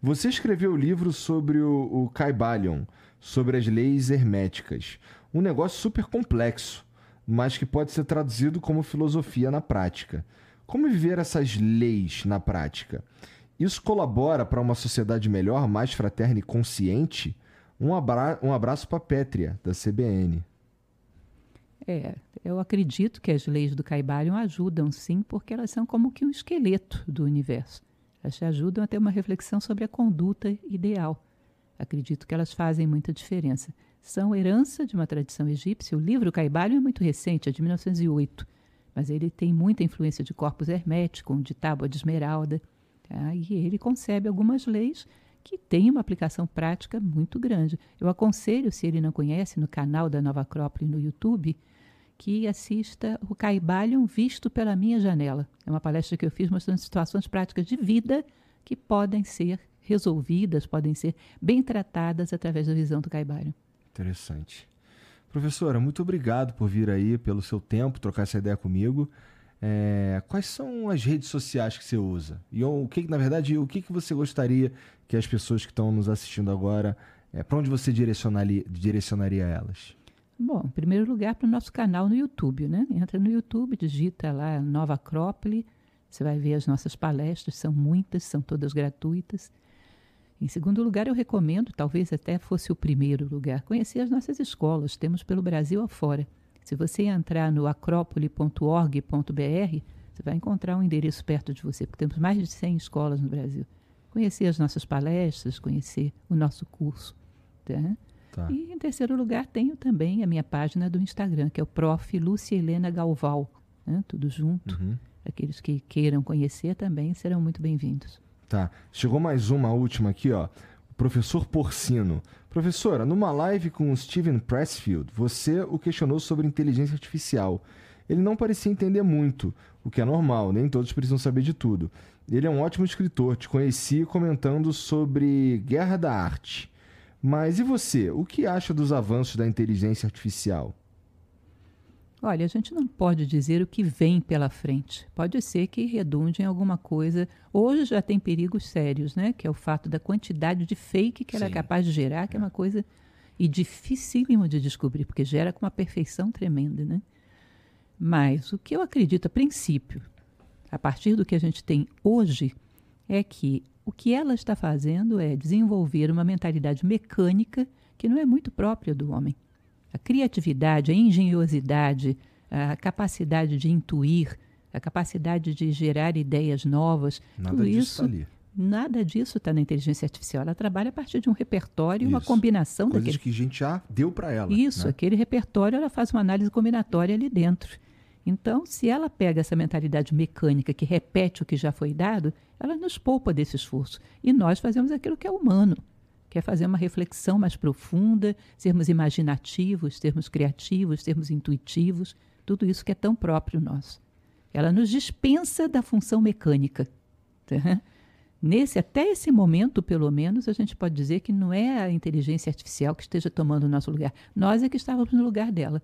Você escreveu o livro sobre o, o Caibalion, sobre as leis herméticas. Um negócio super complexo, mas que pode ser traduzido como filosofia na prática. Como viver essas leis na prática? Isso colabora para uma sociedade melhor, mais fraterna e consciente? Um, abra um abraço para a Pétria, da CBN. É, eu acredito que as leis do Caibalion ajudam sim, porque elas são como que um esqueleto do universo. Elas te ajudam a ter uma reflexão sobre a conduta ideal. Acredito que elas fazem muita diferença. São herança de uma tradição egípcia. O livro Caibalion é muito recente, é de 1908, mas ele tem muita influência de corpus hermético, de tábua de esmeralda. Tá? E ele concebe algumas leis que têm uma aplicação prática muito grande. Eu aconselho, se ele não conhece, no canal da Nova Acrópole no YouTube, que assista o Caibalion visto pela minha janela. É uma palestra que eu fiz mostrando situações práticas de vida que podem ser resolvidas, podem ser bem tratadas através da visão do Caibário. Interessante. Professora, muito obrigado por vir aí, pelo seu tempo, trocar essa ideia comigo. É, quais são as redes sociais que você usa? E o que, na verdade, o que, que você gostaria que as pessoas que estão nos assistindo agora, é, para onde você direcionaria, direcionaria elas? Bom, em primeiro lugar, para o nosso canal no YouTube, né? Entra no YouTube, digita lá Nova Acrópole, você vai ver as nossas palestras, são muitas, são todas gratuitas. Em segundo lugar, eu recomendo, talvez até fosse o primeiro lugar, conhecer as nossas escolas. Temos pelo Brasil afora. Se você entrar no acrópole.org.br, você vai encontrar um endereço perto de você, porque temos mais de 100 escolas no Brasil. Conhecer as nossas palestras, conhecer o nosso curso. Tá? Tá. E em terceiro lugar, tenho também a minha página do Instagram, que é o Prof. Lúcia Helena Galval. Né? Tudo junto. Uhum. Aqueles que queiram conhecer também serão muito bem-vindos. Tá. Chegou mais uma última aqui, ó. O professor Porcino. Professora, numa live com o Steven Pressfield, você o questionou sobre inteligência artificial. Ele não parecia entender muito, o que é normal, nem todos precisam saber de tudo. Ele é um ótimo escritor, te conheci comentando sobre Guerra da Arte. Mas e você, o que acha dos avanços da inteligência artificial? Olha, a gente não pode dizer o que vem pela frente. Pode ser que redunde em alguma coisa. Hoje já tem perigos sérios, né? Que é o fato da quantidade de fake que ela é capaz de gerar, que é, é uma coisa e dificílimo de descobrir, porque gera com uma perfeição tremenda, né? Mas o que eu acredito a princípio, a partir do que a gente tem hoje, é que o que ela está fazendo é desenvolver uma mentalidade mecânica que não é muito própria do homem a criatividade, a engenhosidade, a capacidade de intuir, a capacidade de gerar ideias novas, nada tudo isso, ali. nada disso está na inteligência artificial. Ela trabalha a partir de um repertório, isso. uma combinação Coisas daquele... que a gente já deu para ela. Isso, né? aquele repertório, ela faz uma análise combinatória ali dentro. Então, se ela pega essa mentalidade mecânica que repete o que já foi dado, ela nos poupa desse esforço. E nós fazemos aquilo que é humano quer fazer uma reflexão mais profunda, sermos imaginativos, sermos criativos, sermos intuitivos, tudo isso que é tão próprio nosso. Ela nos dispensa da função mecânica. Tá? Nesse, até esse momento, pelo menos, a gente pode dizer que não é a inteligência artificial que esteja tomando o nosso lugar. Nós é que estávamos no lugar dela,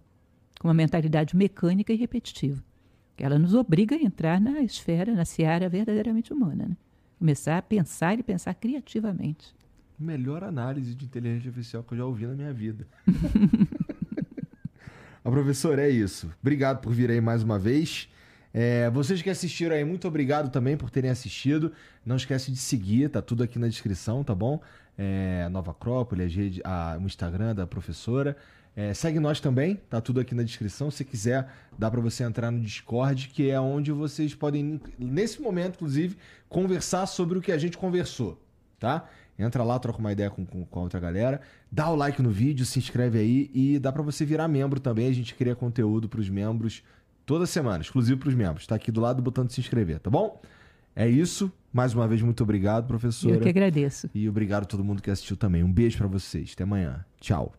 com uma mentalidade mecânica e repetitiva. Ela nos obriga a entrar na esfera, na seara verdadeiramente humana. Né? Começar a pensar e pensar criativamente melhor análise de inteligência artificial que eu já ouvi na minha vida. a professora, é isso. Obrigado por vir aí mais uma vez. É, vocês que assistiram aí, muito obrigado também por terem assistido. Não esquece de seguir, tá tudo aqui na descrição, tá bom? É, Nova Acrópole, a, a, o Instagram da professora. É, segue nós também, tá tudo aqui na descrição. Se quiser, dá para você entrar no Discord, que é onde vocês podem, nesse momento, inclusive, conversar sobre o que a gente conversou, tá? Entra lá, troca uma ideia com, com, com, a outra galera. Dá o like no vídeo, se inscreve aí e dá para você virar membro também. A gente cria conteúdo para os membros toda semana, exclusivo para os membros. Tá aqui do lado do botão de se inscrever, tá bom? É isso. Mais uma vez, muito obrigado, professora. Eu que agradeço. E obrigado a todo mundo que assistiu também. Um beijo para vocês. Até amanhã. Tchau.